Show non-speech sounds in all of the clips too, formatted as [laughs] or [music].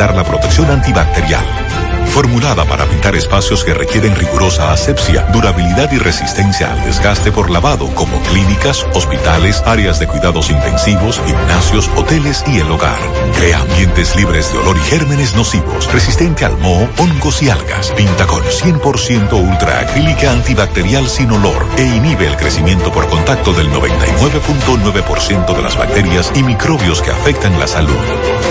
garantizar la protección antibacterial formulada para pintar espacios que requieren rigurosa asepsia, durabilidad y resistencia al desgaste por lavado, como clínicas, hospitales, áreas de cuidados intensivos, gimnasios, hoteles y el hogar. Crea ambientes libres de olor y gérmenes nocivos, resistente al moho, hongos y algas. Pinta con 100% ultra acrílica antibacterial sin olor e inhibe el crecimiento por contacto del 99.9% de las bacterias y microbios que afectan la salud.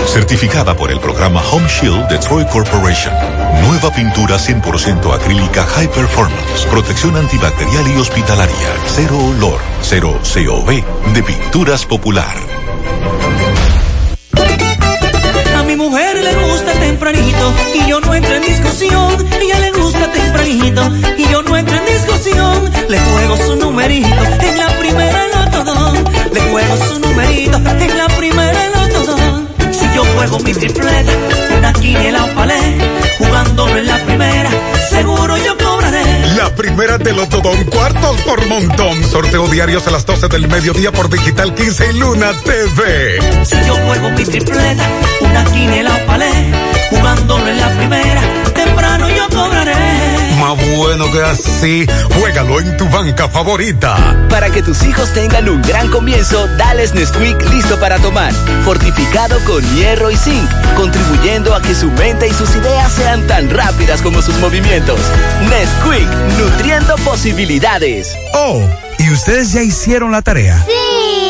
Certificada por el programa Home Shield de Troy Corporation. Nueva pintura 100% acrílica High Performance. Protección antibacterial y hospitalaria. Cero olor. Cero COV. De Pinturas Popular. A mi mujer le gusta tempranito y yo no entro en discusión. Ella le gusta tempranito y yo no entro en discusión. Le juego su numerito en la primera nota Le juego su numerito en la primera nota Si yo juego mi tripleta, una quiniela o palé la primera, seguro yo cobraré. La primera de los Don cuartos por montón. Sorteo diarios a las 12 del mediodía por Digital 15 y Luna TV. Si yo juego mi tripleta, una quiniela o palé, jugándolo en la primera, más bueno que así. Juégalo en tu banca favorita. Para que tus hijos tengan un gran comienzo, dales Nesquik listo para tomar. Fortificado con hierro y zinc, contribuyendo a que su mente y sus ideas sean tan rápidas como sus movimientos. Nesquik, nutriendo posibilidades. Oh, ¿y ustedes ya hicieron la tarea? Sí.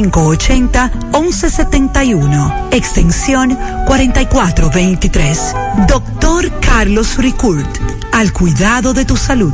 809-580-1171. Extensión 4423. Doctor Carlos Ricourt. Al cuidado de tu salud.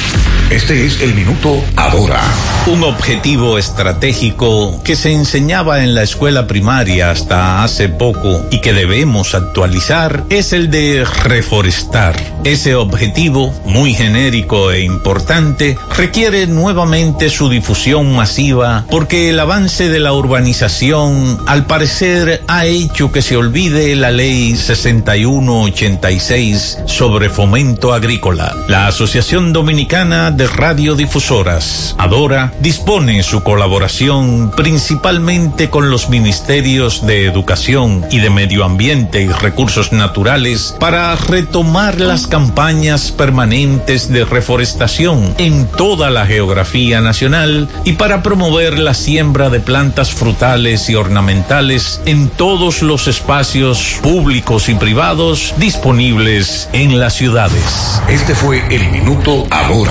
Este es el minuto ahora. Un objetivo estratégico que se enseñaba en la escuela primaria hasta hace poco y que debemos actualizar es el de reforestar. Ese objetivo, muy genérico e importante, requiere nuevamente su difusión masiva porque el avance de la urbanización al parecer ha hecho que se olvide la ley 6186 sobre fomento agrícola. La Asociación Dominicana de radiodifusoras. Adora dispone su colaboración principalmente con los ministerios de Educación y de Medio Ambiente y Recursos Naturales para retomar las campañas permanentes de reforestación en toda la geografía nacional y para promover la siembra de plantas frutales y ornamentales en todos los espacios públicos y privados disponibles en las ciudades. Este fue el minuto ahora.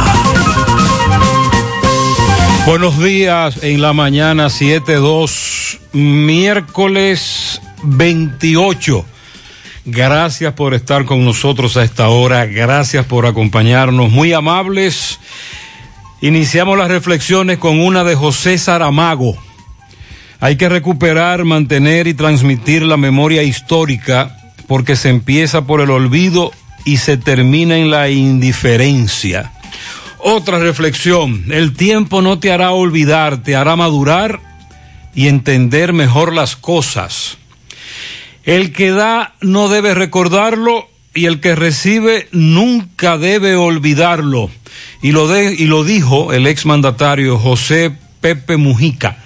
Buenos días en la mañana 7-2, miércoles 28. Gracias por estar con nosotros a esta hora, gracias por acompañarnos, muy amables. Iniciamos las reflexiones con una de José Saramago. Hay que recuperar, mantener y transmitir la memoria histórica porque se empieza por el olvido y se termina en la indiferencia. Otra reflexión, el tiempo no te hará olvidar, te hará madurar y entender mejor las cosas. El que da no debe recordarlo y el que recibe nunca debe olvidarlo. Y lo, de, y lo dijo el exmandatario José Pepe Mujica.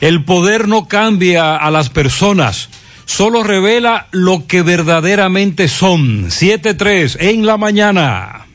El poder no cambia a las personas, solo revela lo que verdaderamente son. 7-3 en la mañana.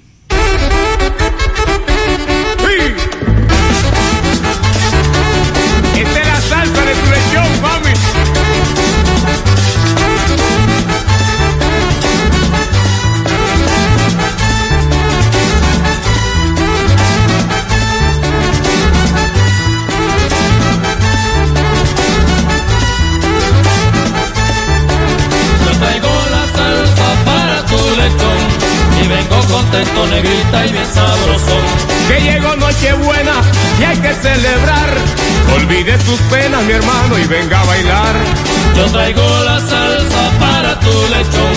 Contento, negrita y bien sabroso. Que llegó Nochebuena y hay que celebrar. Olvide sus penas, mi hermano, y venga a bailar. Yo traigo la salsa para tu lechón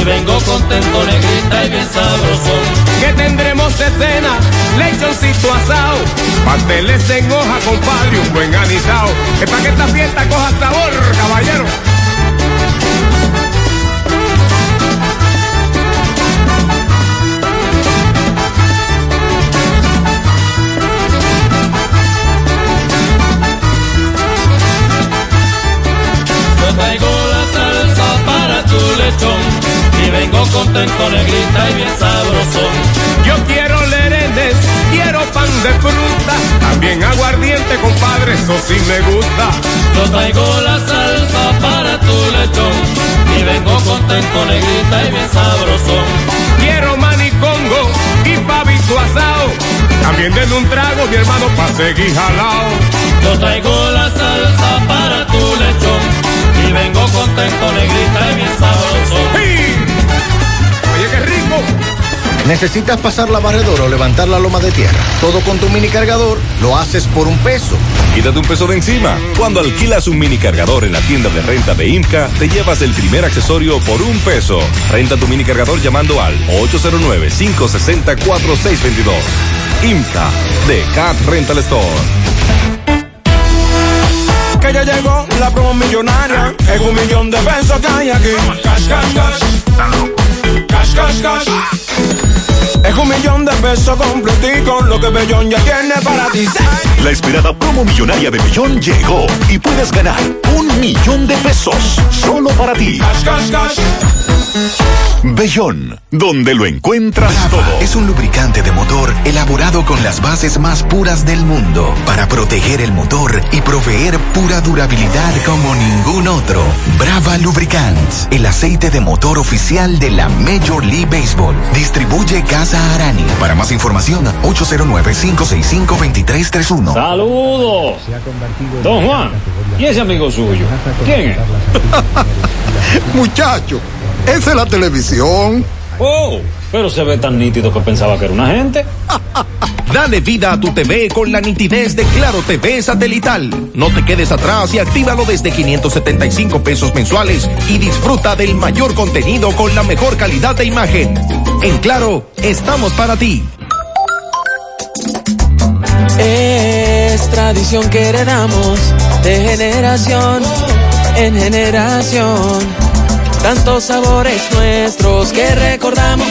y vengo contento, negrita y bien sabroso. Que tendremos de cena, lechoncito asado, pasteles en hoja, compadre, un buen anisao. Es para que esta fiesta coja sabor, caballero. Y vengo contento, negrita y bien sabroso. Yo quiero lerenes, quiero pan de fruta, también aguardiente, compadre, eso sí me gusta. Yo traigo la salsa para tu lechón y vengo contento, negrita y bien sabroso. Quiero manicongo y pavito asado, también denme un trago, mi hermano, pa' seguir jalao. Yo traigo la salsa para tu lechón y vengo contento, negrita y bien sabroso. ¿Necesitas pasar la barredora o levantar la loma de tierra? Todo con tu mini cargador lo haces por un peso. Quítate un peso de encima. Cuando alquilas un mini cargador en la tienda de renta de IMCA, te llevas el primer accesorio por un peso. Renta tu mini cargador llamando al 809-560-4622. IMCA de Cat Rental Store. Que ya llegó la promo millonaria, es un millón de pesos que hay aquí. Cash, cash, cash. Cash, cash, cash. Es un millón de pesos completico, lo que Bellón ya tiene para ti. La esperada promo millonaria de Bellón llegó y puedes ganar un millón de pesos solo para ti. Cash, cash, cash. Bellón, donde lo encuentras todo. Es un lubricante de motor elaborado con las bases más puras del mundo para proteger el motor y proveer pura durabilidad como ningún otro. Brava Lubricants, el aceite de motor oficial de la Major League Baseball. Distribuye Casa Arani. Para más información, 809-565-2331. ¡Saludos! Don Juan, ¿y ese amigo suyo? ¿Quién es? [laughs] Muchacho, esa es la televisión. Oh, pero se ve tan nítido que pensaba que era una gente. [laughs] Dale vida a tu TV con la nitidez de Claro TV satelital. No te quedes atrás y actívalo desde 575 pesos mensuales y disfruta del mayor contenido con la mejor calidad de imagen. En Claro, estamos para ti. Es tradición que heredamos de generación en generación. Tantos sabores nuestros que recordamos.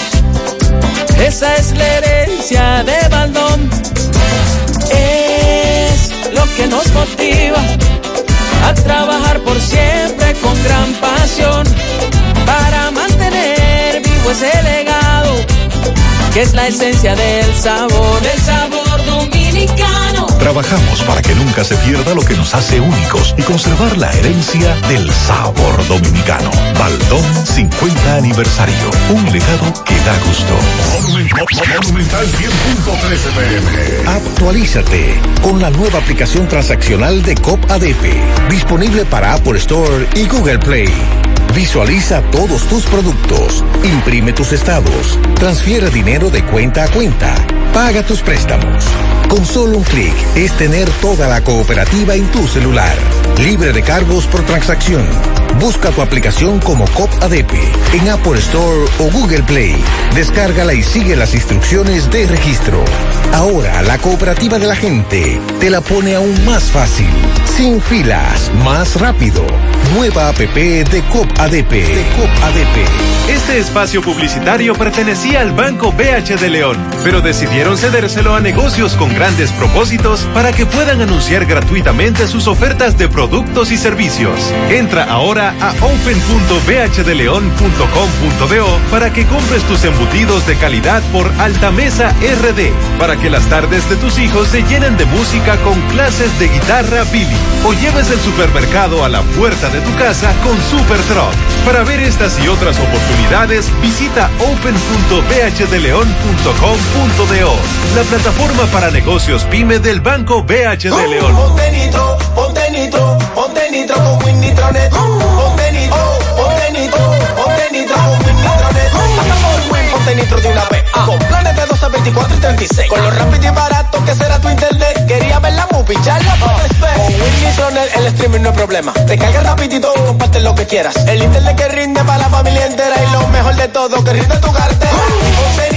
Esa es la herencia de Baldón. Es lo que nos motiva a trabajar por siempre con gran pasión para mantener vivo ese legado que es la esencia del sabor, el sabor dominicano. Trabajamos para que nunca se pierda lo que nos hace únicos y conservar la herencia del sabor dominicano. Baldón 50 aniversario. Un legado que da gusto. Monumental 100.13 pm. Actualízate con la nueva aplicación transaccional de COP ADP, disponible para Apple Store y Google Play. Visualiza todos tus productos, imprime tus estados, transfiere dinero de cuenta a cuenta, paga tus préstamos. Con solo un clic es tener toda la cooperativa en tu celular, libre de cargos por transacción. Busca tu aplicación como COP ADP en Apple Store o Google Play. Descárgala y sigue las instrucciones de registro. Ahora la cooperativa de la gente te la pone aún más fácil, sin filas, más rápido. Nueva app de COP ADP. Este espacio publicitario pertenecía al Banco BH de León, pero decidieron cedérselo a negocios con grandes propósitos para que puedan anunciar gratuitamente sus ofertas de productos y servicios. Entra ahora a open.bhdeleon.com.do para que compres tus embutidos de calidad por Altamesa RD, para que las tardes de tus hijos se llenen de música con clases de guitarra Billy, o lleves el supermercado a la puerta de tu casa con Super Truck. Para ver estas y otras oportunidades, visita open.bhdeleon.com.do, la plataforma para negocios pyme del Banco BH de León. Ponte nitro, ponte nitro, ponte nitro con Win Nitronet. Ponte nitro, ponte nitro, ponte nitro con Win Nitronet. Pasa por Win, ponte nitro de una vez. Con planes de 12, 24 y 36. Con lo rápido y barato que será tu internet. Quería ver la movie, ya la. Con Win Nitronet el streaming no es problema. Te cargas rapidito y comparte lo que quieras. El internet que rinde para la familia entera. Y lo mejor de todo, que rinde tu cartera. Nitro,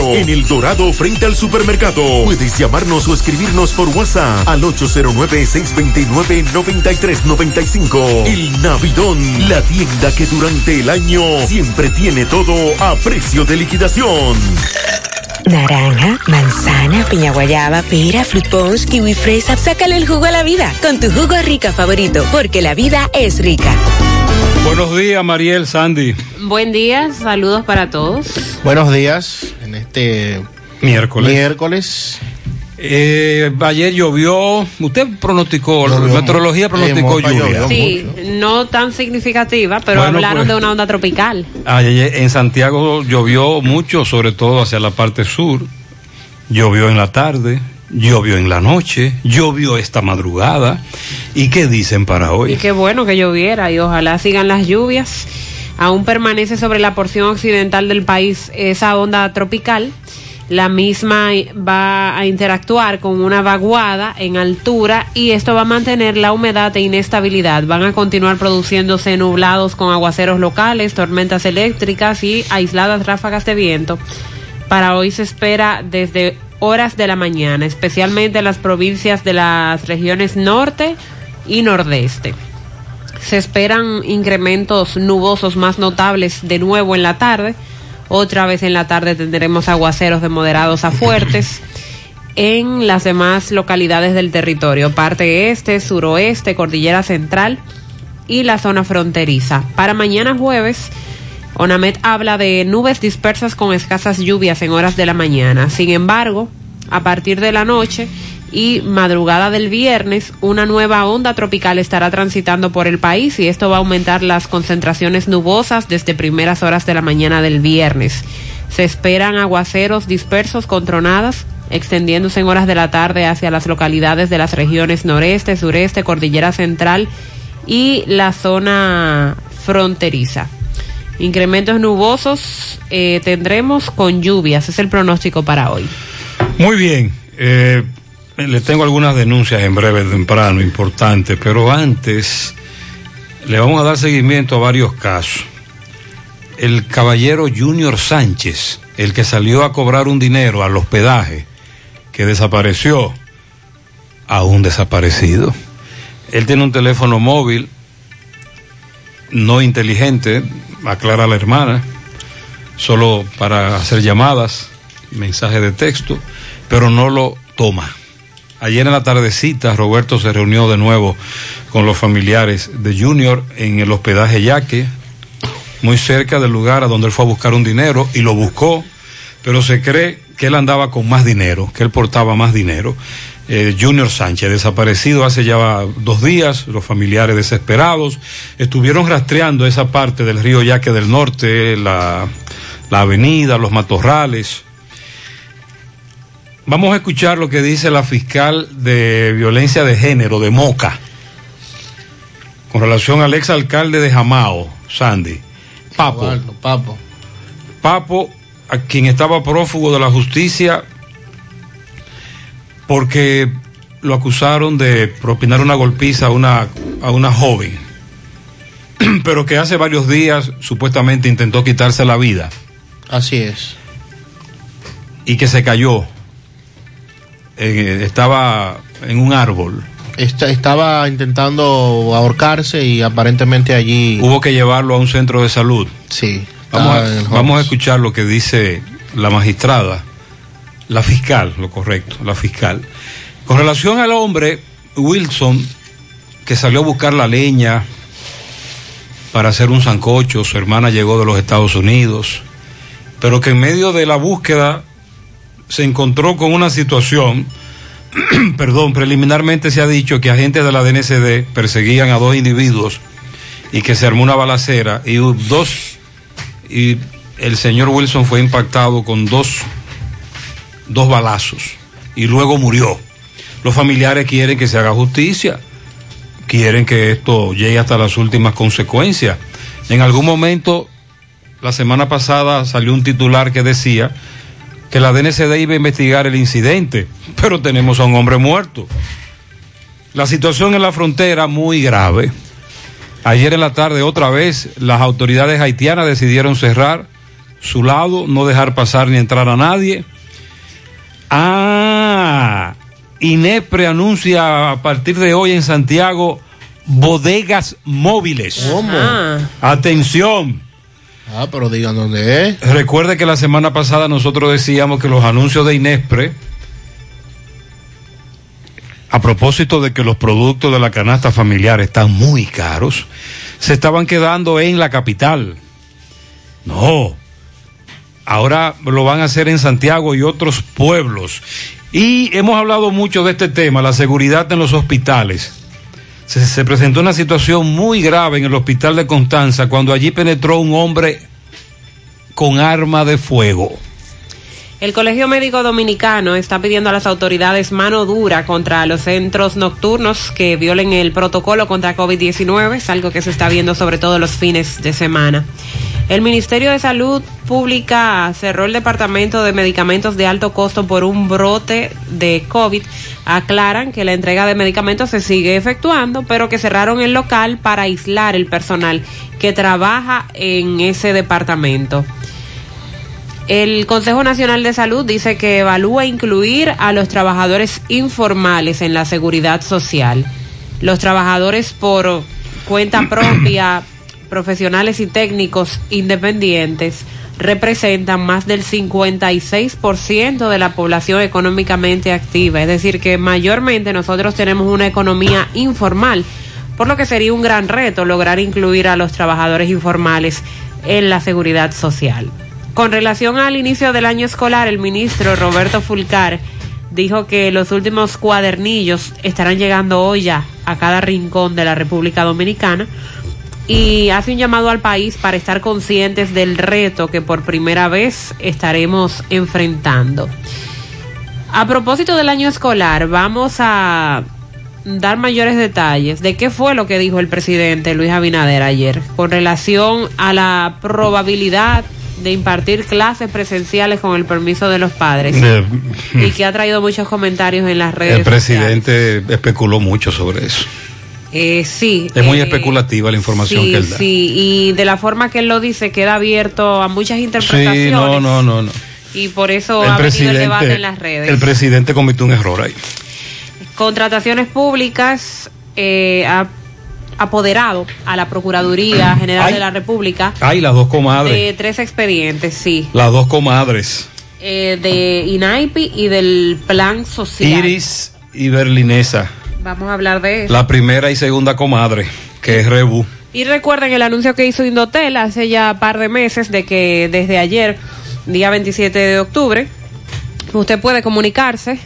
en El Dorado frente al supermercado. Puedes llamarnos o escribirnos por WhatsApp al 809-629-9395. El Navidón, la tienda que durante el año siempre tiene todo a precio de liquidación. Naranja, manzana, piña guayaba, pera, fruit punch, kiwi fresa. Sácale el jugo a la vida con tu jugo rica favorito, porque la vida es rica. Buenos días, Mariel Sandy. Buen día, saludos para todos. Buenos días este miércoles. Miércoles. Eh, ayer llovió, usted pronosticó, la meteorología pronosticó lluvia. Sí, no tan significativa, pero Bueno, hablaron pues. de una onda tropical. Ayer en Santiago llovió mucho, sobre todo hacia la parte sur. Llovió en la tarde, llovió en la noche, llovió esta madrugada. ¿Y qué dicen para Y hoy? qué bueno que lloviera y ojalá sigan las lluvias. Aún permanece sobre la porción occidental del país esa onda tropical. La misma va a interactuar con una vaguada en altura y esto va a mantener la humedad e inestabilidad. Van a continuar produciéndose nublados con aguaceros locales, tormentas eléctricas y aisladas ráfagas de viento. Para hoy se espera desde horas de la mañana, especialmente en las provincias de las regiones norte y nordeste. Se esperan incrementos nubosos más notables de nuevo en la tarde. Otra vez en la tarde tendremos aguaceros de moderados a fuertes [laughs] en las demás localidades del territorio, parte este, suroeste, cordillera central y la zona fronteriza. Para mañana jueves, Onamet habla de nubes dispersas con escasas lluvias en horas de la mañana. Sin embargo, a partir de la noche y madrugada del viernes una nueva onda tropical estará transitando por el país y esto va a aumentar las concentraciones nubosas desde primeras horas de la mañana del viernes. Se esperan aguaceros dispersos con tronadas extendiéndose en horas de la tarde hacia las localidades de las regiones noreste, sureste, cordillera central y la zona fronteriza. Incrementos nubosos eh, tendremos con lluvias, es el pronóstico para hoy. Muy bien, eh, le tengo algunas denuncias en breve, temprano, importantes, pero antes le vamos a dar seguimiento a varios casos. El caballero Junior Sánchez, el que salió a cobrar un dinero al hospedaje, que desapareció, aún desaparecido. Él tiene un teléfono móvil no inteligente, aclara la hermana, solo para hacer llamadas, mensajes de texto, pero no lo toma. Ayer en la tardecita Roberto se reunió de nuevo con los familiares de Junior en el hospedaje Yaque, muy cerca del lugar a donde él fue a buscar un dinero y lo buscó, pero se cree que él andaba con más dinero, que él portaba más dinero. Eh, Junior Sánchez, desaparecido hace ya dos días, los familiares desesperados, estuvieron rastreando esa parte del río Yaque del Norte, la, la avenida, los matorrales. Vamos a escuchar lo que dice la fiscal de violencia de género de Moca con relación al ex alcalde de Jamao, Sandy. Papo. Papo. Papo, a quien estaba prófugo de la justicia porque lo acusaron de propinar una golpiza a una, a una joven, [clears throat] pero que hace varios días supuestamente intentó quitarse la vida. Así es. Y que se cayó. Eh, estaba en un árbol. Esta- estaba intentando ahorcarse y aparentemente allí. Hubo que llevarlo a un centro de salud. Sí. Vamos a, vamos a escuchar lo que dice la magistrada, la fiscal, lo correcto, la fiscal. Con relación al hombre, Wilson, que salió a buscar la leña para hacer un sancocho, su hermana llegó de los Estados Unidos, pero que en medio de la búsqueda se encontró con una situación, [clears throat] perdón, preliminarmente se ha dicho que agentes de la DNCD perseguían a dos individuos y que se armó una balacera y dos y el señor Wilson fue impactado con dos, dos balazos y luego murió. Los familiares quieren que se haga justicia, quieren que esto llegue hasta las últimas consecuencias. En algún momento, la semana pasada salió un titular que decía que la DNCD iba a investigar el incidente, pero tenemos a un hombre muerto. La situación en la frontera muy grave. Ayer en la tarde otra vez las autoridades haitianas decidieron cerrar su lado, no dejar pasar ni entrar a nadie. Ah, INEPRE anuncia a partir de hoy en Santiago bodegas móviles. ¿Cómo? Ah. Atención. Ah, pero digan dónde es. Recuerde que la semana pasada nosotros decíamos que los anuncios de Inespre, a propósito de que los productos de la canasta familiar están muy caros, se estaban quedando en la capital. No. Ahora lo van a hacer en Santiago y otros pueblos. Y hemos hablado mucho de este tema, la seguridad en los hospitales. Se, se presentó una situación muy grave en el hospital de Constanza cuando allí penetró un hombre con arma de fuego. El Colegio Médico Dominicano está pidiendo a las autoridades mano dura contra los centros nocturnos que violen el protocolo contra COVID-19, es algo que se está viendo sobre todo los fines de semana. El Ministerio de Salud Pública cerró el Departamento de Medicamentos de Alto Costo por un brote de COVID. Aclaran que la entrega de medicamentos se sigue efectuando, pero que cerraron el local para aislar el personal que trabaja en ese departamento. El Consejo Nacional de Salud dice que evalúa incluir a los trabajadores informales en la seguridad social. Los trabajadores por cuenta [clears throat] propia, profesionales y técnicos independientes representan más del 56% de la población económicamente activa. Es decir, que mayormente nosotros tenemos una economía informal, por lo que sería un gran reto lograr incluir a los trabajadores informales en la seguridad social. Con relación al inicio del año escolar, el ministro Roberto Fulcar dijo que los últimos cuadernillos estarán llegando hoy ya a cada rincón de la República Dominicana y hace un llamado al país para estar conscientes del reto que por primera vez estaremos enfrentando. A propósito del año escolar, vamos a dar mayores detalles de qué fue lo que dijo el presidente Luis Abinader ayer con relación a la probabilidad de impartir clases presenciales con el permiso de los padres Eh, y que ha traído muchos comentarios en las redes El presidente especuló mucho sobre eso. Eh, sí. Es muy eh, especulativa la información sí, que él da. Sí, y de la forma que él lo dice queda abierto a muchas interpretaciones. Sí, no, no, no, no. Y por eso El ha venido el debate en las redes. el presidente cometió un error ahí. Contrataciones públicas eh, ha apoderado a la Procuraduría [clears throat] General Ay. de la República Ay, las dos comadres. de tres expedientes, sí. Las dos comadres. Eh, de INAIPI y del Plan Social. Iris y Berlinesa. Vamos a hablar de eso. La primera y segunda comadre, que es Rebu. Y recuerden el anuncio que hizo Indotel hace ya par de meses de que desde ayer, día 27 de octubre, usted puede comunicarse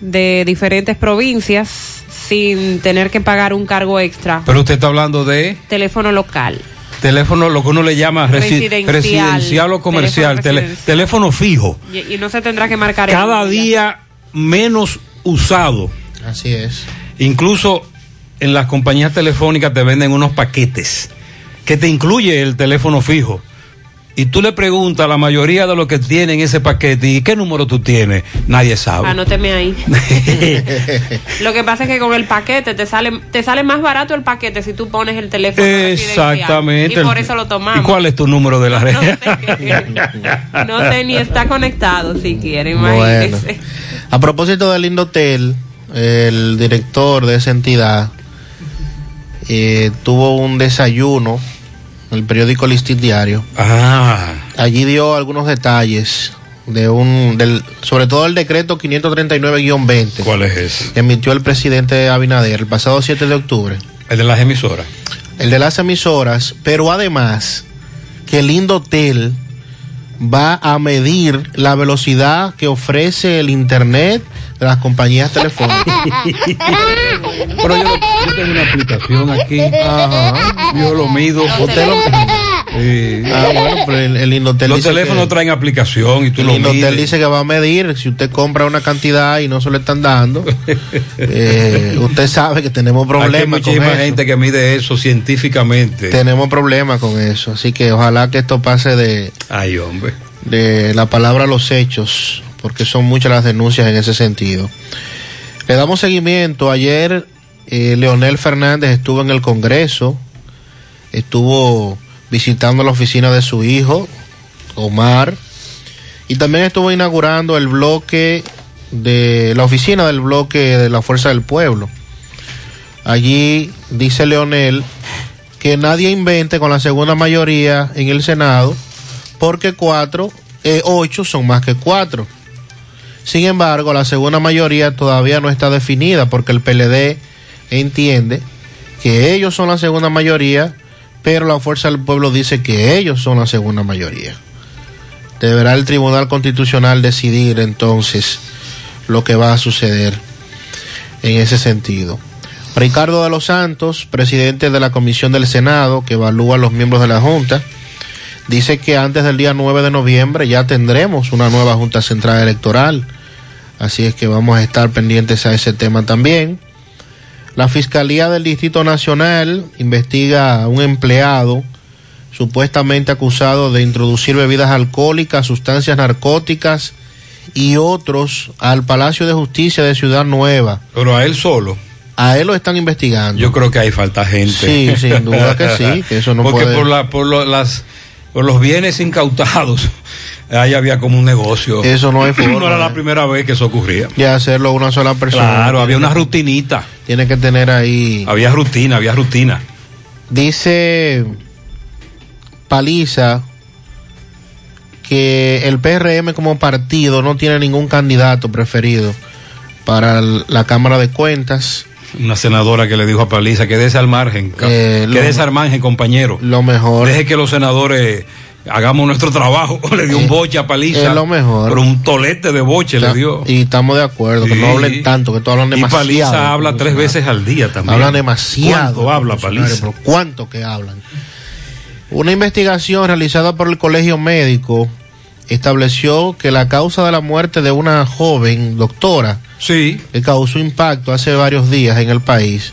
de diferentes provincias sin tener que pagar un cargo extra. Pero usted está hablando de Teléfono local. teléfono, lo que uno le llama resi- Residencial. residencial o comercial, Teléfono tele- residencial. teléfono fijo. Y, y no se tendrá que marcar Cada día menos usado. Así es. Incluso en las compañías telefónicas te venden unos paquetes que te incluye el teléfono fijo. Y tú le preguntas a la mayoría de los que tienen ese paquete, ¿y qué número tú tienes? Nadie sabe. Anóteme ahí. [laughs] Lo que pasa es que con el paquete te sale te sale más barato el paquete si tú pones el teléfono residencial. Exactamente. Y por eso lo tomamos. ¿Y cuál es tu número de la red? [laughs] No sé ni está conectado si quiere, Bueno. imagínese. A propósito del Indotel, el director de esa entidad eh, tuvo un desayuno el periódico Listín Diario. Ah. Allí dio algunos detalles de un, del, sobre todo el decreto 539-20. ¿Cuál es ese? que emitió el presidente Abinader el pasado 7 de octubre. El de las emisoras. El de las emisoras, pero además que el Indotel va a medir la velocidad que ofrece el Internet de las compañías telefónicas. Pero yo, yo tengo una aplicación aquí. Yo lo mido. Usted lo- Sí. Ah, bueno, pero el, el Indotel Los dice teléfonos que- traen aplicación y tú el lo Indotel mides. dice que va a medir si usted compra una cantidad y no se lo están dando. [laughs] eh, usted sabe que tenemos hay problemas con muchísima eso. gente que mide eso científicamente. Tenemos problemas con eso, así que ojalá que esto pase de, Ay, hombre. de la palabra a los hechos, porque son muchas las denuncias en ese sentido. Le damos seguimiento. Ayer eh, Leonel Fernández estuvo en el Congreso, estuvo visitando la oficina de su hijo, Omar, y también estuvo inaugurando el bloque de la oficina del bloque de la Fuerza del Pueblo. Allí dice Leonel que nadie invente con la segunda mayoría en el Senado, porque cuatro, eh, ocho son más que cuatro. Sin embargo, la segunda mayoría todavía no está definida porque el PLD entiende que ellos son la segunda mayoría, pero la Fuerza del Pueblo dice que ellos son la segunda mayoría. Deberá el Tribunal Constitucional decidir entonces lo que va a suceder en ese sentido. Ricardo de los Santos, presidente de la Comisión del Senado, que evalúa a los miembros de la Junta, dice que antes del día 9 de noviembre ya tendremos una nueva Junta Central Electoral. Así es que vamos a estar pendientes a ese tema también. La Fiscalía del Distrito Nacional investiga a un empleado supuestamente acusado de introducir bebidas alcohólicas, sustancias narcóticas y otros al Palacio de Justicia de Ciudad Nueva. Pero a él solo. A él lo están investigando. Yo creo que ahí falta gente. Sí, sin duda que sí, que eso no [laughs] Porque puede- por, la, por, lo- las, por los bienes incautados, ahí había como un negocio. Eso no hay forma, [clears throat] No era la primera vez que eso ocurría. Y hacerlo una sola persona. Claro, había una rutinita. Tiene que tener ahí. Había rutina, había rutina. Dice Paliza que el PRM como partido no tiene ningún candidato preferido para la Cámara de Cuentas. Una senadora que le dijo a Paliza, quédese al margen, Eh, lo- quédese al margen, compañero. Lo mejor. Deje que los senadores hagamos nuestro trabajo. [laughs] le dio un boche a Paliza. Es lo mejor. Pero un tolete de boche le dio. Y estamos de acuerdo, que no hablen tanto, que todos hablan Y demasiado. Paliza habla tres veces al día también. Hablan demasiado. ¿Cuánto habla Paliza? pero ¿Cuánto que hablan? Una investigación realizada por el Colegio Médico estableció que la causa de la muerte de una joven doctora sí. que causó impacto hace varios días en el país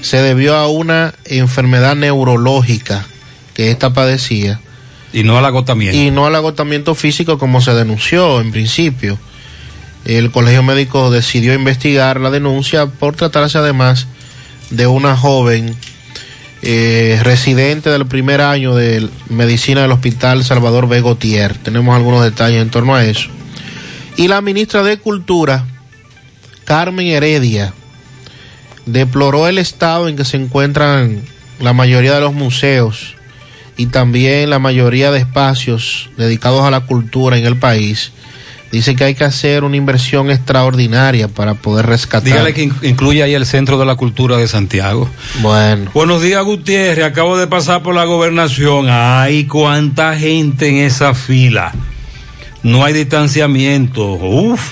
se debió a una enfermedad neurológica que ésta padecía Y no al agotamiento. y no al agotamiento físico como se denunció en principio. El colegio médico decidió investigar la denuncia por tratarse además de una joven eh, residente del primer año de medicina del Hospital Salvador B. Gautier. Tenemos algunos detalles en torno a eso. Y la ministra de Cultura, Carmen Heredia, deploró el estado en que se encuentran la mayoría de los museos y también la mayoría de espacios dedicados a la cultura en el país. Dice que hay que hacer una inversión extraordinaria para poder rescatar. Dígale que in- incluye ahí el Centro de la Cultura de Santiago. Bueno. Buenos días, Gutiérrez. Acabo de pasar por la gobernación. Ay, cuánta gente en esa fila. No hay distanciamiento. Uf,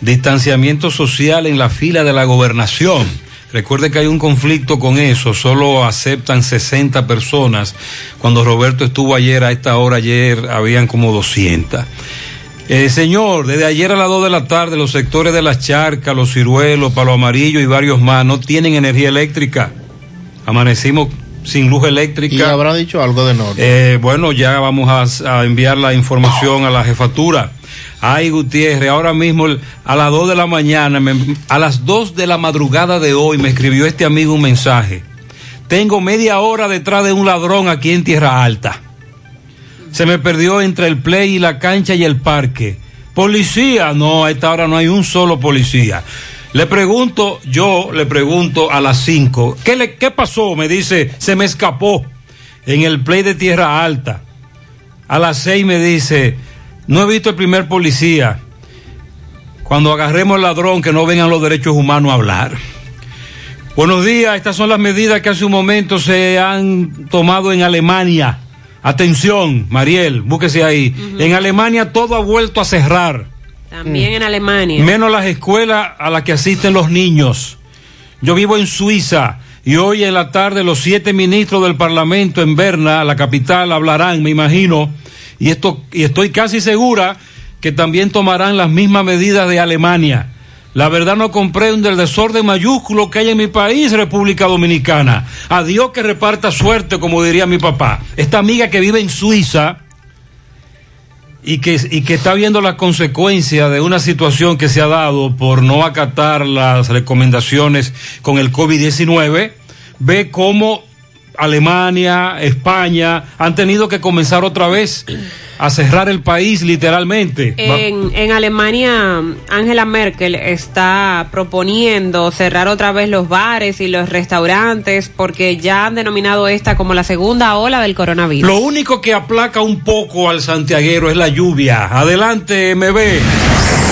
distanciamiento social en la fila de la gobernación. Recuerde que hay un conflicto con eso. Solo aceptan 60 personas. Cuando Roberto estuvo ayer, a esta hora ayer, habían como 200. Eh, señor, desde ayer a las 2 de la tarde, los sectores de las charcas, los ciruelos, palo amarillo y varios más no tienen energía eléctrica. Amanecimos sin luz eléctrica. Y habrá dicho algo de norte. Eh, bueno, ya vamos a, a enviar la información a la jefatura. Ay, Gutiérrez, ahora mismo a las 2 de la mañana, a las 2 de la madrugada de hoy, me escribió este amigo un mensaje. Tengo media hora detrás de un ladrón aquí en Tierra Alta. Se me perdió entre el play y la cancha y el parque. Policía, no, a esta hora no hay un solo policía. Le pregunto, yo le pregunto a las 5, ¿qué, le, ¿qué pasó? Me dice, se me escapó en el play de Tierra Alta. A las 6 me dice, no he visto el primer policía. Cuando agarremos al ladrón, que no vengan los derechos humanos a hablar. Buenos días, estas son las medidas que hace un momento se han tomado en Alemania. Atención, Mariel, búsquese ahí. En Alemania todo ha vuelto a cerrar. También en Alemania. Menos las escuelas a las que asisten los niños. Yo vivo en Suiza y hoy en la tarde los siete ministros del Parlamento en Berna, la capital, hablarán, me imagino, y, esto, y estoy casi segura que también tomarán las mismas medidas de Alemania. La verdad no comprendo el desorden mayúsculo que hay en mi país, República Dominicana. A Dios que reparta suerte, como diría mi papá. Esta amiga que vive en Suiza, y que, y que está viendo las consecuencias de una situación que se ha dado por no acatar las recomendaciones con el COVID-19, ve cómo Alemania, España han tenido que comenzar otra vez a cerrar el país literalmente. En, en Alemania, Angela Merkel está proponiendo cerrar otra vez los bares y los restaurantes porque ya han denominado esta como la segunda ola del coronavirus. Lo único que aplaca un poco al santiaguero es la lluvia. Adelante, MB.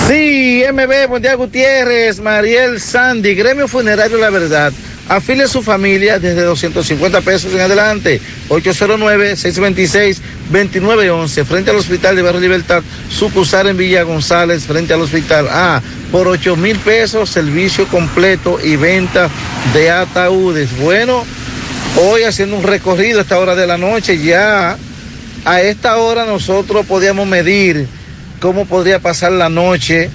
Sí, MB, buen día Gutiérrez, Mariel Sandy, Gremio Funerario La Verdad. Afile a su familia desde 250 pesos en adelante. 809-626-2911, frente al Hospital de Barrio Libertad, sucursal en Villa González, frente al Hospital A. Por 8 mil pesos, servicio completo y venta de ataúdes. Bueno, hoy haciendo un recorrido a esta hora de la noche, ya a esta hora nosotros podíamos medir cómo podría pasar la noche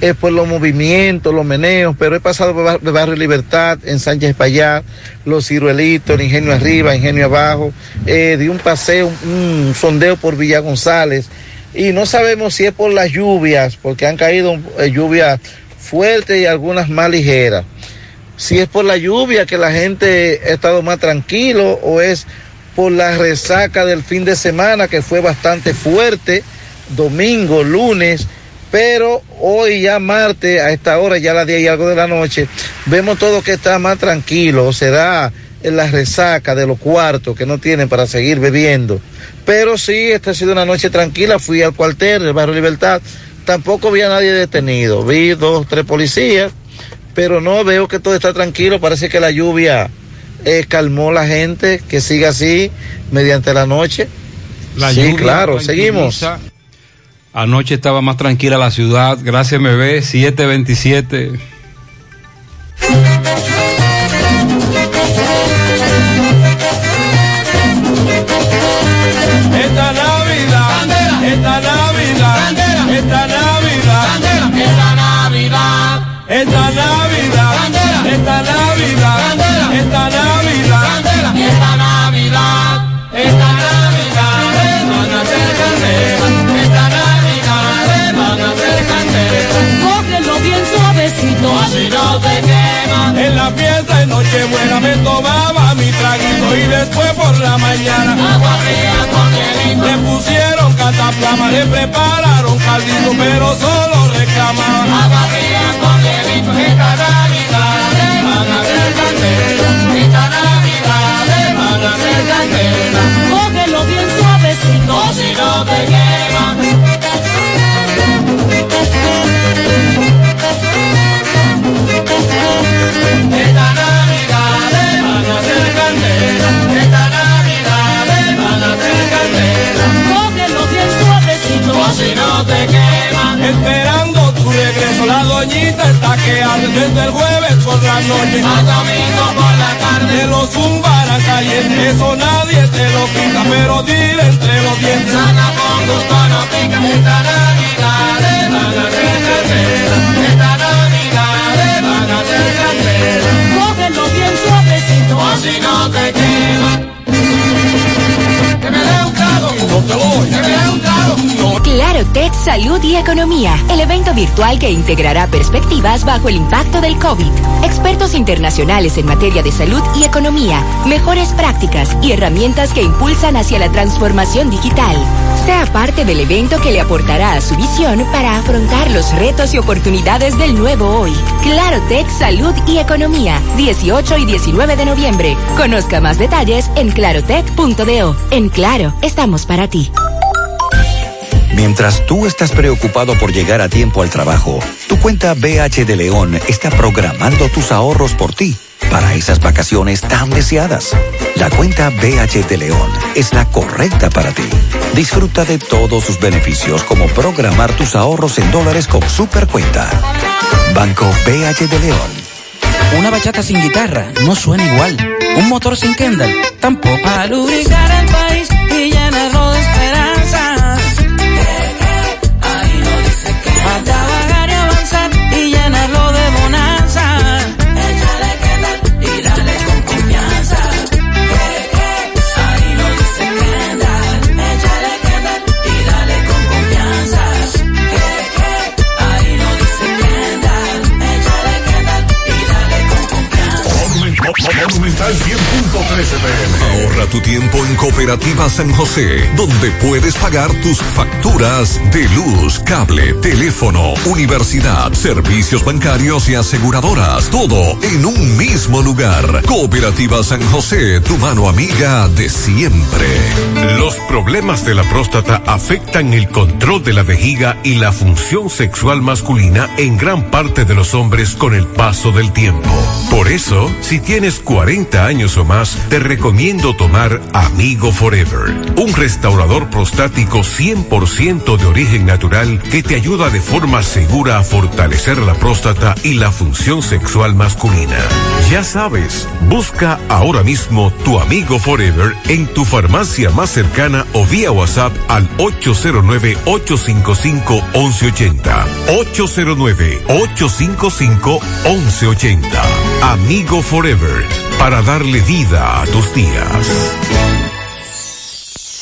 eh, por los movimientos, los meneos, pero he pasado por Bar- Barrio Libertad, en Sánchez Payá, Los Ciruelitos, el Ingenio Arriba, Ingenio Abajo, eh, di un paseo, un, un sondeo por Villa González, y no sabemos si es por las lluvias, porque han caído eh, lluvias fuertes y algunas más ligeras. Si es por la lluvia que la gente ha estado más tranquilo o es por la resaca del fin de semana que fue bastante fuerte, domingo, lunes, pero hoy ya martes, a esta hora, ya a las 10 y algo de la noche, vemos todo que está más tranquilo, será en la resaca de los cuartos que no tienen para seguir bebiendo. Pero sí, esta ha sido una noche tranquila, fui al cuartel del barrio Libertad, tampoco vi a nadie detenido, vi dos, tres policías, pero no veo que todo está tranquilo, parece que la lluvia eh, calmó la gente, que siga así mediante la noche. La Sí, lluvia claro, seguimos. Anoche estaba más tranquila la ciudad. Gracias, MB 727. Esta Navidad, esta Navidad, esta Navidad, esta Navidad, esta Navidad, esta Navidad, esta Navidad, Así no te quema. En la fiesta de Nochebuena me tomaba mi traguito y después por la mañana agua fría con hielito. Le pusieron cataplama, le prepararon caldito, pero solo reclamaba agua fría con hielito. Esta Navidad le van a hacer candela, esta Navidad le van a hacer candela. cógelo bien suavecito. O si no te quema. Esta Navidad van a hacer candela. Esta Navidad van a hacer candela. Cógelo bien suavecito. O si no te queman. Esperando tu regreso, la doñita está que arde desde el jueves por la noche. A domingo por la tarde. De los zumbaran caliente, eso nadie te lo quita, pero dile entre los dientes. Sana con gusto pica. Esta Navidad van a hacer candela. Esta a hacer candela. Cógelo bien suavecito. O si no te quema. Que me te Claro Tech Salud y Economía, el evento virtual que integrará perspectivas bajo el impacto del COVID, expertos internacionales en materia de salud y economía, mejores prácticas y herramientas que impulsan hacia la transformación digital. Sea parte del evento que le aportará a su visión para afrontar los retos y oportunidades del nuevo hoy. Claro Tech Salud y Economía, 18 y 19 de noviembre. Conozca más detalles en clarotech.do. En Claro, estamos para ti. Mientras tú estás preocupado por llegar a tiempo al trabajo, tu cuenta BH de León está programando tus ahorros por ti para esas vacaciones tan deseadas. La cuenta BH de León es la correcta para ti. Disfruta de todos sus beneficios como programar tus ahorros en dólares con Supercuenta. Banco BH de León. Una bachata sin guitarra no suena igual. Un motor sin Kendall tampoco. Para lubricar el país Ahorra tu tiempo en Cooperativa San José, donde puedes pagar tus facturas de luz, cable, teléfono, universidad, servicios bancarios y aseguradoras. Todo en un mismo lugar. Cooperativa San José, tu mano amiga de siempre. Los problemas de la próstata afectan el control de la vejiga y la función sexual masculina en gran parte de los hombres con el paso del tiempo. Por eso, si tienes 40 años o más, te recomiendo tomar Amigo Forever, un restaurador prostático 100% de origen natural que te ayuda de forma segura a fortalecer la próstata y la función sexual masculina. Ya sabes, busca ahora mismo tu Amigo Forever en tu farmacia más cercana o vía WhatsApp al 809-855-1180. 809-855-1180. Amigo Forever, para darle vida a tus días.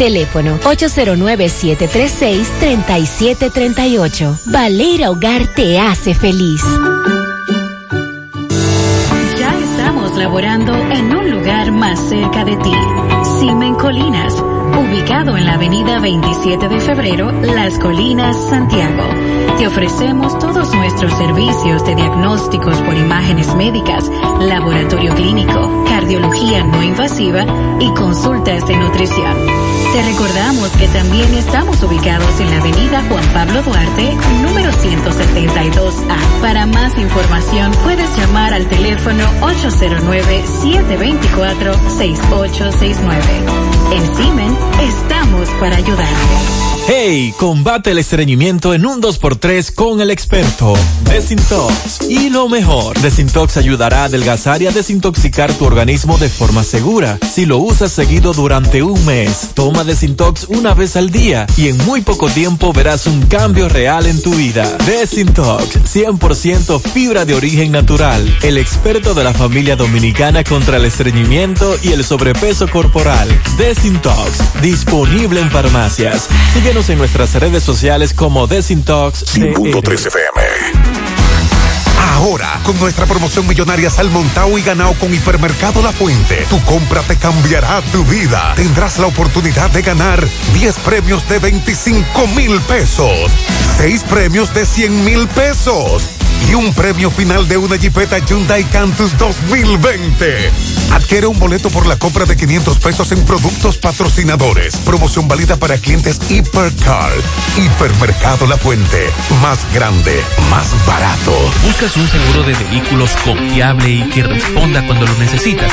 Teléfono 809-736-3738. Baleira Hogar te hace feliz. Ya estamos laborando en un lugar más cerca de ti. Simen Colinas, ubicado en la avenida 27 de febrero, Las Colinas, Santiago. Te ofrecemos todos nuestros servicios de diagnósticos por imágenes médicas, laboratorio clínico, cardiología no invasiva y consultas de nutrición. Te recordamos que también estamos ubicados en la avenida Juan Pablo Duarte, número 172A. Para más información puedes llamar al teléfono 809-724-6869. En Simen estamos para ayudarte. Hey, combate el estreñimiento en un 2x3 con el experto Desintox. Y lo mejor, Desintox ayudará a adelgazar y a desintoxicar tu organismo de forma segura. Si lo usas seguido durante un mes, toma Desintox una vez al día y en muy poco tiempo verás un cambio real en tu vida. Desintox, 100% fibra de origen natural. El experto de la familia dominicana contra el estreñimiento y el sobrepeso corporal. Desintox, disponible en farmacias. Síguenos en nuestras redes sociales como Desintox. 5.3 FM. Ahora, con nuestra promoción millonaria Salmontao y ganado con Hipermercado La Fuente, tu compra te cambiará tu vida. Tendrás la oportunidad de ganar 10 premios de 25 mil pesos, 6 premios de 100 mil pesos y un premio final de una Jeepeta Hyundai Cantus 2020. Adquiere un boleto por la compra de 500 pesos en productos patrocinadores. Promoción válida para clientes Hipercar. Hipermercado La Fuente. Más grande, más barato. ¿Buscas un seguro de vehículos confiable y que responda cuando lo necesitas?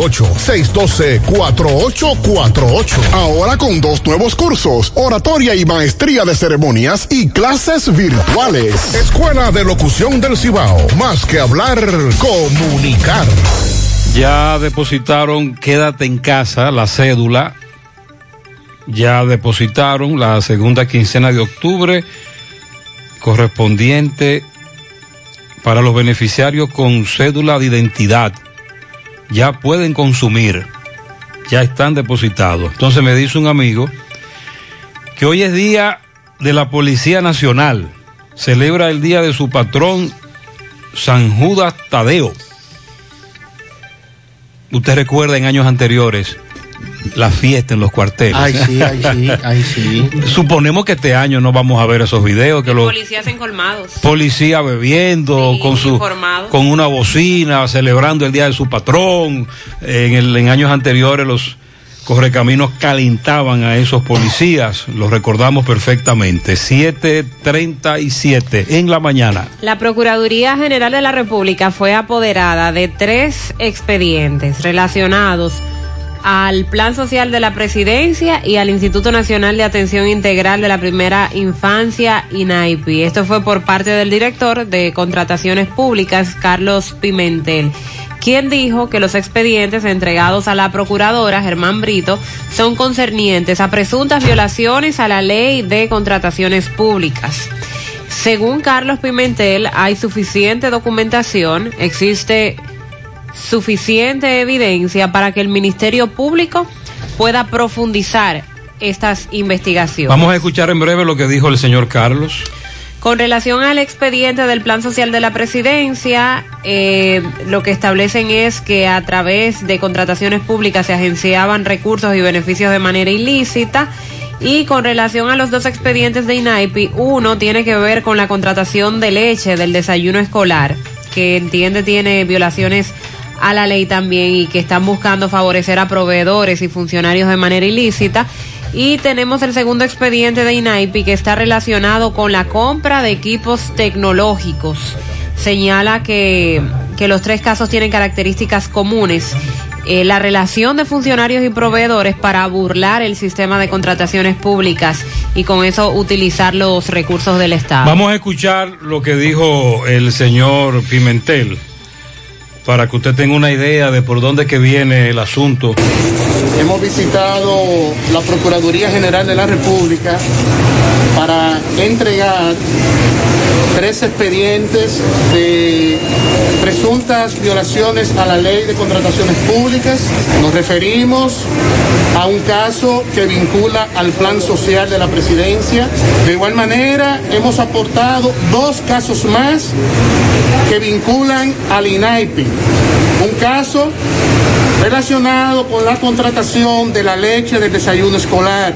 612-4848. Ahora con dos nuevos cursos, oratoria y maestría de ceremonias y clases virtuales. Escuela de Locución del Cibao. Más que hablar, comunicar. Ya depositaron Quédate en casa, la cédula. Ya depositaron la segunda quincena de octubre correspondiente para los beneficiarios con cédula de identidad ya pueden consumir, ya están depositados. Entonces me dice un amigo que hoy es día de la Policía Nacional, celebra el día de su patrón San Judas Tadeo. Usted recuerda en años anteriores la fiesta en los cuarteles. Ay, sí, ay, sí, ay, sí. Suponemos que este año no vamos a ver esos videos, que los Policías encolmados. policías bebiendo, Sí, con su informados. con una bocina, celebrando el día de su patrón. En, el, en años anteriores los correcaminos calentaban a esos policías, los recordamos perfectamente. 7.37 en la mañana. La Procuraduría General de la República fue apoderada de tres expedientes relacionados al Plan Social de la Presidencia y al Instituto Nacional de Atención Integral de la Primera Infancia, INAIPI. Esto fue por parte del director de Contrataciones Públicas, Carlos Pimentel quien dijo que los expedientes entregados a la procuradora Germán Brito son concernientes a presuntas violaciones a la ley de contrataciones públicas. Según Carlos Pimentel, hay suficiente documentación, existe suficiente evidencia para que el Ministerio Público pueda profundizar estas investigaciones. Vamos a escuchar en breve lo que dijo el señor Carlos. Con relación al expediente del Plan Social de la Presidencia, eh, lo que establecen es que a través de contrataciones públicas se agenciaban recursos y beneficios de manera ilícita. Y con relación a los dos expedientes de INAIPI, uno tiene que ver con la contratación de leche del desayuno escolar, que entiende tiene violaciones a la ley también y que están buscando favorecer a proveedores y funcionarios de manera ilícita. Y tenemos el segundo expediente de INAIPI que está relacionado con la compra de equipos tecnológicos. Señala que, que los tres casos tienen características comunes. Eh, la relación de funcionarios y proveedores para burlar el sistema de contrataciones públicas y con eso utilizar los recursos del Estado. Vamos a escuchar lo que dijo el señor Pimentel para que usted tenga una idea de por dónde que viene el asunto. Hemos visitado la Procuraduría General de la República para entregar tres expedientes de presuntas violaciones a la ley de contrataciones públicas. Nos referimos a un caso que vincula al plan social de la presidencia. De igual manera, hemos aportado dos casos más que vinculan al INAIPI. Un caso relacionado con la contratación de la leche del desayuno escolar,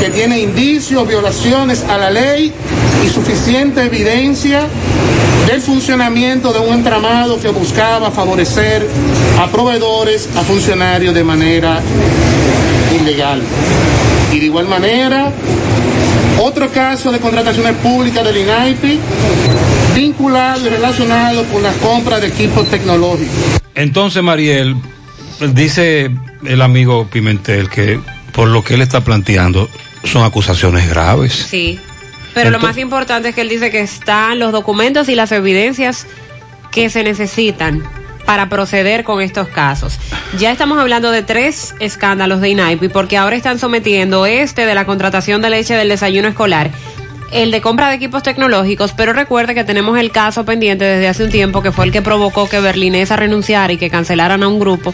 que tiene indicios, violaciones a la ley y suficiente evidencia del funcionamiento de un entramado que buscaba favorecer a proveedores, a funcionarios de manera ilegal. Y de igual manera, otro caso de contrataciones públicas del INAIPI vinculado y relacionado con la compra de equipos tecnológicos. Entonces, Mariel, dice el amigo Pimentel que por lo que él está planteando son acusaciones graves. Sí. Pero lo más importante es que él dice que están los documentos y las evidencias que se necesitan para proceder con estos casos. Ya estamos hablando de tres escándalos de INAIPI porque ahora están sometiendo este de la contratación de leche del desayuno escolar, el de compra de equipos tecnológicos, pero recuerde que tenemos el caso pendiente desde hace un tiempo que fue el que provocó que Berlinesa renunciara y que cancelaran a un grupo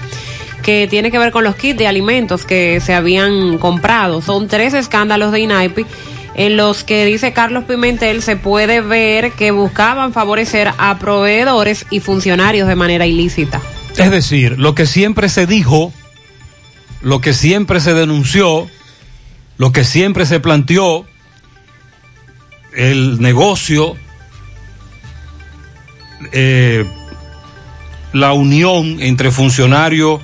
que tiene que ver con los kits de alimentos que se habían comprado. Son tres escándalos de INAIPI en los que dice Carlos Pimentel se puede ver que buscaban favorecer a proveedores y funcionarios de manera ilícita. Es decir, lo que siempre se dijo, lo que siempre se denunció, lo que siempre se planteó, el negocio, eh, la unión entre funcionarios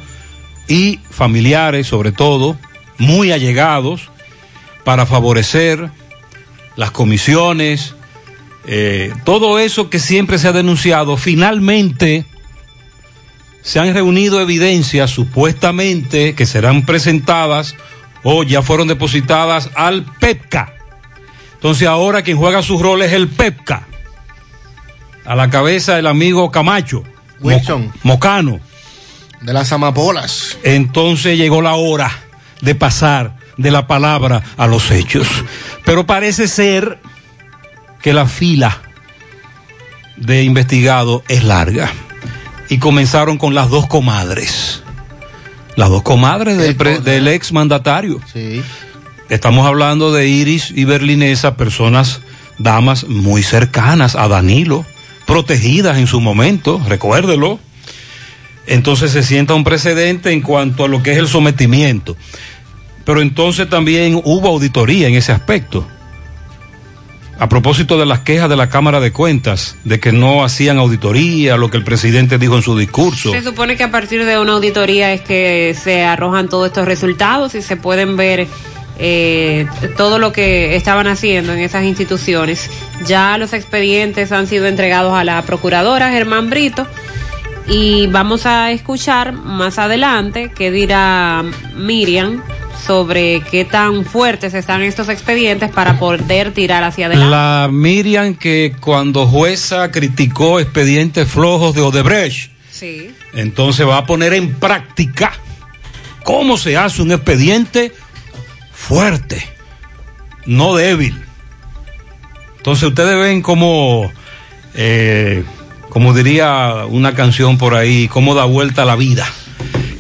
y familiares, sobre todo, muy allegados, para favorecer las comisiones, eh, todo eso que siempre se ha denunciado, finalmente se han reunido evidencias supuestamente que serán presentadas o ya fueron depositadas al PEPCA. Entonces ahora quien juega su rol es el PEPCA. A la cabeza el amigo Camacho. Wilson. Mo- Mocano. De las amapolas. Entonces llegó la hora de pasar de la palabra a los hechos. Pero parece ser que la fila de investigados es larga. Y comenzaron con las dos comadres. Las dos comadres del, pre- del ex mandatario. Sí. Estamos hablando de Iris y Berlinesa, personas, damas muy cercanas a Danilo, protegidas en su momento, recuérdelo. Entonces se sienta un precedente en cuanto a lo que es el sometimiento. Pero entonces también hubo auditoría en ese aspecto. A propósito de las quejas de la Cámara de Cuentas, de que no hacían auditoría, lo que el presidente dijo en su discurso. Se supone que a partir de una auditoría es que se arrojan todos estos resultados y se pueden ver eh, todo lo que estaban haciendo en esas instituciones. Ya los expedientes han sido entregados a la procuradora Germán Brito y vamos a escuchar más adelante qué dirá Miriam sobre qué tan fuertes están estos expedientes para poder tirar hacia adelante. La Miriam que cuando jueza criticó expedientes flojos de Odebrecht, Sí. entonces va a poner en práctica cómo se hace un expediente fuerte, no débil. Entonces ustedes ven cómo, eh, como diría una canción por ahí, cómo da vuelta la vida,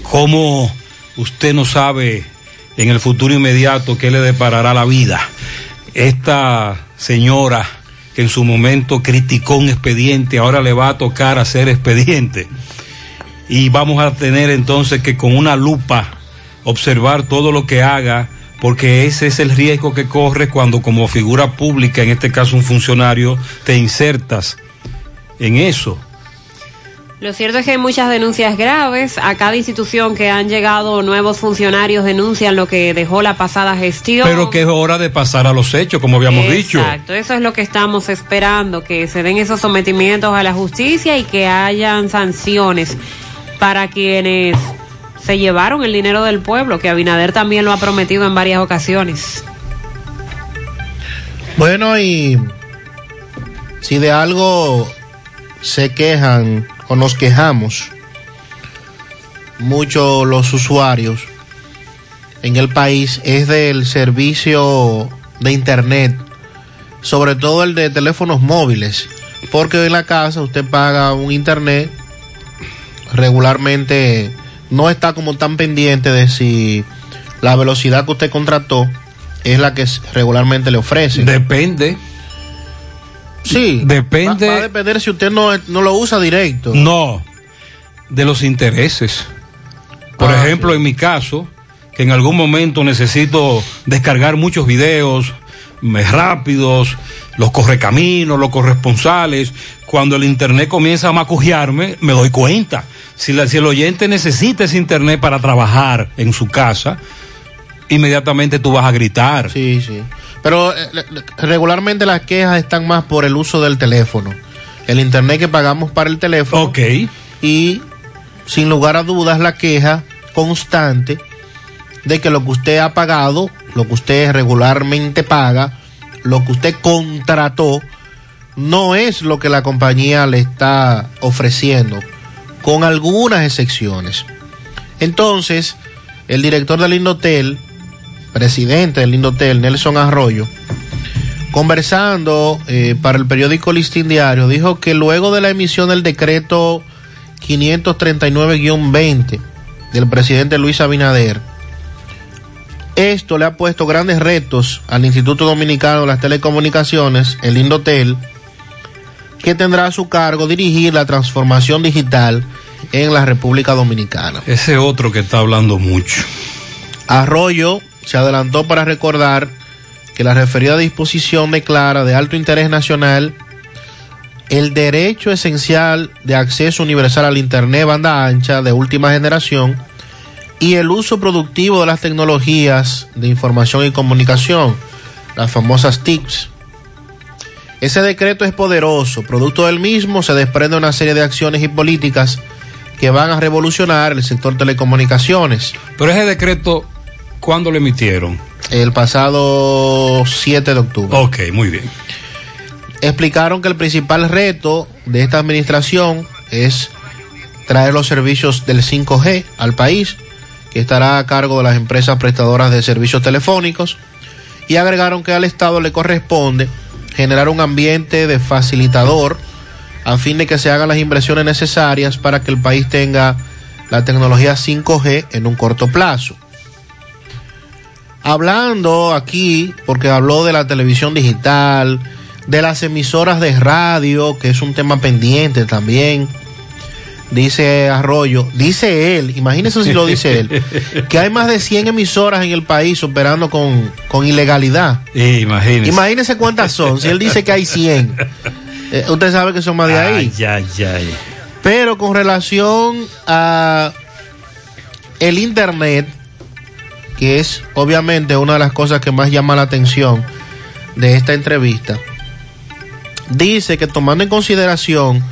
cómo usted no sabe en el futuro inmediato qué le deparará la vida. Esta señora que en su momento criticó un expediente, ahora le va a tocar hacer expediente. Y vamos a tener entonces que con una lupa observar todo lo que haga, porque ese es el riesgo que corre cuando como figura pública, en este caso un funcionario, te insertas en eso. Lo cierto es que hay muchas denuncias graves. A cada institución que han llegado nuevos funcionarios denuncian lo que dejó la pasada gestión. Pero que es hora de pasar a los hechos, como habíamos dicho. Exacto, eso es lo que estamos esperando, que se den esos sometimientos a la justicia y que hayan sanciones para quienes se llevaron el dinero del pueblo, que Abinader también lo ha prometido en varias ocasiones. Bueno, y si de algo se quejan o nos quejamos, mucho los usuarios en el país es del servicio de internet, sobre todo el de teléfonos móviles, porque en la casa usted paga un internet regularmente no está como tan pendiente de si la velocidad que usted contrató es la que regularmente le ofrece. Depende. Sí. Depende. Va, va a depender si usted no, no lo usa directo. No, de los intereses. Por Ah, ejemplo, en mi caso, que en algún momento necesito descargar muchos videos rápidos, los correcaminos, los corresponsales, cuando el internet comienza a macujearme, me doy cuenta. Si, la- si el oyente necesita ese internet para trabajar en su casa, inmediatamente tú vas a gritar. Sí, sí. Pero eh, regularmente las quejas están más por el uso del teléfono. El internet que pagamos para el teléfono. Ok. Y sin lugar a dudas la queja constante de que lo que usted ha pagado, lo que usted regularmente paga, lo que usted contrató, no es lo que la compañía le está ofreciendo, con algunas excepciones. Entonces, el director del Indotel, presidente del Indotel, Nelson Arroyo, conversando eh, para el periódico Listín Diario, dijo que luego de la emisión del decreto 539-20 del presidente Luis Abinader, esto le ha puesto grandes retos al Instituto Dominicano de las Telecomunicaciones, el Indotel, que tendrá a su cargo dirigir la transformación digital en la República Dominicana. Ese otro que está hablando mucho. Arroyo se adelantó para recordar que la referida disposición declara de alto interés nacional el derecho esencial de acceso universal al Internet banda ancha de última generación y el uso productivo de las tecnologías de información y comunicación, las famosas TICs. Ese decreto es poderoso, producto del mismo se desprende una serie de acciones y políticas que van a revolucionar el sector telecomunicaciones. Pero ese decreto, ¿cuándo lo emitieron? El pasado 7 de octubre. Ok, muy bien. Explicaron que el principal reto de esta administración es traer los servicios del 5G al país, que estará a cargo de las empresas prestadoras de servicios telefónicos, y agregaron que al Estado le corresponde generar un ambiente de facilitador a fin de que se hagan las inversiones necesarias para que el país tenga la tecnología 5G en un corto plazo. Hablando aquí, porque habló de la televisión digital, de las emisoras de radio, que es un tema pendiente también, dice Arroyo, dice él, imagínese si lo dice él, [laughs] que hay más de 100 emisoras en el país operando con, con ilegalidad. Sí, imagínese. Imagínese cuántas son, si él dice que hay 100. [laughs] eh, usted sabe que son más de ahí. Ay, ay, ay. Pero con relación a el internet, que es obviamente una de las cosas que más llama la atención de esta entrevista, dice que tomando en consideración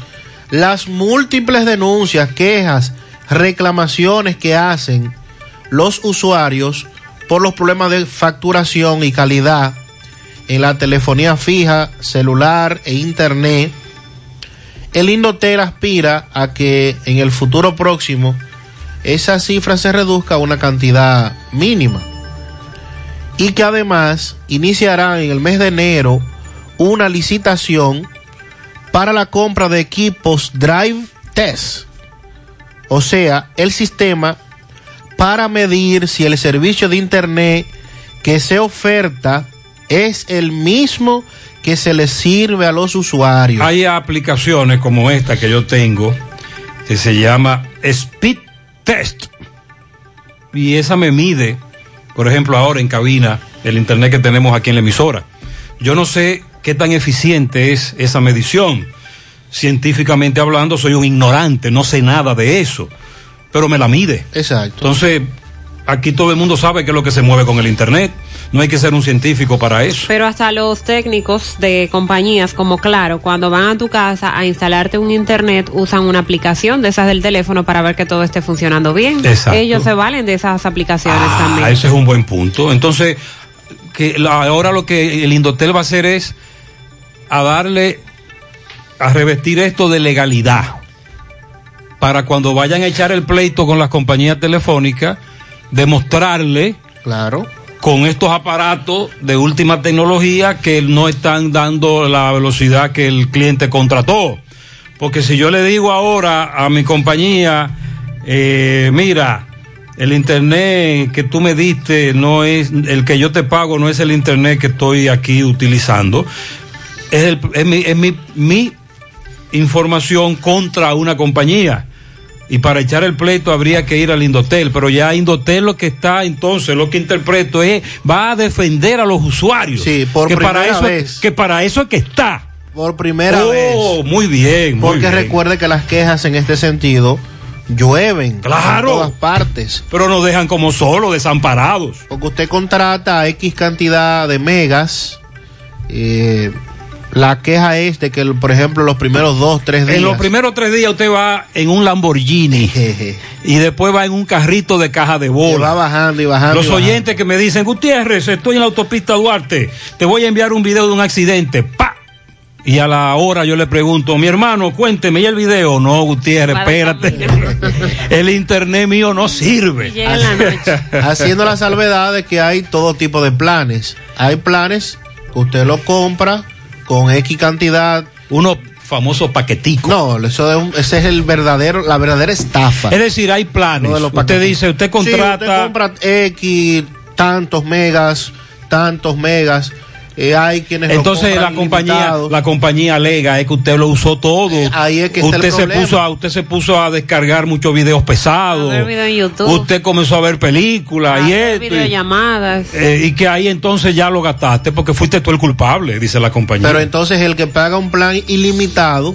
las múltiples denuncias, quejas, reclamaciones que hacen los usuarios por los problemas de facturación y calidad en la telefonía fija, celular e internet, el Indotel aspira a que en el futuro próximo esa cifra se reduzca a una cantidad mínima y que además iniciará en el mes de enero una licitación para la compra de equipos Drive Test, o sea, el sistema para medir si el servicio de internet que se oferta es el mismo que se le sirve a los usuarios. Hay aplicaciones como esta que yo tengo que se llama Speed Test. Y esa me mide, por ejemplo, ahora en cabina, el internet que tenemos aquí en la emisora. Yo no sé qué tan eficiente es esa medición. Científicamente hablando, soy un ignorante, no sé nada de eso, pero me la mide. Exacto. Entonces, aquí todo el mundo sabe qué es lo que se mueve con el internet. No hay que ser un científico para eso. Pero hasta los técnicos de compañías como Claro, cuando van a tu casa a instalarte un internet, usan una aplicación de esas del teléfono para ver que todo esté funcionando bien. Exacto. Ellos se valen de esas aplicaciones Ah, también. ese es un buen punto. Entonces, que la- ahora lo que el Indotel va a hacer es a darle, a revestir esto de legalidad. Para cuando vayan a echar el pleito con las compañías telefónicas, demostrarle Claro. con estos aparatos de última tecnología que no están dando la velocidad que el cliente contrató. Porque si yo le digo ahora a mi compañía, eh, mira, el internet que tú me diste no es, el que yo te pago no es el internet que estoy aquí utilizando, es, el- es mi, es mi- mi información contra una compañía. Y para echar el pleito habría que ir al Indotel, pero ya Indotel lo que está entonces, lo que interpreto es, va a defender a los usuarios. Sí, por que para primera eso, vez. Que para eso es que está. Por primera Oh, vez. Muy bien, muy Porque bien. recuerde que las quejas en este sentido llueven Claro. en todas partes. Pero nos dejan como solo, desamparados. Porque usted contrata X cantidad de megas. eh, la queja es de que, por ejemplo, los primeros dos, tres días. En los primeros tres días usted va en un Lamborghini [laughs] y después va en un carrito de caja de Y bola. va bajando y bajando. Los y bajando. oyentes que me dicen, Gutiérrez, estoy en la autopista Duarte, te voy a enviar un video de un accidente. ¡Pa! Y a la hora yo le pregunto, mi hermano, cuénteme, ¿y el video? No, Gutiérrez, espérate. [laughs] el internet mío no sirve. [laughs] Haciendo la salvedad de que hay todo tipo de planes. Hay planes que usted lo compra con X cantidad. Uno famoso paquetico. No, eso es un- ese es el verdadero, la verdadera estafa. Es decir, hay planes. De los Usted dice, usted Sí, contrata... usted compra X, tantos megas, tantos megas. Eh, hay quienes lo Entonces la compañía, la compañía alega es que usted lo usó todo. ahí es que está el usted se problema. puso a, usted se puso a descargar muchos videos pesados. A ver video en YouTube. Usted comenzó a ver películas y esto. y- videollamadas. eh, y que ahí entonces ya lo gastaste porque fuiste tú el culpable, dice la compañía. Pero entonces el que paga un plan ilimitado,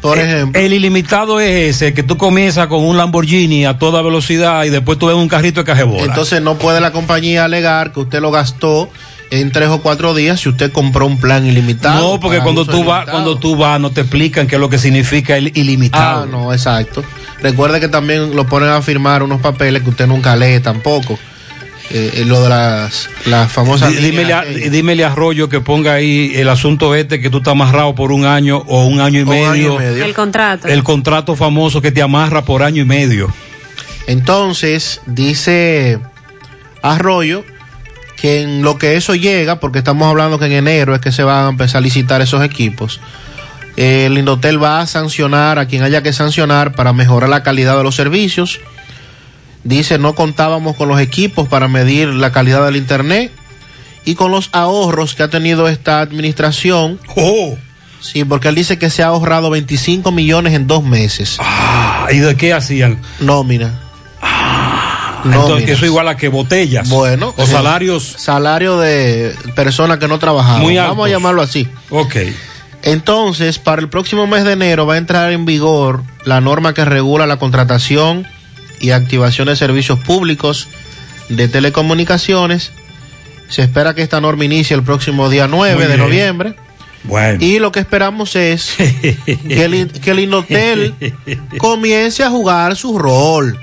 por Eh, ejemplo. El ilimitado es ese, que tú comienzas con un Lamborghini a toda velocidad y después tú ves un carrito de cajebola. Entonces no puede la compañía alegar que usted lo gastó en tres o cuatro días si usted compró un plan ilimitado. no, porque cuando tú vas, cuando tú vas, no te explican qué es lo que significa el ilimitado. Ah, no, exacto. Recuerde que también lo ponen a firmar unos papeles que usted nunca lee tampoco. Eh, eh, lo de las, las famosas. Dí- Dímele a, dímele a Arroyo que ponga ahí el asunto este que tú estás amarrado por un año o un año y, un año medio, y medio. El contrato. El contrato famoso que te amarra por año y medio. Entonces, dice Arroyo que en lo que eso llega, porque estamos hablando que en enero es que se van a empezar a licitar esos equipos, eh, el Indotel va a sancionar a quien haya que sancionar para mejorar la calidad de los servicios. Dice, no contábamos con los equipos para medir la calidad del Internet y con los ahorros que ha tenido esta administración. Oh. Sí, porque él dice que se ha ahorrado 25 millones en dos meses. Ah, ¿Y de qué hacían? Nómina. Entonces, Nóminas. eso igual a que botellas. Bueno. O salarios. Salario de personas que no trabajaban. Muy Vamos a llamarlo así. Ok. Entonces, para el próximo mes de enero va a entrar en vigor la norma que regula la contratación y activación de servicios públicos de telecomunicaciones. Se espera que esta norma inicie el próximo día 9 Muy de bien. noviembre. Bueno. Y lo que esperamos es que el, que el Indotel [laughs] comience a jugar su rol.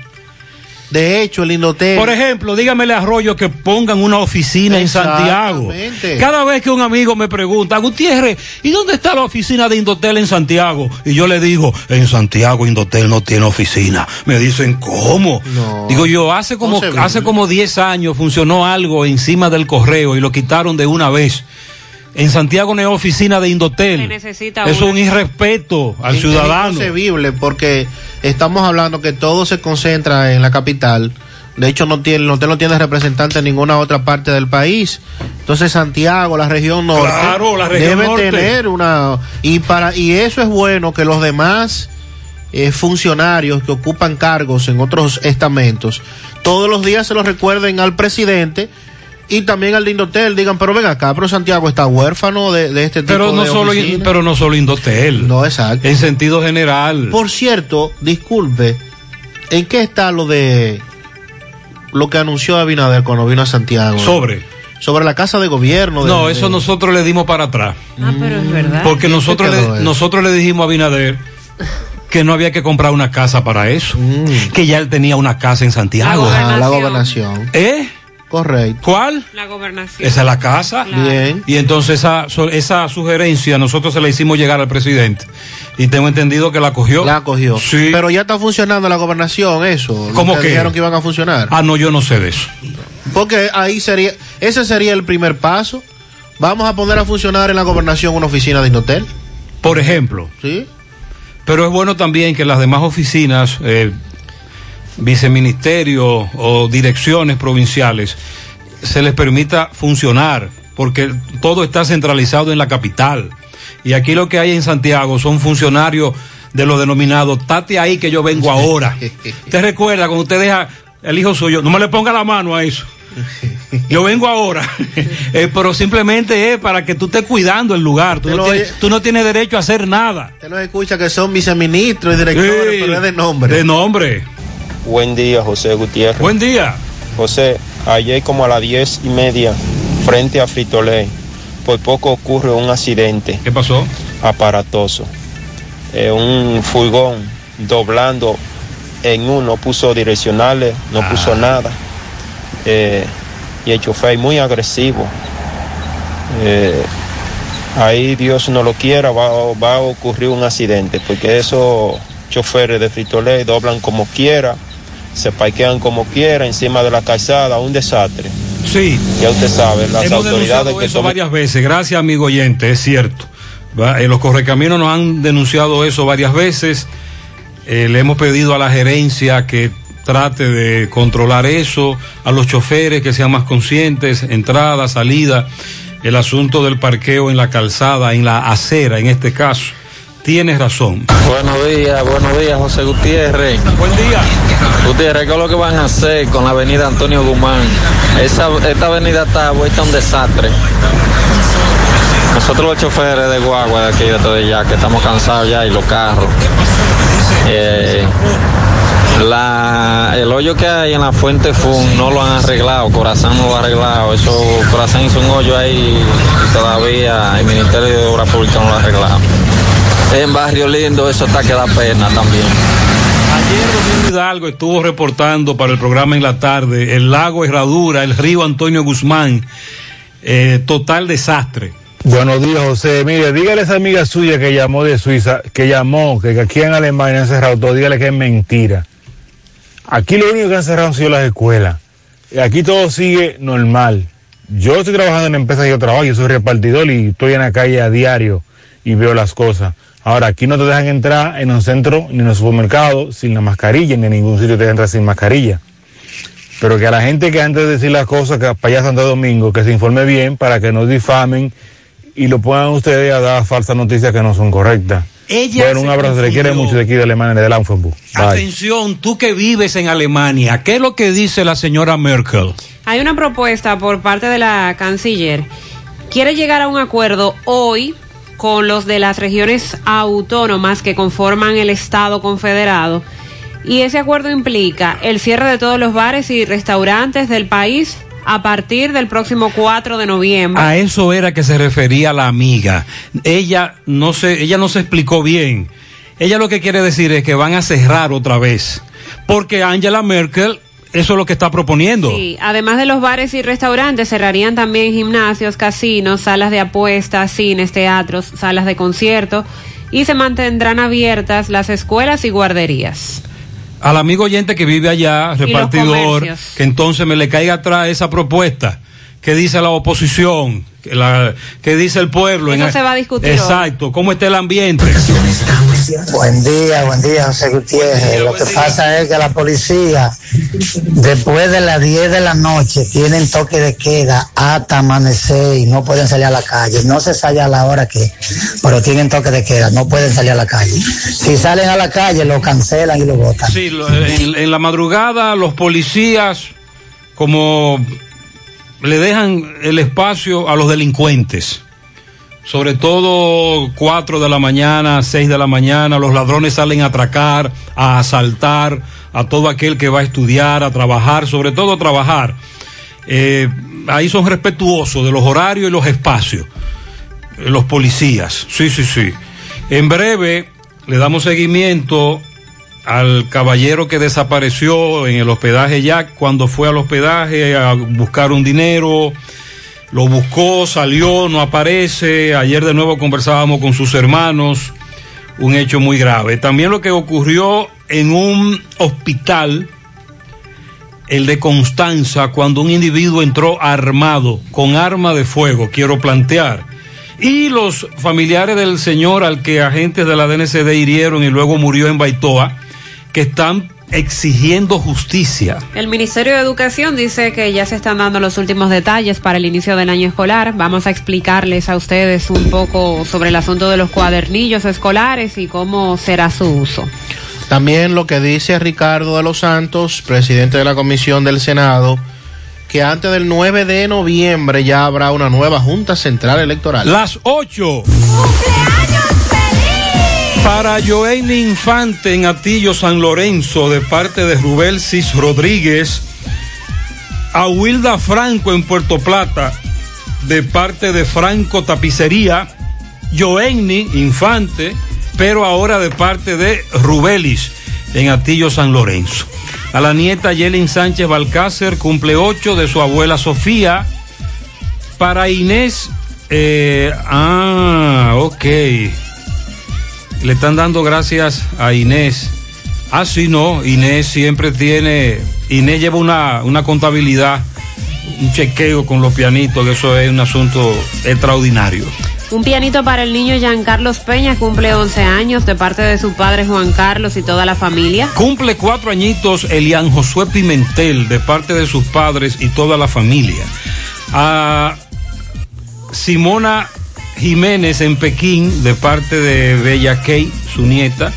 De hecho, el Indotel... Por ejemplo, dígamele a Arroyo que pongan una oficina en Santiago. Cada vez que un amigo me pregunta, Gutiérrez, ¿y dónde está la oficina de Indotel en Santiago? Y yo le digo, en Santiago Indotel no tiene oficina. Me dicen, ¿cómo? Digo yo, hace como, hace como 10 años funcionó algo encima del correo y lo quitaron de una vez. En Santiago no hay oficina de Indotel. Se necesita Eso es una. un irrespeto al Es ciudadano. inconcebible porque estamos hablando que todo se concentra en la capital. De hecho, no tiene, el hotel no tiene representante en ninguna otra parte del país. Entonces, Santiago, la región norte, Claro, la región debe norte. tener una y para y eso es bueno que los demás eh, funcionarios que ocupan cargos en otros estamentos todos los días se lo recuerden al presidente y también al de Indotel digan, pero ven acá, pero Santiago está huérfano de, de este tipo Pero no, de solo, oficinas". pero no solo Indotel. No, exacto. En sentido general. Por cierto, disculpe, ¿en qué está lo de lo que anunció Abinader cuando vino a Santiago? Sobre. Sobre la casa de gobierno. de- No, de- eso nosotros le dimos para atrás. Ah, pero es verdad. Porque nosotros le, nosotros le dijimos a Abinader que no había que comprar una casa para eso. Que ya él tenía una casa en Santiago. Ah, la gobernación. ¿Eh? Correcto. ¿Cuál? La gobernación. Esa es la casa. Bien. Y entonces esa, sugerencia nosotros se la hicimos llegar al presidente. Y tengo entendido que la cogió. La cogió. Sí. Pero ya está funcionando la gobernación, eso. ¿Cómo que? dijeron que iban a funcionar. Ah, no, yo no sé de eso. Porque ahí sería, ese sería el primer paso. Vamos a poner a funcionar en la gobernación una oficina de Indotel. Por ejemplo. Sí. Pero es bueno también que las demás oficinas, eh, viceministerios o direcciones provinciales, se les permita funcionar, porque todo está centralizado en la capital. Y aquí lo que hay en Santiago son funcionarios de lo denominado, tate ahí que yo vengo ahora. [laughs] ¿Usted recuerda cuando usted deja el hijo suyo, no me le ponga la mano a eso? [laughs] Yo vengo ahora, [laughs] Eh, pero simplemente es para que tú estés cuidando el lugar. Tú no, tienes, tú no tienes derecho a hacer nada. Usted los escucha que son viceministros y directores, Sí, pero es de nombre. De nombre. Buen día, José Gutiérrez. Buen día. José, ayer como a las diez y media, frente a Fritolet, por poco ocurre un accidente. ¿Qué pasó? Aparatoso. Eh, un furgón doblando en uno, puso direccionales, no Ah. puso nada. Eh, y el chofer muy agresivo. Eh, ahí Dios no lo quiera, va, va a ocurrir un accidente, porque esos choferes de Fritolet doblan como quiera, se parquean como quiera encima de la calzada, un desastre. Sí. Ya usted sabe, las Hemos autoridades que eso varias veces. Gracias, amigo oyente, es cierto. Va, eh, los correcaminos nos han denunciado eso varias veces. Eh, le hemos pedido a la gerencia que trate de controlar eso, a los choferes que sean más conscientes, entrada, salida, el asunto del parqueo en la calzada, en la acera en este caso. Tienes razón. Buenos días, buenos días, José Gutiérrez. Buen día. Gutiérrez, ¿qué es lo que van a hacer con la avenida Antonio Guzmán? Esa, esta avenida está vuelta a un desastre. Nosotros los choferes de guagua de aquí, de todo ya, que estamos cansados ya, y los carros. Eh, la, el hoyo que hay en la fuente FUN no lo han arreglado, Corazán no lo ha arreglado. Eso, Corazán hizo un hoyo ahí y todavía el Ministerio de Obras Públicas no lo ha arreglado. En Barrio Lindo eso está que da pena también. Ayer Rodrigo Hidalgo estuvo reportando para el programa en la tarde el lago Herradura, el río Antonio Guzmán, eh, total desastre. Buenos días, José. Mire, dígale a esa amiga suya que llamó de Suiza, que llamó, que aquí en Alemania han cerrado todo, dígale que es mentira. Aquí lo único que han cerrado han sido las escuelas. Y aquí todo sigue normal. Yo estoy trabajando en la empresa que yo trabajo, yo soy repartidor y estoy en la calle a diario y veo las cosas. Ahora, aquí no te dejan entrar en un centro ni en un supermercado sin la mascarilla, ni en ningún sitio te dejan entrar sin mascarilla. Pero que a la gente que antes de decir las cosas, que para allá Santo Domingo, que se informe bien para que no difamen y lo pongan ustedes a dar falsas noticias que no son correctas. Ella bueno, un abrazo, se le quiere mucho de aquí de Alemania, de Laufenburg. Atención, tú que vives en Alemania, ¿qué es lo que dice la señora Merkel? Hay una propuesta por parte de la canciller. Quiere llegar a un acuerdo hoy con los de las regiones autónomas que conforman el Estado confederado. Y ese acuerdo implica el cierre de todos los bares y restaurantes del país a partir del próximo 4 de noviembre. A eso era que se refería la amiga. Ella no se, ella no se explicó bien. Ella lo que quiere decir es que van a cerrar otra vez. Porque Angela Merkel, eso es lo que está proponiendo. Sí, además de los bares y restaurantes, cerrarían también gimnasios, casinos, salas de apuestas, cines, teatros, salas de concierto y se mantendrán abiertas las escuelas y guarderías. Al amigo oyente que vive allá, repartidor, que entonces me le caiga atrás esa propuesta. que dice la oposición? que la- ¿Qué dice el pueblo? Eso En- se va a discutir hoy. Exacto. ¿Cómo está el ambiente? Buen día, buen día, José Gutiérrez. Lo que pasa es que la policía, después de las 10 de la noche, tienen toque de queda hasta amanecer y no pueden salir a la calle. No se sale a la hora que, pero tienen toque de queda, no pueden salir a la calle. Si salen a la calle, lo cancelan y lo votan. Sí, en la madrugada los policías como le dejan el espacio a los delincuentes. Sobre todo 4 de la mañana, 6 de la mañana, los ladrones salen a atracar, a asaltar a todo aquel que va a estudiar, a trabajar, sobre todo a trabajar. Eh, ahí son respetuosos de los horarios y los espacios, eh, los policías. Sí, sí, sí. En breve le damos seguimiento al caballero que desapareció en el hospedaje Jack cuando fue al hospedaje a buscar un dinero. Lo buscó, salió, no aparece. Ayer de nuevo conversábamos con sus hermanos. Un hecho muy grave. También lo que ocurrió en un hospital, el de Constanza, cuando un individuo entró armado, con arma de fuego, quiero plantear. Y los familiares del señor al que agentes de la DNCD hirieron y luego murió en Baitoa, que están exigiendo justicia. El Ministerio de Educación dice que ya se están dando los últimos detalles para el inicio del año escolar. Vamos a explicarles a ustedes un poco sobre el asunto de los cuadernillos escolares y cómo será su uso. También lo que dice Ricardo de los Santos, presidente de la Comisión del Senado, que antes del 9 de noviembre ya habrá una nueva Junta Central Electoral. Las 8. Para Joenny Infante en Atillo San Lorenzo, de parte de Rubel Cis Rodríguez. A Wilda Franco en Puerto Plata, de parte de Franco Tapicería. Joenny Infante, pero ahora de parte de Rubelis en Atillo San Lorenzo. A la nieta Yelin Sánchez Balcácer, cumple 8 de su abuela Sofía. Para Inés, eh, ah, ok. Le están dando gracias a Inés. Ah, sí, no, Inés siempre tiene, Inés lleva una, una contabilidad, un chequeo con los pianitos, que eso es un asunto extraordinario. Un pianito para el niño Giancarlos Peña, cumple 11 años, de parte de su padre Juan Carlos y toda la familia. Cumple cuatro añitos Elian Josué Pimentel, de parte de sus padres y toda la familia. A Simona Jiménez en Pekín, de parte de Bella Kay, su nieta.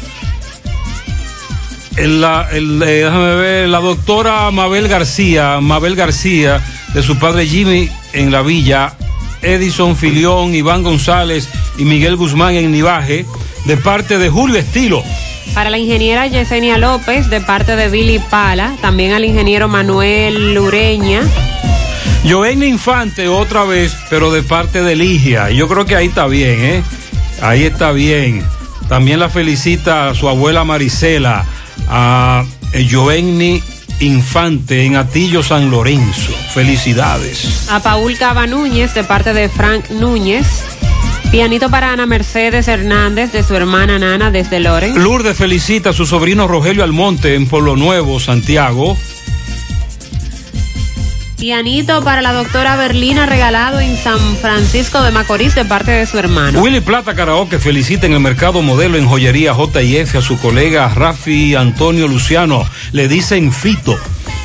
La, el- eh, déjame ver, la doctora Mabel García, Mabel García, de su padre Jimmy en la villa, Edison Filión, Iván González y Miguel Guzmán en Nivaje, de parte de Julio Estilo. Para la ingeniera Yesenia López, de parte de Billy Pala. También al ingeniero Manuel Lureña. Joenny Infante otra vez, pero de parte de Ligia. Yo creo que ahí está bien, ¿eh? Ahí está bien. También la felicita a su abuela Marisela, a eh, Joenny Infante en Atillo San Lorenzo. Felicidades. A Paul Cava Núñez, de parte de Frank Núñez. Pianito para Ana Mercedes Hernández, de su hermana Nana, desde Loren. Lourdes felicita a su sobrino Rogelio Almonte en Pueblo Nuevo, Santiago. Pianito para la doctora Berlina, regalado en San Francisco de Macorís, de parte de su hermano. Willy Plata Karaoke felicita en el mercado modelo en joyería JF a su colega Rafi Antonio Luciano. Le dicen Fito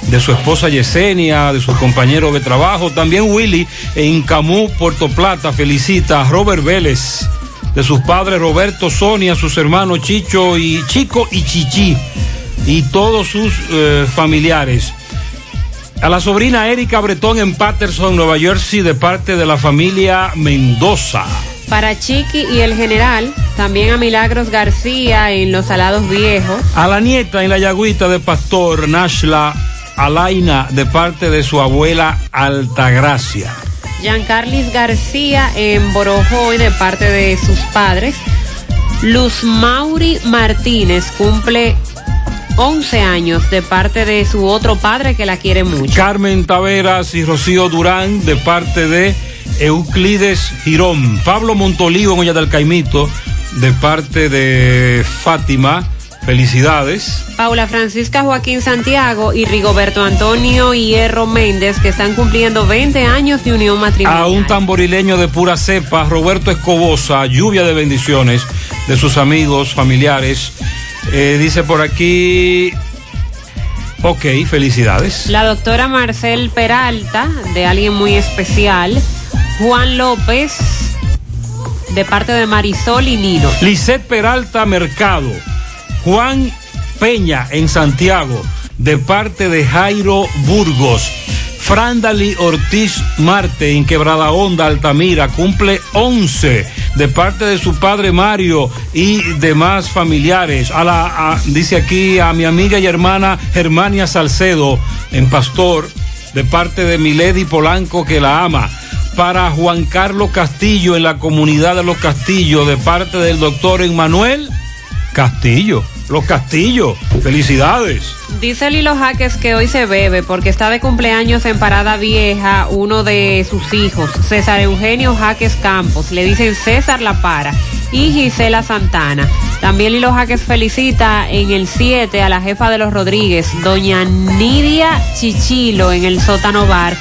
de su esposa Yesenia, de sus compañeros de trabajo. También Willy en Camú, Puerto Plata, felicita a Robert Vélez de sus padres Roberto, Sonia, sus hermanos Chicho y Chico y Chichi y todos sus eh, familiares. A la sobrina Erika Bretón en Patterson, Nueva Jersey, de parte de la familia Mendoza. Para Chiqui y el general, también a Milagros García en Los Salados Viejos. A la nieta en la yagüita de Pastor, Nashla Alaina, de parte de su abuela Altagracia. Giancarlis García en Borojoy de parte de sus padres. Luz Mauri Martínez cumple 11 años de parte de su otro padre que la quiere mucho. Carmen Taveras y Rocío Durán de parte de Euclides Girón. Pablo Montolivo en Olla del Caimito de parte de Fátima. Felicidades. Paula Francisca Joaquín Santiago y Rigoberto Antonio Hierro Méndez que están cumpliendo 20 años de unión matrimonial. A un tamborileño de pura cepa, Roberto Escobosa, lluvia de bendiciones de sus amigos, familiares. Eh, dice por aquí. Ok, felicidades. La doctora Marcel Peralta, de alguien muy especial. Juan López, de parte de Marisol y Nino. Lisette Peralta Mercado. Juan Peña en Santiago, de parte de Jairo Burgos. Frandali Ortiz Marte en Quebrada Honda, Altamira, cumple 11 de parte de su padre Mario y demás familiares. A la, dice aquí a mi amiga y hermana Germania Salcedo en Pastor, de parte de Milady Polanco que la ama. Para Juan Carlos Castillo en la comunidad de los Castillos, de parte del doctor Emmanuel Castillo. Los Castillos, felicidades. Dice Lilo Jaques que hoy se bebe porque está de cumpleaños en Parada Vieja uno de sus hijos, César Eugenio Jaques Campos. Le dicen César La Para y Gisela Santana. También Lilo Jaques felicita en el 7 a la jefa de los Rodríguez, doña Nidia Chichilo en el sótano bar.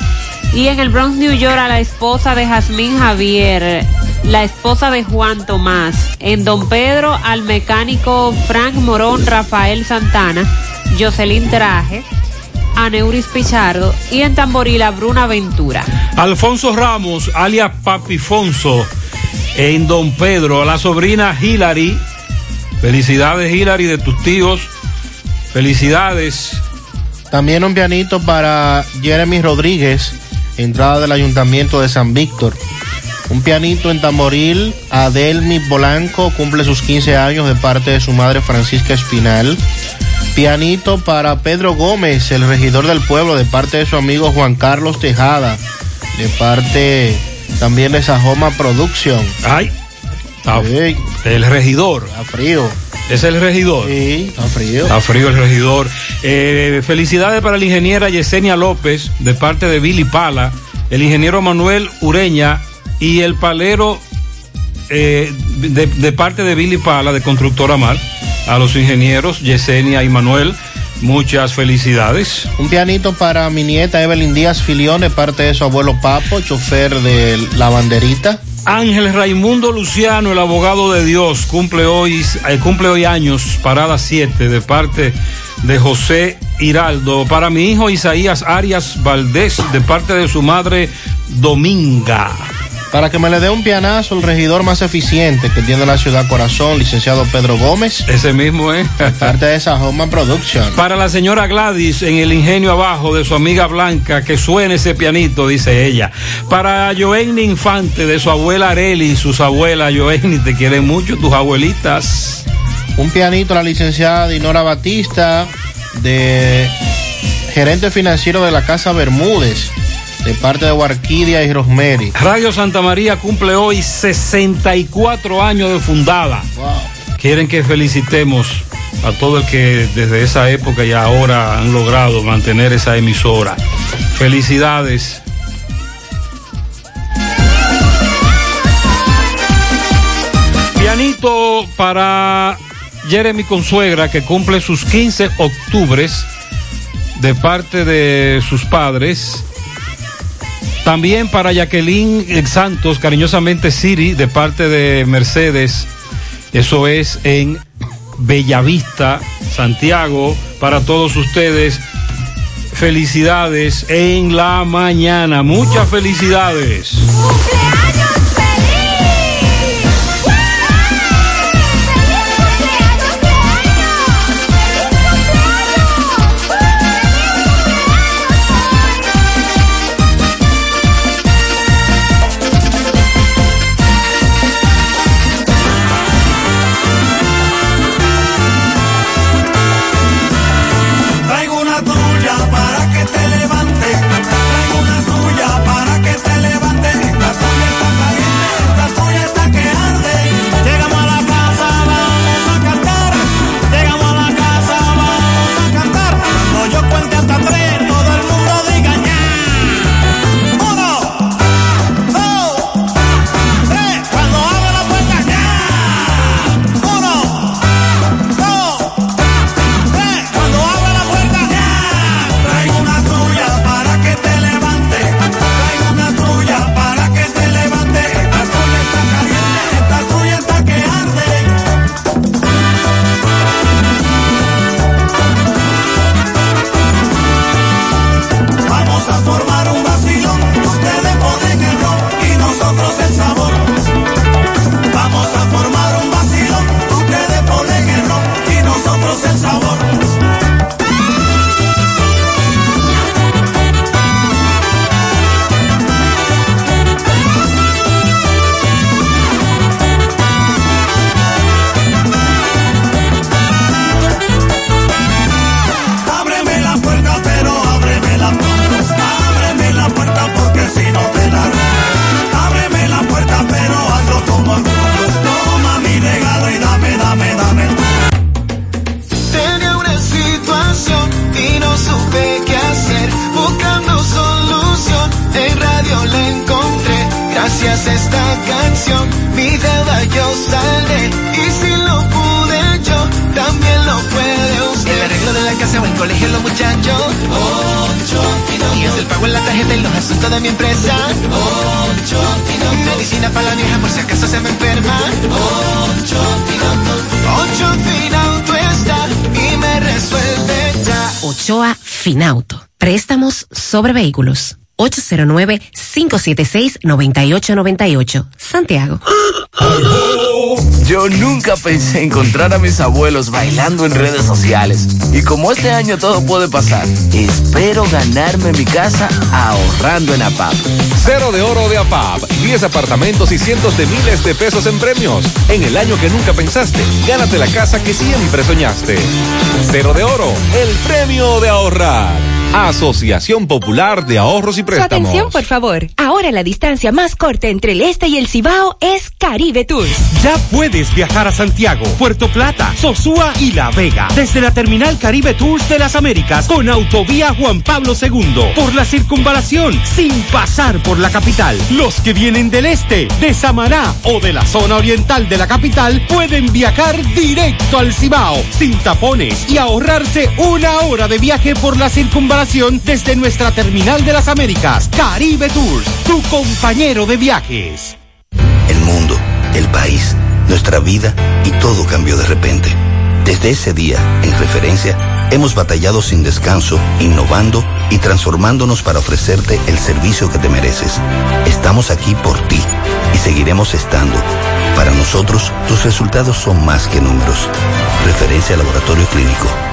Y en el Bronx, New York, a la esposa de Jazmín Javier, la esposa de Juan Tomás. En Don Pedro, al mecánico Frank Morón Rafael Santana, Jocelyn Traje, Aneuris Pichardo y en Tamborila Bruna Ventura. Alfonso Ramos, alias Papifonso, en Don Pedro, a la sobrina Hilary. Felicidades, Hilary, de tus tíos. Felicidades. También un pianito para Jeremy Rodríguez, entrada del Ayuntamiento de San Víctor. Un pianito en tamboril, Adelmi Polanco cumple sus 15 años de parte de su madre Francisca Espinal. Pianito para Pedro Gómez, el regidor del pueblo, de parte de su amigo Juan Carlos Tejada, de parte también de Sajoma Production. Ay, está- el regidor. Está frío. Es el regidor. Sí, está frío. Está frío el regidor. Eh, felicidades para la ingeniera Yesenia López, de parte de Billy Pala, el ingeniero Manuel Ureña y el palero eh, de, de parte de Billy Pala, de Constructora Mar, a los ingenieros Yesenia y Manuel. Muchas felicidades. Un pianito para mi nieta Evelyn Díaz Filión, de parte de su abuelo Papo, chofer de la banderita. Ángel Raimundo Luciano, el abogado de Dios, cumple hoy, eh, cumple hoy años, parada 7, de parte de José Hiraldo. Para mi hijo Isaías Arias Valdés, de parte de su madre Dominga. Para que me le dé un pianazo, el regidor más eficiente que tiene la ciudad corazón, licenciado Pedro Gómez. Ese mismo, ¿eh? Parte de esa Homa Production. Para la señora Gladys en el ingenio abajo de su amiga Blanca, que suene ese pianito, dice ella. Para Joenny Infante de su abuela Areli, sus abuelas Joenny, te quieren mucho, tus abuelitas. Un pianito a la licenciada Dinora Batista, de gerente financiero de la Casa Bermúdez, de parte de Warquidia y Rosemary. Radio Santa María cumple hoy 64 años de fundada. Quieren que felicitemos a todo el que desde esa época y ahora han logrado mantener esa emisora. Felicidades. Pianito para Jeremy Consuegra que cumple sus 15 octubres de parte de sus padres. También para Jacqueline Santos, cariñosamente Siri, de parte de Mercedes. Eso es en Bellavista, Santiago. Para todos ustedes, felicidades en la mañana. Muchas felicidades. Sobre vehículos. 809-576-9898. Santiago. Yo nunca pensé encontrar a mis abuelos bailando en redes sociales. Y como este año todo puede pasar, espero ganarme mi casa ahorrando en APAP. Cero de oro de APAP. 10 apartamentos y cientos de miles de pesos en premios. En el año que nunca pensaste, gánate la casa que siempre soñaste. Cero de oro, el premio de ahorrar. Asociación Popular de Ahorros y Su Préstamos. atención, por favor. Ahora la distancia más corta entre el este y el Cibao es Caribe Tours. Ya puedes viajar a Santiago, Puerto Plata, Sosúa y La Vega desde la terminal Caribe Tours de las Américas con autovía Juan Pablo II por la circunvalación sin pasar por la capital. Los que vienen del este, de Samaná o de la zona oriental de la capital pueden viajar directo al Cibao sin tapones y ahorrarse una hora de viaje por la circunvalación desde nuestra terminal de las Américas. Caribe Tours, tu compañero de viajes. El mundo, el país, nuestra vida y todo cambió de repente. Desde ese día, en referencia, hemos batallado sin descanso, innovando y transformándonos para ofrecerte el servicio que te mereces. Estamos aquí por ti y seguiremos estando. Para nosotros, tus resultados son más que números. Referencia Laboratorio Clínico.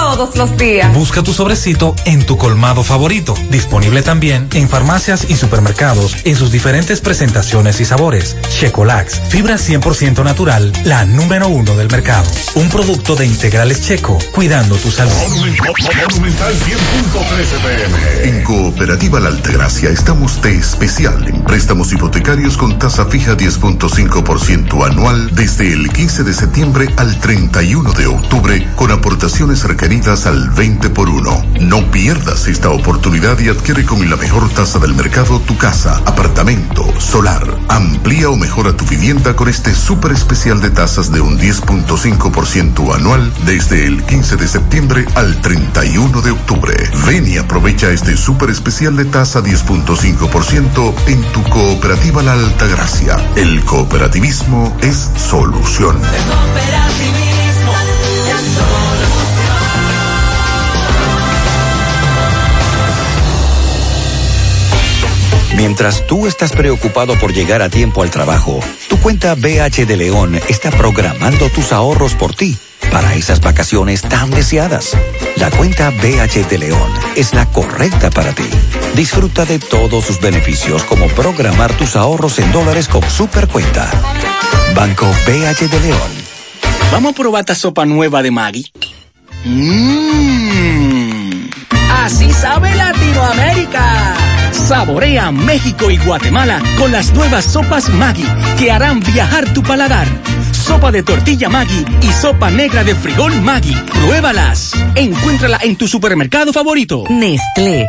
todos los días. Busca tu sobrecito en tu colmado favorito. Disponible también en farmacias y supermercados en sus diferentes presentaciones y sabores. Checolax, fibra 100% natural, la número uno del mercado. Un producto de integrales checo, cuidando tu salud. Monumental 100.13 pm. En Cooperativa La Altagracia estamos de especial en préstamos hipotecarios con tasa fija 10.5% anual desde el 15 de septiembre al 31 de octubre con aportaciones requeridas al 20 por 1. No pierdas esta oportunidad y adquiere con la mejor tasa del mercado tu casa, apartamento, solar. Amplía o mejora tu vivienda con este súper especial de tasas de un 10.5% anual desde el 15 de septiembre al 31 de octubre. Ven y aprovecha este súper especial de tasa 10.5% en tu cooperativa La Altagracia. El cooperativismo es solución. Cooperativismo Mientras tú estás preocupado por llegar a tiempo al trabajo, tu cuenta BH de León está programando tus ahorros por ti para esas vacaciones tan deseadas. La cuenta BH de León es la correcta para ti. Disfruta de todos sus beneficios como programar tus ahorros en dólares con Supercuenta. Banco BH de León. Vamos a probar esta sopa nueva de Maggi. Mmm. Así sabe Latinoamérica. Saborea México y Guatemala con las nuevas sopas Maggi que harán viajar tu paladar. Sopa de tortilla Maggi y sopa negra de frijol Maggi. Pruébalas. Encuéntrala en tu supermercado favorito. Nestlé.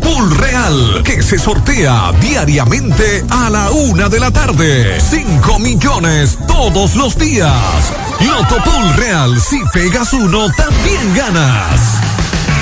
Pool Real, que se sortea diariamente a la una de la tarde. 5 millones todos los días. Loto Pool Real, si pegas uno, también ganas.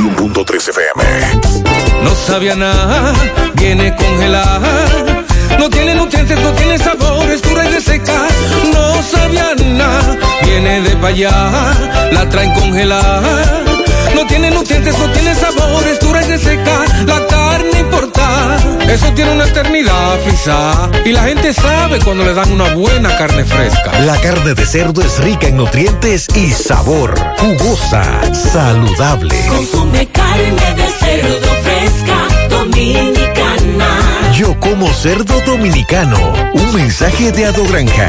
100.3 FM. No sabía nada, viene congelada. No tiene nutrientes, no tiene sabor, es dura y reseca. No sabía nada, viene de pa' allá, la traen congelada. No tiene nutrientes, no tiene sabor, es dura y reseca. La carne importa, eso tiene una eternidad frisada. Y la gente sabe cuando le dan una buena carne fresca. La carne de cerdo es rica en nutrientes y sabor, jugosa, saludable. Consume carne de cerdo fresca, dominicana. Yo como cerdo dominicano. Un mensaje de Ado Granja.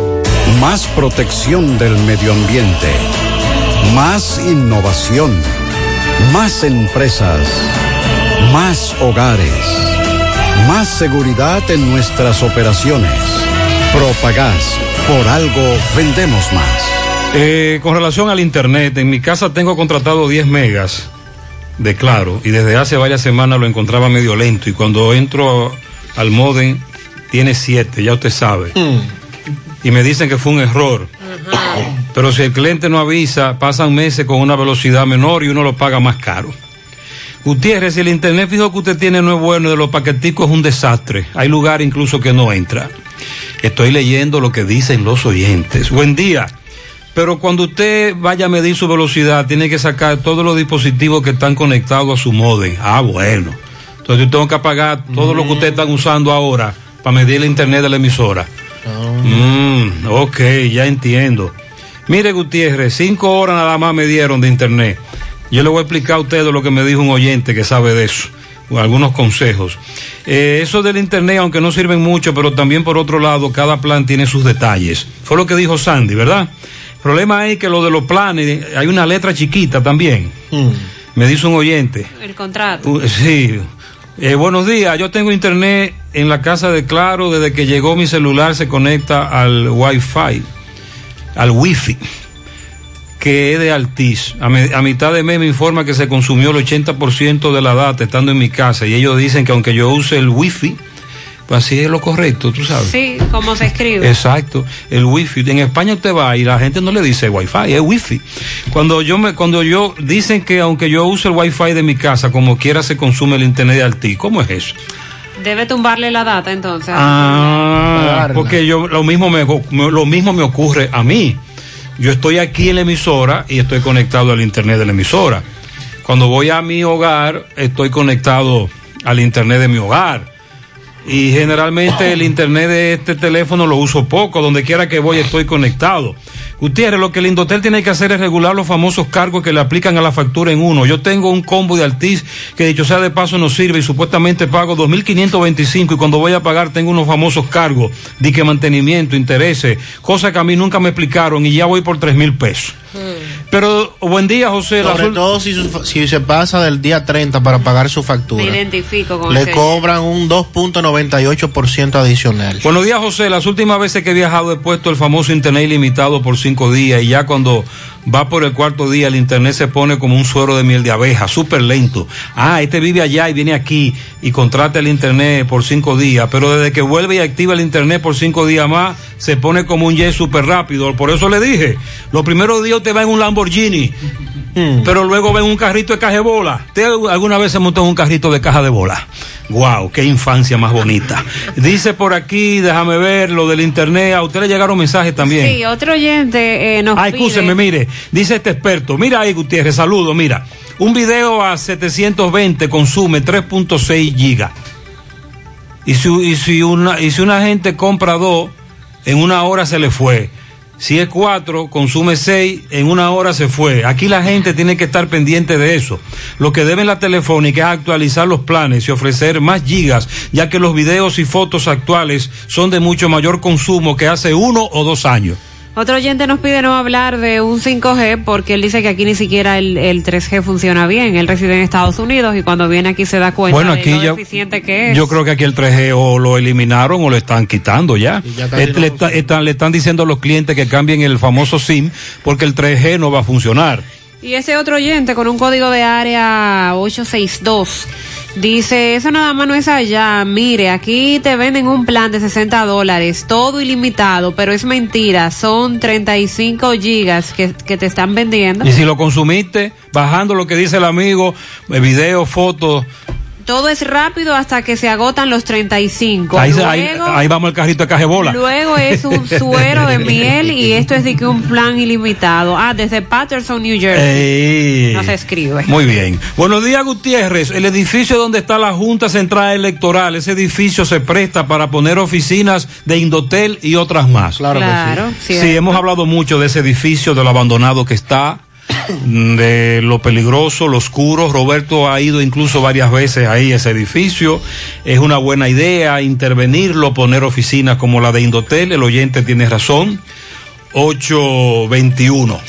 Más protección del medio ambiente. Más innovación. Más empresas. Más hogares. Más seguridad en nuestras operaciones. Propagás. Por algo vendemos más. Eh, con relación al internet, en mi casa tengo contratado 10 megas de claro y desde hace varias semanas lo encontraba medio lento y cuando entro al modem tiene 7, ya usted sabe. Y me dicen que fue un error. Pero si el cliente no avisa, pasan meses con una velocidad menor y uno lo paga más caro. Gutiérrez, si el internet fijo que usted tiene no es bueno, de los paqueticos es un desastre. Hay lugar incluso que no entra. Estoy leyendo lo que dicen los oyentes. Buen día. Pero cuando usted vaya a medir su velocidad, tiene que sacar todos los dispositivos que están conectados a su modem. Ah, bueno. Entonces yo tengo que apagar todo lo que ustedes están usando ahora para medir el internet de la emisora. Mm, ok, ya entiendo. Mire, Gutiérrez, cinco horas nada más me dieron de internet. Yo le voy a explicar a ustedes lo que me dijo un oyente que sabe de eso, algunos consejos. Eh, eso del internet, aunque no sirven mucho, pero también por otro lado, cada plan tiene sus detalles. Fue lo que dijo Sandy, ¿verdad? El problema es que lo de los planes, hay una letra chiquita también. Me dice un oyente. El contrato. Uh, Sí. Eh, buenos días, yo tengo internet en la casa de Claro, desde que llegó mi celular se conecta al Wi-Fi, al Wi-Fi, que es de Altiz. A, me- a mitad de mes me informa que se consumió el 80% de la data estando en mi casa y ellos dicen que aunque yo use el Wi-Fi, pues así es lo correcto, tú sabes. Sí, ¿cómo se escribe? Exacto, el wifi. En España usted va y la gente no le dice wifi, es wifi. Cuando yo me, cuando yo dicen que aunque yo use el wifi de mi casa, como quiera se consume el internet de Altí, ¿cómo es eso? Debe tumbarle la data entonces. Ah, porque yo lo mismo me, lo mismo me ocurre a mí. Yo estoy aquí en la emisora y estoy conectado al internet de la emisora. Cuando voy a mi hogar, estoy conectado al internet de mi hogar. Y generalmente el internet de este teléfono lo uso poco, donde quiera que voy estoy conectado. Gutiérrez, lo que el Indotel tiene que hacer es regular los famosos cargos que le aplican a la factura en uno. Yo tengo un combo de Altiz que dicho sea de paso no sirve y supuestamente pago 2.525 y cuando voy a pagar tengo unos famosos cargos, de que mantenimiento, intereses, cosas que a mí nunca me explicaron y ya voy por 3.000 pesos. Pero buen día, José. Sobre azul- todo si, su- si se pasa del día 30 para pagar su Me factura. identifico con Le ese- cobran un 2.98% adicional. Buenos días, José. Las últimas veces que he viajado he puesto el famoso internet ilimitado por cinco días y ya cuando va por el cuarto día el internet se pone como un suero de miel de abeja, súper lento. Ah, este vive allá y viene aquí y contrata el internet por cinco días, pero desde que vuelve y activa el internet por cinco días más se pone como un jet súper rápido. Por eso le dije, los primeros días te va en un Lamborghini. Pero luego ven un carrito de caja de bola. ¿Usted alguna vez se montó en un carrito de caja de bola? Wow, qué infancia más bonita. Dice por aquí, déjame ver lo del internet. A usted le llegaron mensajes también. Sí, otro oyente eh, nos Ay, pide... escúcheme, mire, dice este experto. Mira ahí, Gutiérrez, saludo, mira. Un video a 720 consume 3.6 gigas. Y si, y, si una, y si una gente compra dos, en una hora se le fue. Si es cuatro, consume seis, en una hora se fue. Aquí la gente tiene que estar pendiente de eso. Lo que debe la telefónica es actualizar los planes y ofrecer más gigas, ya que los videos y fotos actuales son de mucho mayor consumo que hace uno o dos años. Otro oyente nos pide no hablar de un 5G porque él dice que aquí ni siquiera el, el 3G funciona bien. Él reside en Estados Unidos y cuando viene aquí se da cuenta Bueno, de lo ya- deficiente que es. Yo creo que aquí el 3G o lo eliminaron o lo están quitando ya. ya no le, está- están, le están diciendo a los clientes que cambien el famoso SIM porque el 3G no va a funcionar. Y ese otro oyente con un código de área 862 dice, eso nada más no es allá, mire, aquí te venden un plan de 60 dólares, todo ilimitado, pero es mentira, son 35 gigas que, que te están vendiendo. Y si lo consumiste, bajando lo que dice el amigo, eh, video, fotos, Todo es rápido hasta que se agotan los 35. ahí, Luego- ahí vamos el carrito de cajebola. Luego es un [laughs] suero de miel y esto es de que un plan ilimitado. Ah, desde Patterson, New Jersey. Ey. No se escribe. Muy bien. Buenos días, Gutiérrez. El edificio donde está la Junta Central Electoral, ese edificio se presta para poner oficinas de Indotel y otras más. Claro que Claro, sí. Sí, cierto. hemos hablado mucho de ese edificio, de lo abandonado que está, de lo peligroso, lo oscuro. Roberto ha ido incluso varias veces ahí a ese edificio. Es una buena idea intervenirlo, poner oficinas como la de Indotel. El oyente tiene razón. 821.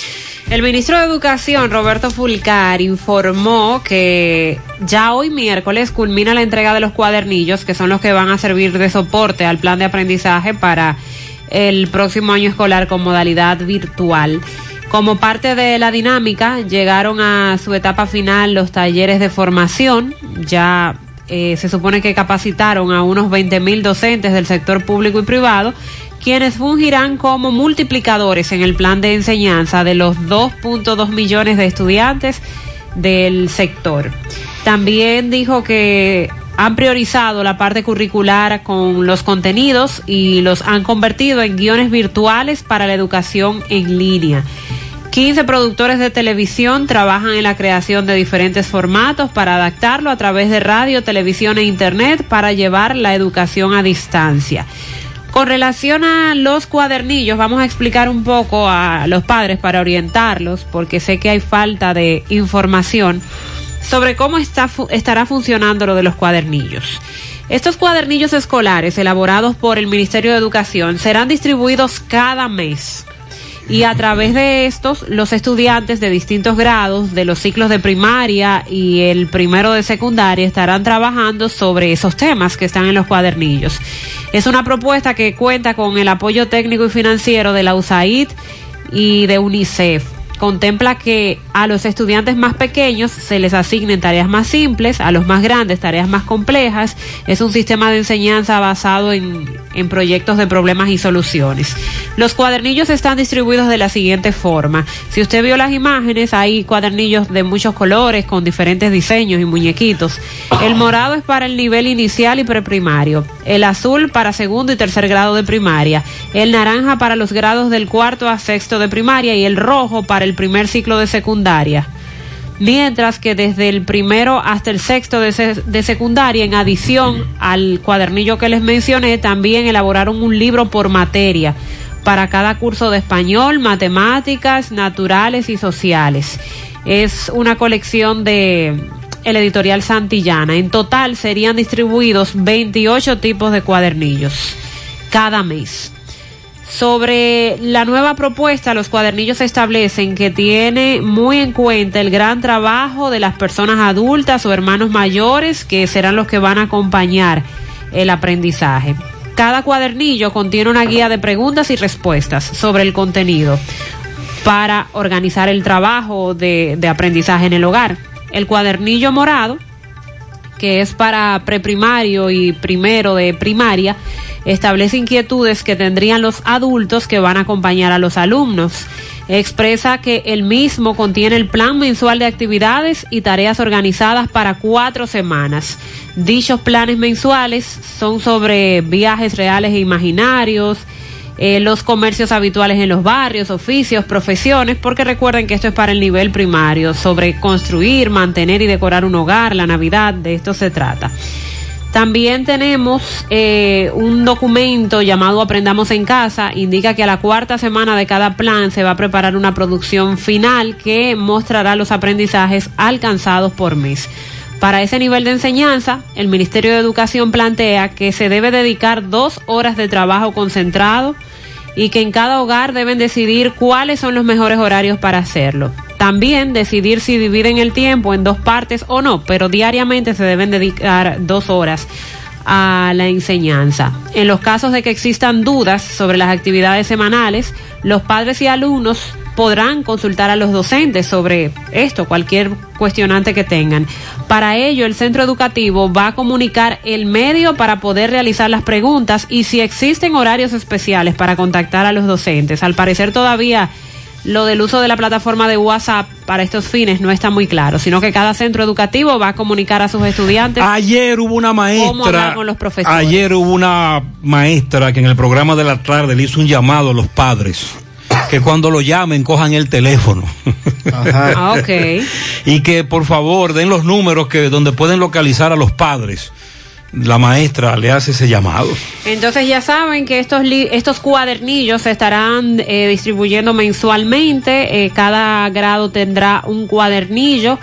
El ministro de Educación, Roberto Fulcar, informó que ya hoy miércoles culmina la entrega de los cuadernillos, que son los que van a servir de soporte al plan de aprendizaje para el próximo año escolar con modalidad virtual. Como parte de la dinámica, llegaron a su etapa final los talleres de formación. Ya eh, se supone que capacitaron a unos 20 mil docentes del sector público y privado, quienes fungirán como multiplicadores en el plan de enseñanza de los 2.2 millones de estudiantes del sector. También dijo que han priorizado la parte curricular con los contenidos y los han convertido en guiones virtuales para la educación en línea. 15 productores de televisión trabajan en la creación de diferentes formatos para adaptarlo a través de radio, televisión e internet para llevar la educación a distancia. Con relación a los cuadernillos, vamos a explicar un poco a los padres para orientarlos, porque sé que hay falta de información sobre cómo está, estará funcionando lo de los cuadernillos. Estos cuadernillos escolares elaborados por el Ministerio de Educación serán distribuidos cada mes. Y a través de estos, los estudiantes de distintos grados de los ciclos de primaria y el primero de secundaria estarán trabajando sobre esos temas que están en los cuadernillos. Es una propuesta que cuenta con el apoyo técnico y financiero de la USAID y de UNICEF. Contempla que a los estudiantes más pequeños se les asignen tareas más simples, a los más grandes tareas más complejas. Es un sistema de enseñanza basado en, en proyectos de problemas y soluciones. Los cuadernillos están distribuidos de la siguiente forma. Si usted vio las imágenes, hay cuadernillos de muchos colores con diferentes diseños y muñequitos. El morado es para el nivel inicial y preprimario. El azul para segundo y tercer grado de primaria. El naranja para los grados del cuarto a sexto de primaria y el rojo para el primer ciclo de secundaria. Mientras que desde el primero hasta el sexto de, de secundaria, en adición al cuadernillo que les mencioné, también elaboraron un libro por materia para cada curso de español, matemáticas, naturales y sociales. Es una colección de el editorial Santillana. En total serían distribuidos 28 tipos de cuadernillos cada mes. Sobre la nueva propuesta, los cuadernillos establecen que tiene muy en cuenta el gran trabajo de las personas adultas o hermanos mayores que serán los que van a acompañar el aprendizaje. Cada cuadernillo contiene una guía de preguntas y respuestas sobre el contenido para organizar el trabajo de, aprendizaje en el hogar. El cuadernillo morado, que es para preprimario y primero de primaria, establece inquietudes que tendrían los adultos que van a acompañar a los alumnos. Expresa que el mismo contiene el plan mensual de actividades y tareas organizadas para cuatro semanas. Dichos planes mensuales son sobre viajes reales e imaginarios, eh, los comercios habituales en los barrios, oficios, profesiones, porque recuerden que esto es para el nivel primario, sobre construir, mantener y decorar un hogar, la Navidad, de esto se trata. También tenemos eh, un documento llamado Aprendamos en Casa, indica que a la cuarta semana de cada plan se va a preparar una producción final que mostrará los aprendizajes alcanzados por mes. Para ese nivel de enseñanza, el Ministerio de Educación plantea que se debe dedicar dos horas de trabajo concentrado y que en cada hogar deben decidir cuáles son los mejores horarios para hacerlo. También decidir si dividen el tiempo en dos partes o no, pero diariamente se deben dedicar dos horas a la enseñanza. En los casos de que existan dudas sobre las actividades semanales, los padres y alumnos podrán consultar a los docentes sobre esto, cualquier cuestionante que tengan. Para ello, el centro educativo va a comunicar el medio para poder realizar las preguntas y si existen horarios especiales para contactar a los docentes. Al parecer todavía lo del uso de la plataforma de WhatsApp para estos fines no está muy claro, sino que cada centro educativo va a comunicar a sus estudiantes. Ayer hubo una maestra. con los profesores. Ayer hubo una maestra que en el programa de la tarde le hizo un llamado a los padres. Que cuando lo llamen cojan el teléfono. Ah, ok. y que por favor den los números que donde pueden localizar a los padres. La maestra le hace ese llamado. Entonces ya saben que estos li- estos cuadernillos se estarán eh, distribuyendo mensualmente. eh, cada grado tendrá un cuadernillo.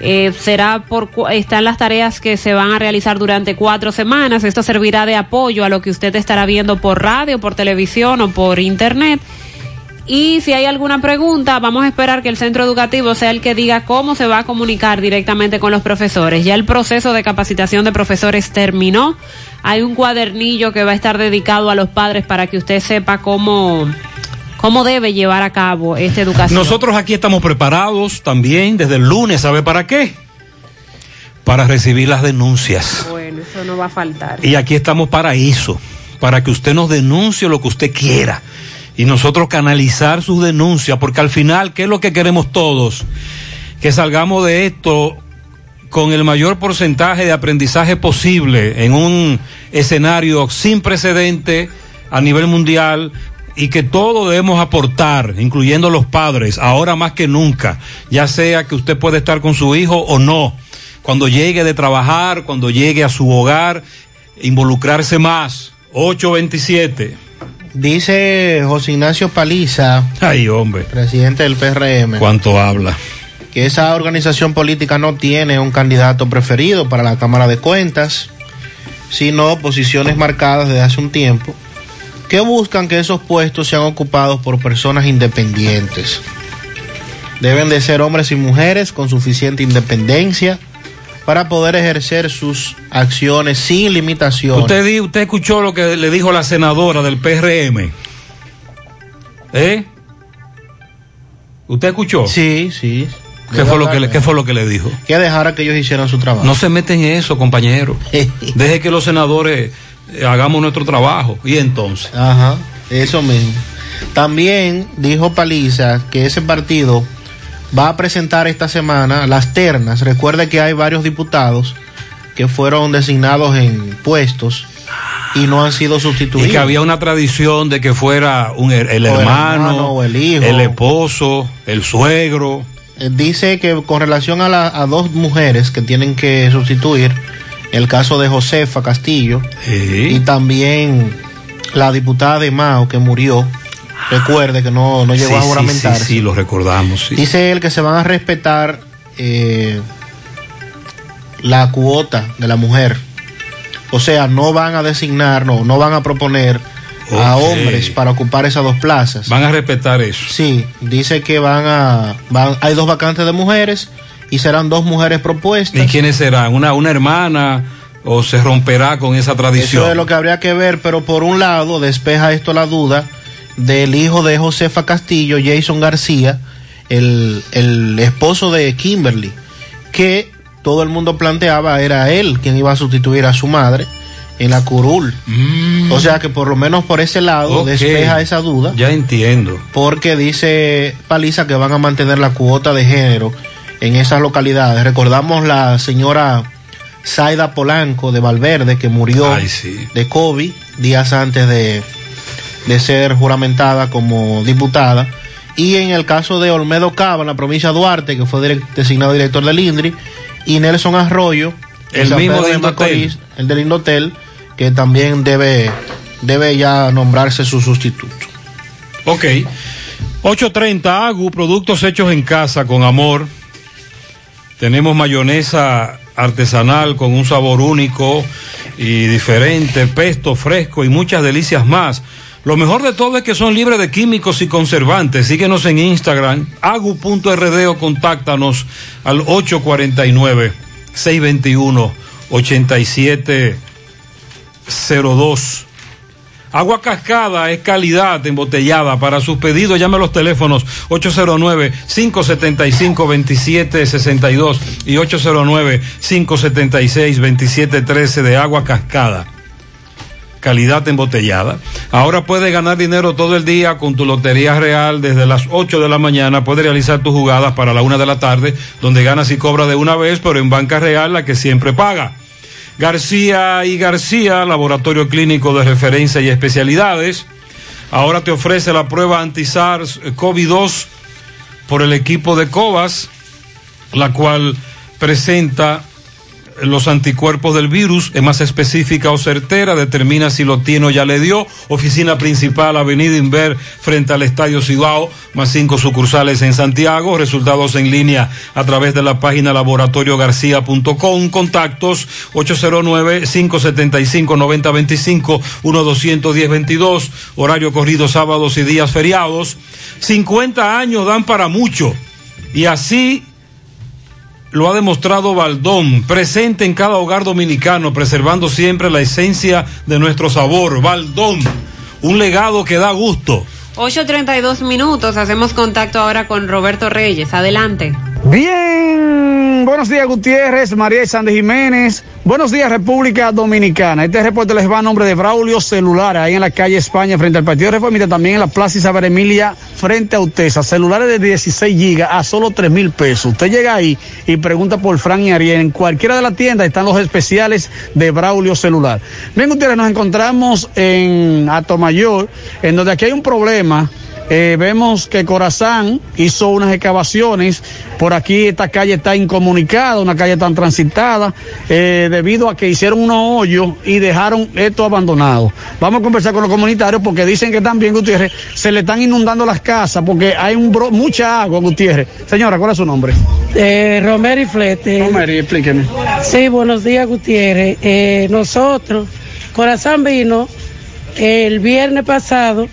Eh, será por cu- están las tareas que se van a realizar durante cuatro semanas. Esto servirá de apoyo a lo que usted estará viendo por radio, por televisión o por internet. Y si hay alguna pregunta, vamos a esperar que el centro educativo sea el que diga cómo se va a comunicar directamente con los profesores. Ya el proceso de capacitación de profesores terminó. Hay un cuadernillo que va a estar dedicado a los padres para que usted sepa cómo, cómo debe llevar a cabo esta educación. Nosotros aquí estamos preparados también desde el lunes, ¿sabe para qué? Para recibir las denuncias. Bueno, eso no va a faltar. Y aquí estamos para eso, para que usted nos denuncie lo que usted quiera y nosotros canalizar sus denuncias, porque al final, ¿qué es lo que queremos todos? Que salgamos de esto con el mayor porcentaje de aprendizaje posible en un escenario sin precedente a nivel mundial y que todo debemos aportar, incluyendo los padres, ahora más que nunca, ya sea que usted puede estar con su hijo o no, cuando llegue de trabajar, cuando llegue a su hogar, involucrarse más. 827. Dice José Ignacio Paliza, Ay, hombre, presidente del PRM, cuánto habla. que esa organización política no tiene un candidato preferido para la Cámara de Cuentas, sino posiciones marcadas desde hace un tiempo, que buscan que esos puestos sean ocupados por personas independientes. Deben de ser hombres y mujeres con suficiente independencia para poder ejercer sus acciones sin limitaciones. Usted, usted escuchó lo que le dijo la senadora del PRM. ¿Eh? ¿Usted escuchó? Sí, sí. ¿Qué fue, lo que le, ¿Qué fue lo que le dijo? Que dejara que ellos hicieran su trabajo. No se meten en eso, compañero. [laughs] Deje que los senadores eh, hagamos nuestro trabajo. Y entonces. Ajá, eso mismo. También dijo Paliza que ese partido va a presentar esta semana las ternas. Recuerde que hay varios diputados que fueron designados en puestos y no han sido sustituidos. Y que había una tradición de que fuera un, el, hermano, hermano o el hijo. el esposo, el suegro. Eh, Dice que con relación a, la- a dos mujeres que tienen que sustituir, el caso de Josefa Castillo y también la diputada de Mao que murió, Recuerde que no, no llegó Sí, a sí, juramentarse. Sí, sí, lo recordamos. Dice él que se van a respetar eh, la cuota de la mujer. O sea, no van a designar, no, no van a proponer a hombres para ocupar esas dos plazas. Van a respetar eso. Sí, dice que van a, van, hay dos vacantes de mujeres y serán dos mujeres propuestas. ¿Y quiénes serán? ¿Una, una hermana o se romperá con esa tradición? Eso es lo que habría que ver, pero por un lado despeja esto la duda del hijo de Josefa Castillo, Jason García, el, el esposo de Kimberly, que todo el mundo planteaba era él quien iba a sustituir a su madre en la curul. O sea que por lo menos por ese lado Mm. Despeja esa duda. Ya entiendo. Porque dice Paliza que van a mantener la cuota de género en esas localidades. Recordamos la señora Zaida Polanco de Valverde que murió Ay, sí. de COVID días antes de, de ser juramentada como diputada. Y en el caso de Olmedo Cava, en la provincia de Duarte, que fue direct- designado director del INDRI, y Nelson Arroyo, El San mismo Pedro de. Macorís, el del Indotel, que también debe, debe ya nombrarse su sustituto. Ok. 830 Agu, productos hechos en casa con amor. Tenemos mayonesa artesanal con un sabor único y diferente, pesto fresco y muchas delicias más. Lo mejor de todo es que son libres de químicos y conservantes. Síguenos en Instagram, agu.rd o contáctanos al 849-621-8702. Agua Cascada es calidad embotellada. Para sus pedidos llame a los teléfonos 809-575-2762 y 809-576-2713 de Agua Cascada. Calidad embotellada. Ahora puedes ganar dinero todo el día con tu Lotería Real desde las 8 de la mañana. Puedes realizar tus jugadas para la 1 de la tarde, donde ganas y cobras de una vez, pero en Banca Real la que siempre paga. García y García, laboratorio clínico de referencia y especialidades. Ahora te ofrece la prueba anti-SARS-CoV-2 por el equipo de COVAS, la cual presenta los anticuerpos del virus, es más específica o certera, determina si lo tiene o ya le dio. Oficina principal, Avenida Inver, frente al Estadio Cibao, más cinco sucursales en Santiago. Resultados en línea a través de la página laboratoriogarcia.com. Contactos 809-575-9025, 1-210-22. Horario corrido sábados y días feriados. 50 años dan para mucho. Y así lo ha demostrado Baldón, presente en cada hogar dominicano, preservando siempre la esencia de nuestro sabor. Baldón, un legado que da gusto. 8.32 minutos, hacemos contacto ahora con Roberto Reyes. Adelante. Bien, buenos días Gutiérrez, María y Sandy Jiménez. Buenos días República Dominicana. Este reporte les va a nombre de Braulio Celular, ahí en la calle España, frente al Partido Reformista, también en la Plaza Isabel Emilia, frente a Utesa. Celulares de 16 gigas a solo 3 mil pesos. Usted llega ahí y pregunta por Fran y Ariel. En cualquiera de las tiendas están los especiales de Braulio Celular. Bien, Gutiérrez, nos encontramos en Atomayor, en donde aquí hay un problema. Eh, vemos que Corazán hizo unas excavaciones. Por aquí esta calle está incomunicada, una calle tan transitada, eh, debido a que hicieron unos hoyos y dejaron esto abandonado. Vamos a conversar con los comunitarios porque dicen que también, Gutiérrez, se le están inundando las casas porque hay un bro- mucha agua, Gutiérrez. Señora, ¿cuál es su nombre? Eh, Romero y Flete. Romero, explíqueme. Sí, buenos días, Gutiérrez. Eh, nosotros, Corazón vino el viernes pasado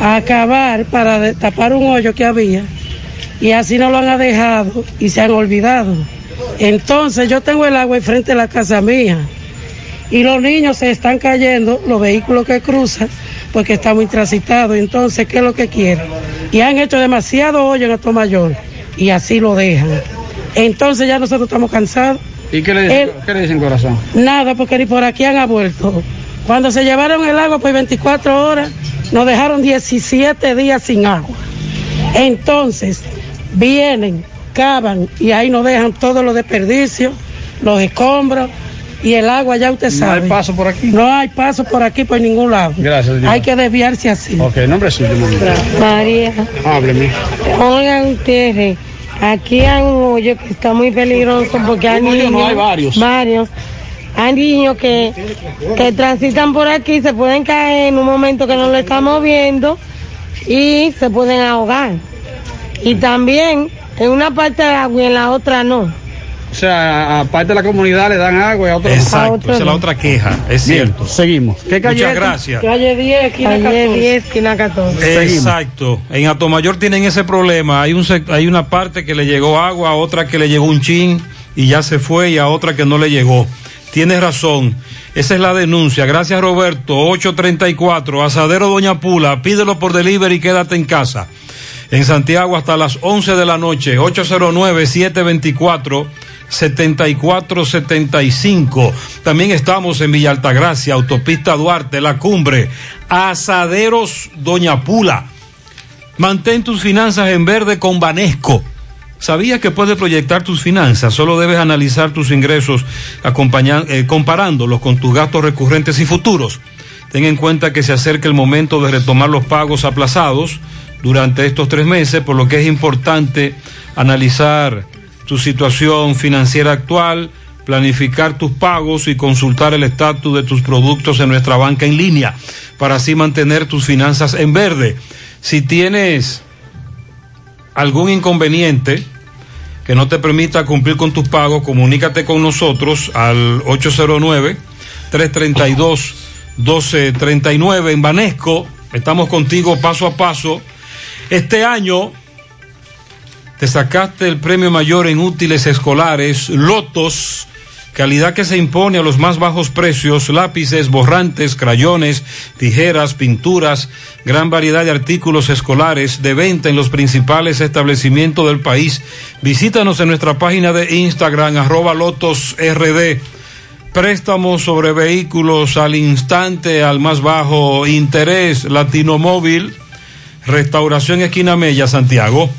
a acabar para tapar un hoyo que había y así no lo han dejado y se han olvidado. Entonces yo tengo el agua enfrente de la casa mía y los niños se están cayendo, los vehículos que cruzan, porque está muy transitado. Entonces, ¿qué es lo que quieren? Y han hecho demasiado hoyo en esto mayor y así lo dejan. Entonces ya nosotros estamos cansados. ¿Y qué le dicen, El- qué le dicen Corazón? Nada, porque ni por aquí han vuelto. Cuando se llevaron el agua por 24 horas, nos dejaron 17 días sin agua. Entonces, vienen, cavan y ahí nos dejan todos los desperdicios, los escombros y el agua, ya usted ¿No sabe. hay paso por aquí? No hay paso por aquí por ningún lado. Gracias, señora. Hay que desviarse así. Ok, nombre suyo. María, Hábleme. oigan ustedes, aquí hay un hoyo que está muy peligroso porque hay Un hoyo niños, no, hay varios. varios, hay niños que, que transitan por aquí, se pueden caer en un momento que no lo estamos viendo y se pueden ahogar. Y también en una parte de agua y en la otra no. O sea, aparte de la comunidad le dan agua y a otros. Exacto, esa es la otra queja, es Bien, cierto. Seguimos. ¿Qué calle Muchas gracias. Calle 10, esquina Calle 14. 10, esquina 14. Exacto. En Atomayor tienen ese problema. Hay un hay una parte que le llegó agua, a otra que le llegó un chin y ya se fue y a otra que no le llegó. Tienes razón. Esa es la denuncia. Gracias Roberto. 834 Asadero Doña Pula. Pídelo por delivery y quédate en casa. En Santiago hasta las 11 de la noche. 809 724 7475. También estamos en Villa Altagracia, Autopista Duarte, La Cumbre, Asaderos Doña Pula. Mantén tus finanzas en verde con Banesco. ¿Sabías que puedes proyectar tus finanzas? Solo debes analizar tus ingresos eh, comparándolos con tus gastos recurrentes y futuros. Ten en cuenta que se acerca el momento de retomar los pagos aplazados durante estos tres meses, por lo que es importante analizar tu situación financiera actual, planificar tus pagos y consultar el estatus de tus productos en nuestra banca en línea para así mantener tus finanzas en verde. Si tienes algún inconveniente que no te permita cumplir con tus pagos, comunícate con nosotros al 809-332-1239 en Banesco. Estamos contigo paso a paso. Este año te sacaste el premio mayor en útiles escolares, lotos, calidad que se impone a los más bajos precios, lápices, borrantes, crayones, tijeras, pinturas, gran variedad de artículos escolares de venta en los principales establecimientos del país. Visítanos en nuestra página de Instagram, arroba lotosrd. Préstamos sobre vehículos al instante, al más bajo interés, Latino Móvil, Restauración Esquina Mella, Santiago.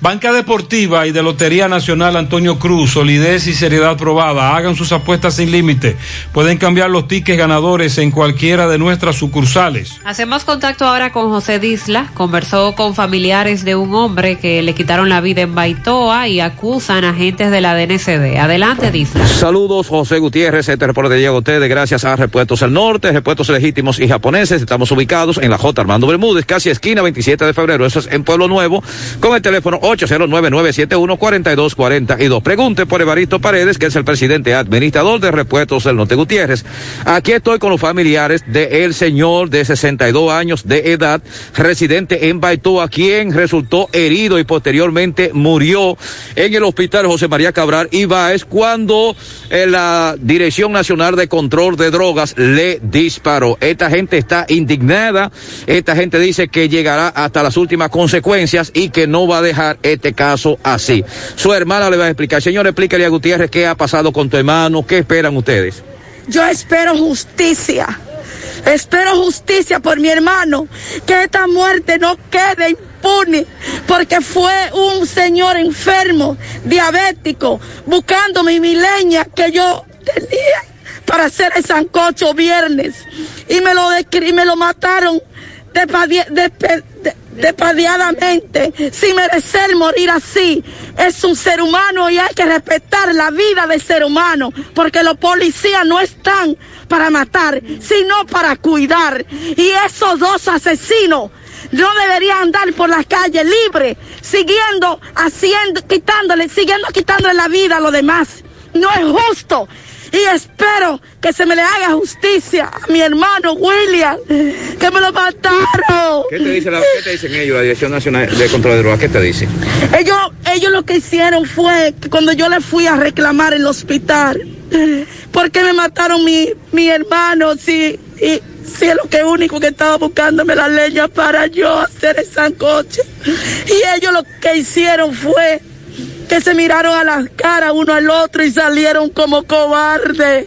Banca Deportiva y de Lotería Nacional Antonio Cruz, solidez y seriedad probada. Hagan sus apuestas sin límite. Pueden cambiar los tickets ganadores en cualquiera de nuestras sucursales. Hacemos contacto ahora con José Disla. Conversó con familiares de un hombre que le quitaron la vida en Baitoa y acusan a agentes de la DNCD. Adelante, Disla. Saludos, José Gutiérrez, este reporte llega a ustedes gracias a Repuestos del Norte, Repuestos Legítimos y Japoneses. Estamos ubicados en la J. Armando Bermúdez, casi esquina 27 de febrero. Eso es en Pueblo Nuevo, con el teléfono 809-971-4242. Pregunte por Evaristo Paredes, que es el presidente administrador de Repuestos del Norte Gutiérrez. Aquí estoy con los familiares del señor de 62 años de edad, residente en Baitoa, quien resultó herido y posteriormente murió en el hospital José María Cabral Ibáez cuando eh, la Dirección Nacional de Control de Drogas le disparó. Esta gente está indignada, esta gente dice que llegará hasta las últimas consecuencias y que no va a dejar este caso así. Su hermana le va a explicar. Señor, explíquele a Gutiérrez qué ha pasado con tu hermano, qué esperan ustedes. Yo espero justicia. Espero justicia por mi hermano. Que esta muerte no quede impune. Porque fue un señor enfermo, diabético, buscando mi mileña que yo tenía para hacer el sancocho viernes. Y me lo, y me lo mataron despadi- despe- de- despadiadamente, sin merecer morir así. Es un ser humano y hay que respetar la vida del ser humano, porque los policías no están para matar, sino para cuidar. Y esos dos asesinos no deberían andar por la calle libre, siguiendo, haciendo, quitándole, siguiendo quitándole la vida a los demás. No es justo. Y espero que se me le haga justicia a mi hermano William, que me lo mataron. ¿Qué te, dice la- qué te dicen ellos, la Dirección Nacional de Control de Drogas? ¿Qué te dice? Ellos, ellos lo que hicieron fue que cuando yo le fui a reclamar el hospital, ¿por qué me mataron mi, mi hermano si, y, si es lo que único que estaba buscándome la leña para yo hacer el sancoche? Y ellos lo que hicieron fue que se miraron a las caras uno al otro y salieron como cobardes.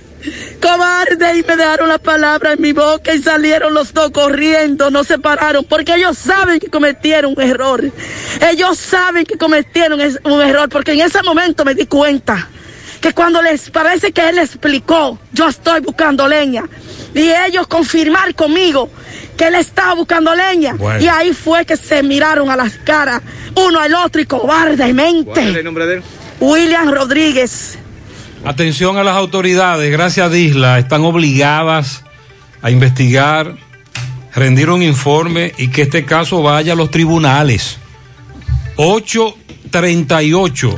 Cobarde y me dejaron la palabra en mi boca y salieron los dos corriendo, no se pararon, porque ellos saben que cometieron un error. Ellos saben que cometieron un error, porque en ese momento me di cuenta que cuando les parece que él explicó, yo estoy buscando leña, y ellos confirmar conmigo que él estaba buscando leña, Bueno. y ahí fue que se miraron a las caras uno al otro y cobardemente. ¿Cuál es el nombre de él? William Rodríguez. Atención a las autoridades, gracias a Disla, están obligadas a investigar, rendir un informe y que este caso vaya a los tribunales. 838.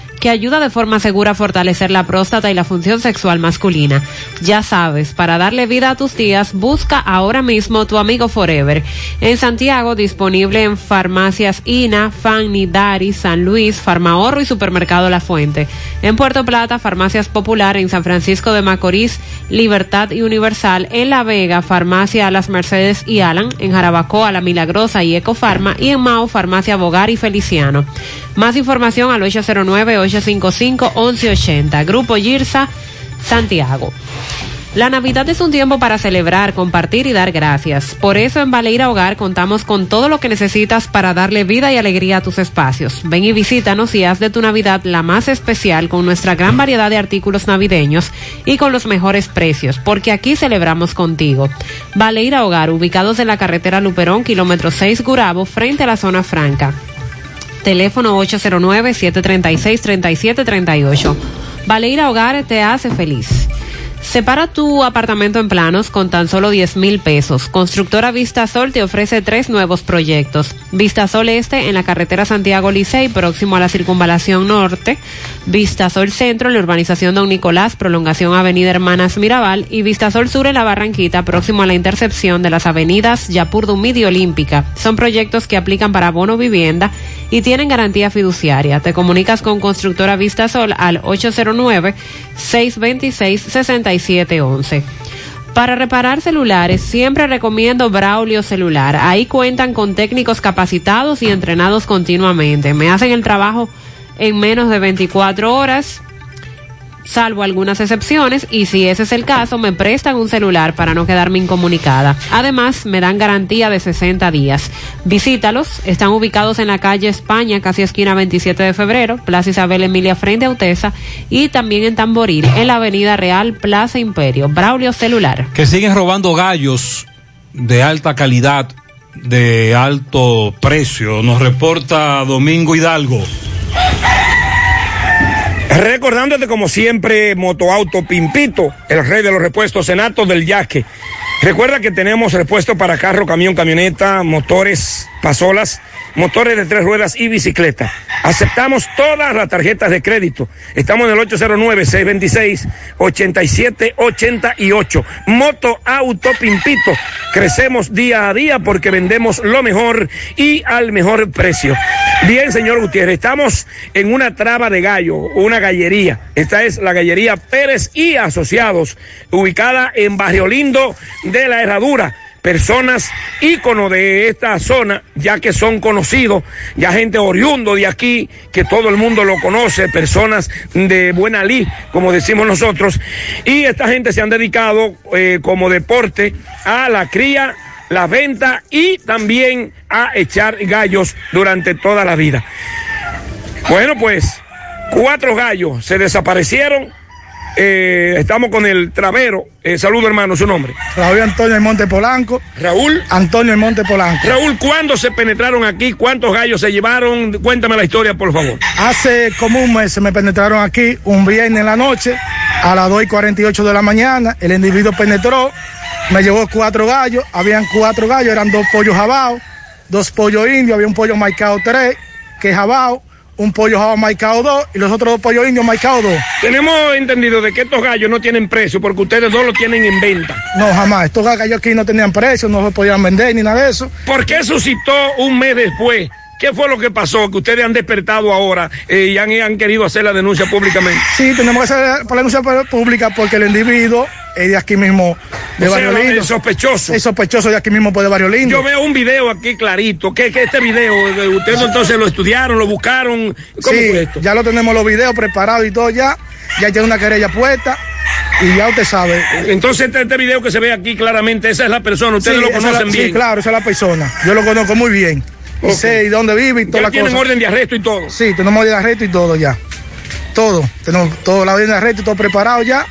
que ayuda de forma segura a fortalecer la próstata y la función sexual masculina. Ya sabes, para darle vida a tus días, busca ahora mismo tu amigo Forever. En Santiago, disponible en farmacias INA, Fanny, Dari, San Luis, Farmahorro y Supermercado La Fuente. En Puerto Plata, Farmacias Popular, en San Francisco de Macorís, Libertad y Universal, en La Vega, Farmacia Las Mercedes y Alan, en Jarabacoa, La Milagrosa y Ecofarma, y en Mao, Farmacia Bogar y Feliciano. Más información al 809-855-1180. Grupo Girsa, Santiago. La Navidad es un tiempo para celebrar, compartir y dar gracias. Por eso en Baleira Hogar contamos con todo lo que necesitas para darle vida y alegría a tus espacios. Ven y visítanos y haz de tu Navidad la más especial con nuestra gran variedad de artículos navideños y con los mejores precios, porque aquí celebramos contigo. Baleira Hogar, ubicados en la carretera Luperón, kilómetro 6 Gurabo, frente a la zona franca. Teléfono 809-736-3738. Baleira Hogar te hace feliz. Separa tu apartamento en planos con tan solo 10 mil pesos. Constructora Vistasol te ofrece tres nuevos proyectos. Vistasol Este en la carretera Santiago Licey, próximo a la circunvalación norte. Vistasol Centro en la urbanización Don Nicolás, prolongación Avenida Hermanas Mirabal. Y Vistasol Sur en la Barranquita, próximo a la intercepción de las avenidas Yapur Dumid Olímpica. Son proyectos que aplican para bono vivienda y tienen garantía fiduciaria. Te comunicas con Constructora Vistasol al 809 626 6711. Para reparar celulares, siempre recomiendo Braulio Celular. Ahí cuentan con técnicos capacitados y entrenados continuamente. Me hacen el trabajo en menos de 24 horas, salvo algunas excepciones, y si ese es el caso, me prestan un celular para no quedarme incomunicada. Además, me dan garantía de 60 días. Visítalos, están ubicados en la calle España, casi esquina 27 de febrero, Plaza Isabel Emilia frente a Utesa, y también en Tamboril, en la Avenida Real, Plaza Imperio. Braulio Celular. Que siguen robando gallos de alta calidad, de alto precio. Nos reporta Domingo Hidalgo. Recordándote como siempre, Motoauto Pimpito, el rey de los repuestos Senato del Yaque. Recuerda que tenemos repuesto para carro, camión, camioneta, motores, pasolas, motores de tres ruedas y bicicleta. Aceptamos todas las tarjetas de crédito. Estamos en el 809-626-8788. Moto Auto Pimpito. Crecemos día a día porque vendemos lo mejor y al mejor precio. Bien, señor Gutiérrez, estamos en una traba de gallo, una gallería. Esta es la gallería Pérez y Asociados, ubicada en Barrio Lindo de la Herradura personas ícono de esta zona, ya que son conocidos, ya gente oriundo de aquí, que todo el mundo lo conoce, personas de buena lid, como decimos nosotros, y esta gente se han dedicado eh, como deporte a la cría, la venta y también a echar gallos durante toda la vida. Bueno, pues cuatro gallos se desaparecieron. Eh, estamos con el travero. Eh, saludo, hermano, su nombre. Raúl Antonio El Monte Polanco. Raúl. Antonio El Monte Polanco. Raúl, ¿cuándo se penetraron aquí? ¿Cuántos gallos se llevaron? Cuéntame la historia, por favor. Hace como un mes se me penetraron aquí un viernes en la noche a las 2 y 48 de la mañana. El individuo penetró, me llevó cuatro gallos. Habían cuatro gallos, eran dos pollos jabaos, dos pollos indios, había un pollo maicao 3, que es jabao, un pollo jabao maicao 2 y los otros dos pollos indios maicao 2. Tenemos entendido de que estos gallos no tienen precio porque ustedes dos los tienen en venta. No, jamás. Estos gallos aquí no tenían precio, no se podían vender ni nada de eso. ¿Por qué suscitó un mes después? ¿Qué fue lo que pasó? Que ustedes han despertado ahora eh, y han, han querido hacer la denuncia públicamente. Sí, tenemos que hacer la denuncia pública porque el individuo es de aquí mismo, de O sea, Barrio Lindo. el sospechoso. Es sospechoso de aquí mismo, pues de Barrio Lindo. Yo veo un video aquí clarito. ¿Qué, qué este video? Eh, ¿Ustedes entonces lo estudiaron, lo buscaron? ¿Cómo sí, fue esto? ya lo tenemos los videos preparados y todo ya. Ya tiene una querella puesta y ya usted sabe. Entonces este, este video que se ve aquí claramente, esa es la persona, ustedes Sí, lo conocen la- bien. Sí, claro, esa es la persona. Yo lo conozco muy bien. Y Ok. sé dónde vive y toda Ya la tienen cosa. orden de arresto y todo. Sí, tenemos orden de arresto y todo ya. Todo. Tenemos todo la orden de arresto y todo preparado ya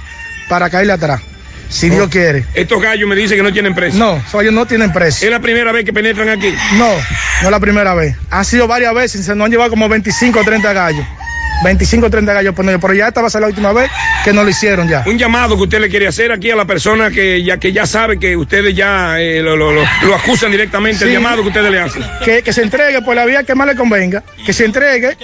para caerle atrás. si Dios quiere. Estos gallos me dicen que no tienen precio. No, esos gallos no tienen precio. ¿Es la primera vez que penetran aquí? No, no es la primera vez. Han sido varias veces, se nos han llevado como 25 o 30 gallos. 25 o 30 gallos por noche, pero ya esta va a ser la última vez que nos lo hicieron ya. Un llamado que usted le quiere hacer aquí a la persona que ya, que ya sabe que ustedes ya eh, lo, lo- lo- lo acusan directamente, el Sí. llamado que ustedes le hacen. Que, que se entregue por la vía que más le convenga, que se entregue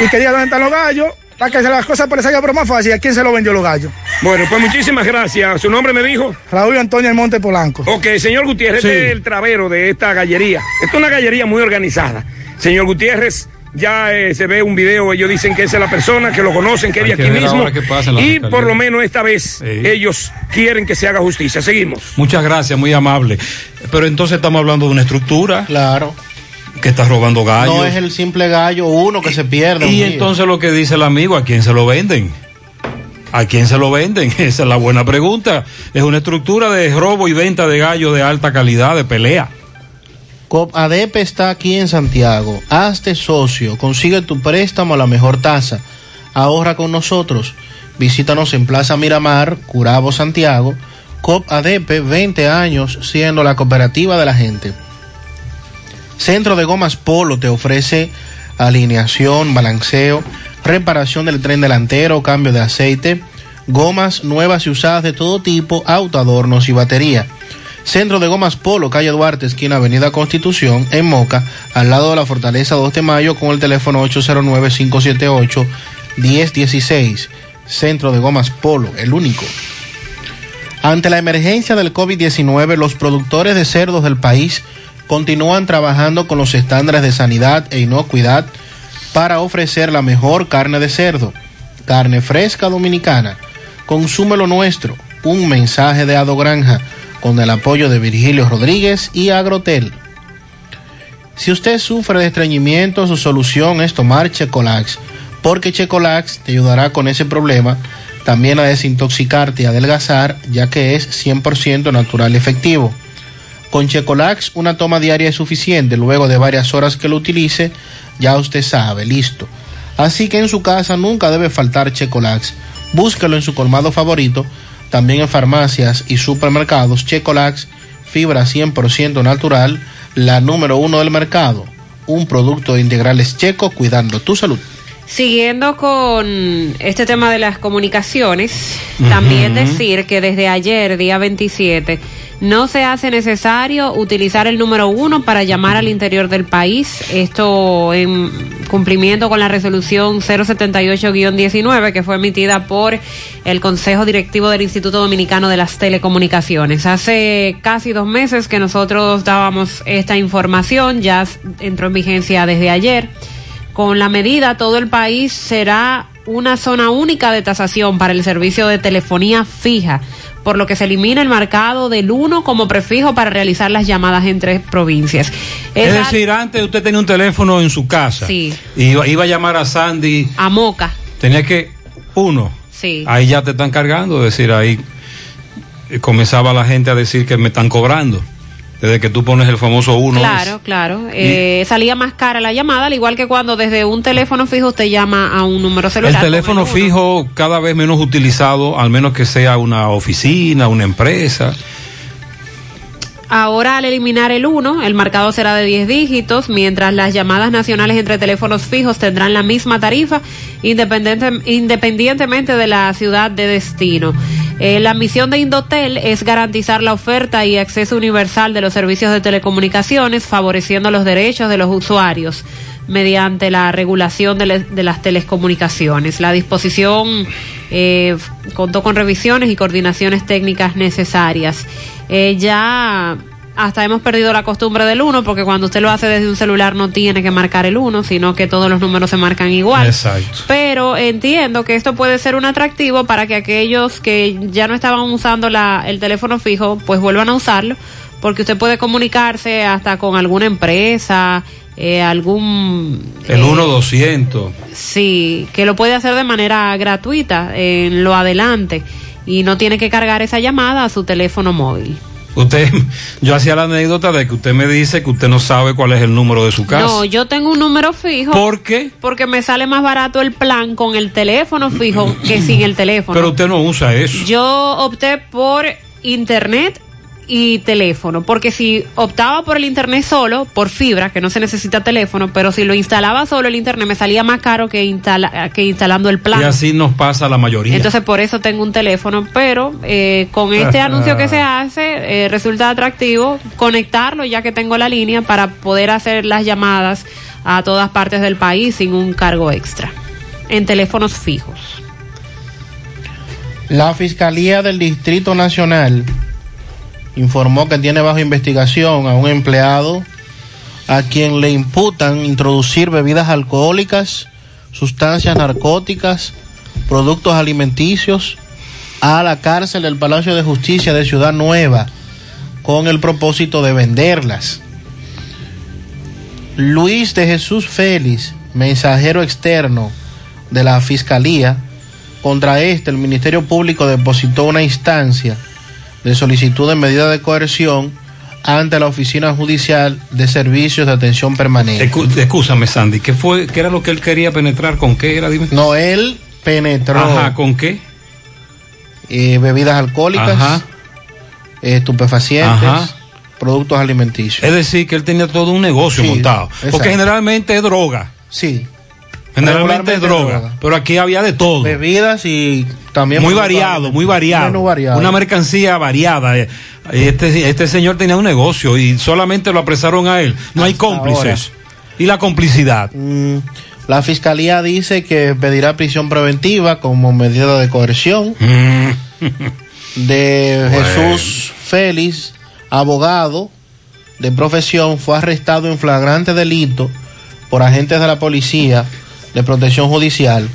y que diga dónde están los gallos, para que las cosas parezcan pero más fácil. ¿A quién se lo vendió los gallos? Bueno, pues muchísimas gracias. ¿Su nombre me dijo? Raúl Antonio Monte Polanco. Ok, señor Gutiérrez, Sí. este es el travero de esta gallería. Esta es una gallería muy organizada. Señor Gutiérrez, ya eh, se ve un video, ellos dicen que esa es la persona, que lo conocen, que es de aquí mismo. Y fiscalía. por lo menos esta vez ellos quieren que se haga justicia. Seguimos. Muchas gracias, muy amable. Pero entonces estamos hablando de una estructura. Claro. Que está robando gallos. No es el simple gallo uno que se pierde. Y entonces lo que dice el amigo, ¿a quién se lo venden? ¿A quién se lo venden? [laughs] Esa es la buena pregunta. Es una estructura de robo y venta de gallos de alta calidad, de pelea. Cop ADP está aquí en Santiago. Hazte socio, consigue tu préstamo a la mejor tasa. Ahorra con nosotros. Visítanos en Plaza Miramar, Curabo, Santiago. Cop ADP, 20 años siendo la cooperativa de la gente. Centro de Gomas Polo te ofrece alineación, balanceo, reparación del tren delantero, cambio de aceite, gomas nuevas y usadas de todo tipo, autoadornos y batería. Centro de Gomas Polo, calle Duarte, esquina Avenida Constitución, en Moca, al lado de la Fortaleza 2 de Mayo, con el teléfono 809-578-1016. Centro de Gomas Polo, el único. Ante la emergencia del COVID-19, los productores de cerdos del país continúan trabajando con los estándares de sanidad e inocuidad para ofrecer la mejor carne de cerdo, carne fresca dominicana. Consume lo nuestro. Un mensaje de Ado Granja con el apoyo de Virgilio Rodríguez y Agrotel. Si usted sufre de estreñimiento, su solución es tomar Checolax, porque Checolax te ayudará con ese problema, también a desintoxicarte y adelgazar, ya que es 100% natural y efectivo. Con Checolax una toma diaria es suficiente, luego de varias horas que lo utilice, ya usted sabe, listo. Así que en su casa nunca debe faltar Checolax. Búsquelo en su colmado favorito, también en farmacias y supermercados. Checolax, fibra 100% natural, la número uno del mercado. Un producto de integrales checo cuidando tu salud. Siguiendo con este tema de las comunicaciones, también decir que desde ayer, día 27, no se hace necesario utilizar el número uno para llamar al interior del país. Esto en cumplimiento con la resolución 078-19 que fue emitida por el Consejo Directivo del Instituto Dominicano de las Telecomunicaciones. Hace casi dos meses que nosotros dábamos esta información, ya entró en vigencia desde ayer. Con la medida, todo el país será una zona única de tasación para el servicio de telefonía fija, por lo que se elimina el marcado del 1 como prefijo para realizar las llamadas entre provincias. Es, decir, antes usted tenía un teléfono en su casa. Sí. Y iba, iba a llamar a Sandy. a Moca, Tenía que. Uno. sí. Ahí ya te están cargando. Es decir, ahí eh, comenzaba la gente a decir que me están cobrando. Desde que tú pones el famoso uno. Claro, claro. Eh, salía más cara la llamada, al igual que cuando desde un teléfono fijo usted llama a un número El celular. teléfono fijo cada vez menos utilizado, al menos que sea una oficina, una empresa. Ahora al eliminar el 1, el marcado será de 10 dígitos, mientras las llamadas nacionales entre teléfonos fijos tendrán la misma tarifa independiente- independientemente de la ciudad de destino. Eh, la misión de Indotel es garantizar la oferta y acceso universal de los servicios de telecomunicaciones, favoreciendo los derechos de los usuarios mediante la regulación de, las telecomunicaciones. La disposición eh, contó con revisiones y coordinaciones técnicas necesarias. Eh, ya hasta hemos perdido la costumbre del 1 porque cuando usted lo hace desde un celular no tiene que marcar el 1, sino que todos los números se marcan igual. Exacto. Pero entiendo que esto puede ser un atractivo para que aquellos que ya no estaban usando la, el teléfono fijo, pues vuelvan a usarlo, porque usted puede comunicarse hasta con alguna empresa, eh, algún... El eh, 1-200. Sí, que lo puede hacer de manera gratuita en lo adelante y no tiene que cargar esa llamada a su teléfono móvil. Usted, [laughs] yo hacía la anécdota de que usted me dice que usted no sabe cuál es el número de su casa. No, yo tengo un número fijo. ¿Por qué? Porque me sale más barato el plan con el teléfono fijo que sin el teléfono. Pero usted no usa eso. Yo opté por internet y teléfono, porque si optaba por el internet solo, por fibra, que no se necesita teléfono, pero si lo instalaba solo el internet me salía más caro que, instala, que instalando el plan. Y así nos pasa a la mayoría. Entonces por eso tengo un teléfono, pero eh, con este [laughs] anuncio que se hace eh, resulta atractivo conectarlo ya que tengo la línea para poder hacer las llamadas a todas partes del país sin un cargo extra en teléfonos fijos. La Fiscalía del Distrito Nacional informó que tiene bajo investigación a un empleado a quien le imputan introducir bebidas alcohólicas, sustancias narcóticas, productos alimenticios a la cárcel del Palacio de Justicia de Ciudad Nueva con el propósito de venderlas. Luis de Jesús Félix, mensajero externo de la Fiscalía, contra este el Ministerio Público depositó una instancia de solicitud de medida de coerción ante la Oficina Judicial de Servicios de Atención Permanente. Escú- Excúsame, Sandy, ¿qué, fue, ¿qué era lo que él quería penetrar? ¿Con qué era? Dime. No, él penetró Ajá, ¿con qué? eh, bebidas alcohólicas, Ajá. eh, estupefacientes, Ajá. productos alimenticios. Es decir, que él tenía todo un negocio Sí, montado. exacto. Porque generalmente es droga. Sí. Generalmente es droga, Pero aquí había de todo. Bebidas y también... muy variado, muy variado. Variado. Una mercancía variada. Eh, Este, este señor tenía un negocio y solamente lo apresaron a él. No hay cómplices. Y la complicidad. Mm, La fiscalía dice que pedirá prisión preventiva como medida de coerción de [laughs] Jesús Félix, abogado de profesión, fue arrestado en flagrante delito por agentes de la policía de protección judicial,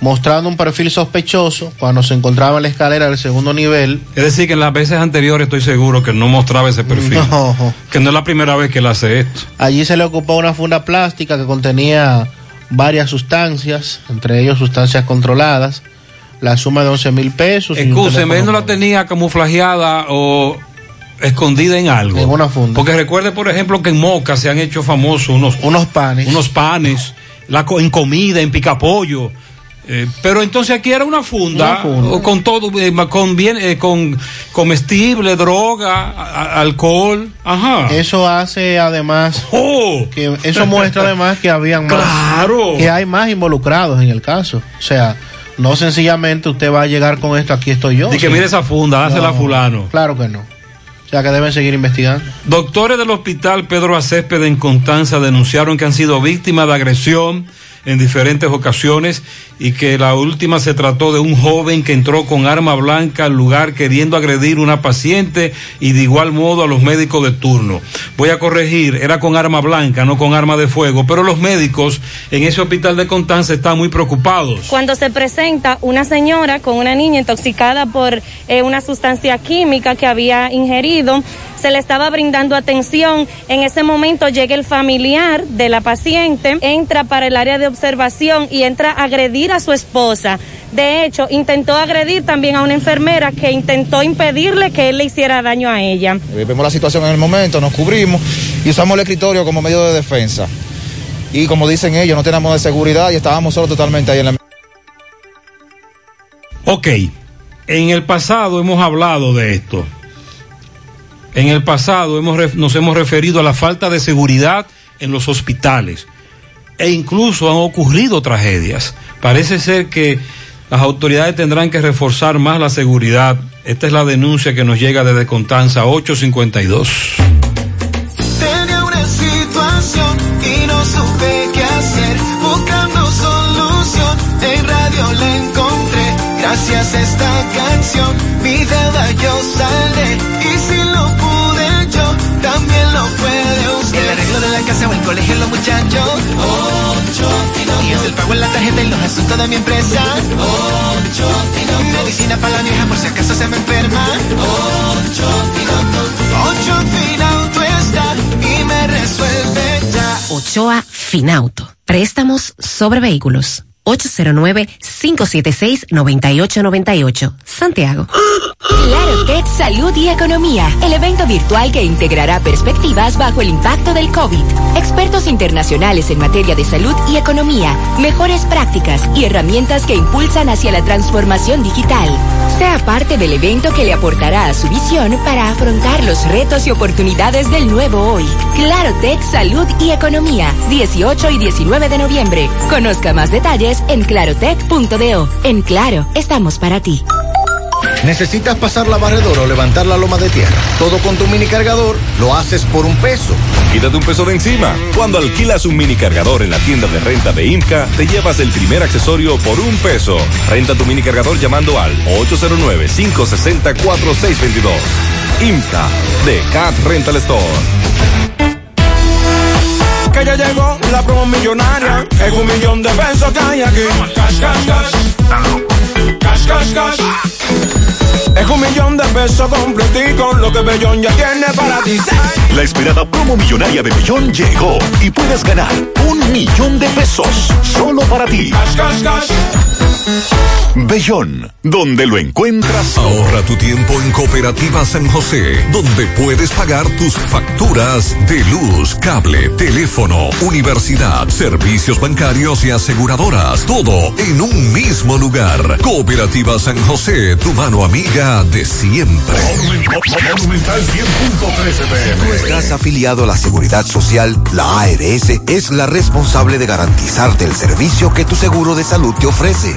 mostrando un perfil sospechoso cuando se encontraba en la escalera del segundo nivel. Es decir, que en las veces anteriores estoy seguro que no mostraba ese perfil. No. Que no es la primera vez que él hace esto. Allí se le ocupó una funda plástica que contenía varias sustancias, entre ellos sustancias controladas, la suma de 11 mil pesos. Escúcheme, él no la tenía camuflajeada o escondida en algo. En una funda. Porque recuerde, por ejemplo, que en Moca se han hecho famosos unos, unos panes. Unos panes, la, co- en comida, en picapollo. Eh, pero entonces aquí era una funda, Una funda. con todo, eh, con bien, eh, con comestible, droga, a- alcohol, ajá. Eso hace además que eso muestra además que habían más Claro. que hay más involucrados en el caso. O sea, no sencillamente usted va a llegar con esto, aquí estoy yo. Di que mire esa funda, dásela a fulano. Claro que no. O sea, que deben seguir investigando. Doctores del hospital Pedro Acésped en Constanza denunciaron que han sido víctimas de agresión en diferentes ocasiones y que la última se trató de un joven que entró con arma blanca al lugar queriendo agredir una paciente y de igual modo a los médicos de turno. Voy a corregir, era con arma blanca, no con arma de fuego, pero los médicos en ese hospital de Constanza están muy preocupados. Cuando se presenta una señora con una niña intoxicada por eh, una sustancia química que había ingerido, se le estaba brindando atención. En ese momento llega el familiar de la paciente, entra para el área de observación y entra a agredir a su esposa. De hecho, intentó agredir también a una enfermera que intentó impedirle que él le hiciera daño a ella. Eh, Vemos la situación en el momento, nos cubrimos y usamos el escritorio como medio de defensa. Y como dicen ellos, no tenemos de seguridad y estábamos solos totalmente ahí en la... Ok, en el pasado hemos hablado de esto. En el pasado hemos, nos hemos referido a la falta de seguridad en los hospitales e incluso han ocurrido tragedias. Parece ser que las autoridades tendrán que reforzar más la seguridad. Esta es la denuncia que nos llega desde Contanza 852. Tenía una situación y no supe qué hacer. Buscando solución, en radio la encontré. Gracias a esta canción, mi deuda yo saldré. Y si lo pude yo, también lo puede usted. El arreglo de la casa o el colegio, los muchachos. Ocho Es el pago en la tarjeta y los asuntos de mi empresa. Ocho Medicina para la vieja por si acaso se me enferma. Ocho Ocho Finauto está y me resuelve ya. Ochoa Finauto. Préstamos sobre vehículos. 809-576-9898. Santiago. Claro Tech Salud y Economía, el evento virtual que integrará perspectivas bajo el impacto del COVID. Expertos internacionales en materia de salud y economía, mejores prácticas y herramientas que impulsan hacia la transformación digital. Sea parte del evento que le aportará a su visión para afrontar los retos y oportunidades del nuevo hoy. Claro Tech Salud y Economía, 18 y 19 de noviembre. Conozca más detalles en clarotech.do. En Claro, estamos para ti. ¿Necesitas pasar la barredora o levantar la loma de tierra? Todo con tu mini cargador lo haces por un peso. Quítate un peso de encima. Cuando alquilas un mini cargador en la tienda de renta de IMCA, te llevas el primer accesorio por un peso. Renta tu mini cargador llamando al 809-560-4622. IMCA de Cat Rental Store. que ya llegó la promo millonaria. Es un millón de pesos que hay aquí. Cash, cash, cash. Cash, cash, cash. Es un millón de pesos completico, lo que Bellón ya tiene para ti. La esperada promo millonaria de Bellón llegó y puedes ganar un millón de pesos solo para ti. Cash, cash, cash. Bellón, donde lo encuentras. Ahorra tu tiempo en Cooperativa San José, donde puedes pagar tus facturas de luz, cable, teléfono, universidad, servicios bancarios y aseguradoras. Todo en un mismo lugar. Cooperativa San José, tu mano amiga de siempre. Monumental 100.13 Si tú estás afiliado a la Seguridad Social, la ARS es la responsable de garantizarte el servicio que tu seguro de salud te ofrece.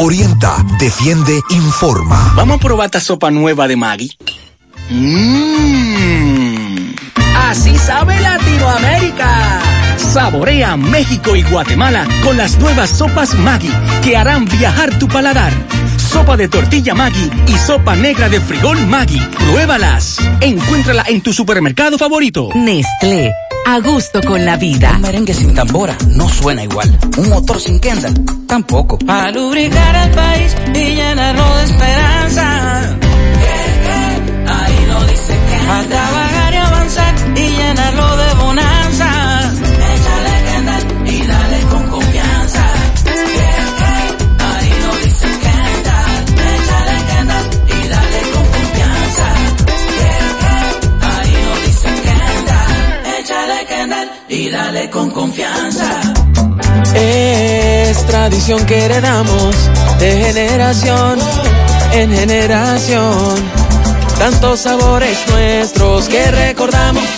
Orienta, defiende, informa. Vamos a probar esta sopa nueva de Maggi. Mmm. Así sabe Latinoamérica. Saborea México y Guatemala con las nuevas sopas Maggi que harán viajar tu paladar. Sopa de tortilla Maggi y sopa negra de frijol Maggi. Pruébalas. Encuéntrala en tu supermercado favorito. Nestlé, a gusto con la vida. Un merengue sin tambora no suena igual. Un motor sin Kendall tampoco. Para lubricar al país y llenarlo de esperanza. Ahí lo dice Para trabajar y llenarlo de bonanza. Échale Kendall y dale con confianza. Ahí lo dice Kendall. Échale Kendall y dale con confianza. Ahí lo dice Kendall. Échale Kendall y dale con confianza. Es tradición que heredamos de generación en generación. Tantos sabores nuestros que recordamos.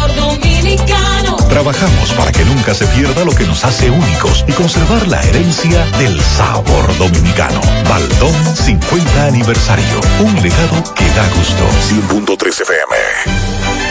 dominicano. Trabajamos para que nunca se pierda lo que nos hace únicos y conservar la herencia del sabor dominicano. Baldón 50 aniversario. Un legado que da gusto. 100.3 FM.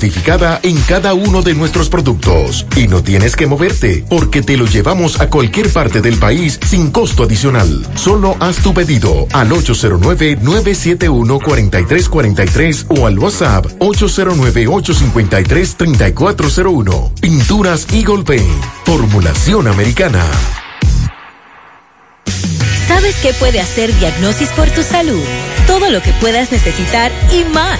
en cada uno de nuestros productos. Y no tienes que moverte, porque te lo llevamos a cualquier parte del país sin costo adicional. Solo haz tu pedido al 809-971-4343 o al WhatsApp 809-853-3401. Pinturas Eagle Paint. Formulación americana. ¿Sabes qué puede hacer Diagnosis por tu salud? Todo lo que puedas necesitar y más.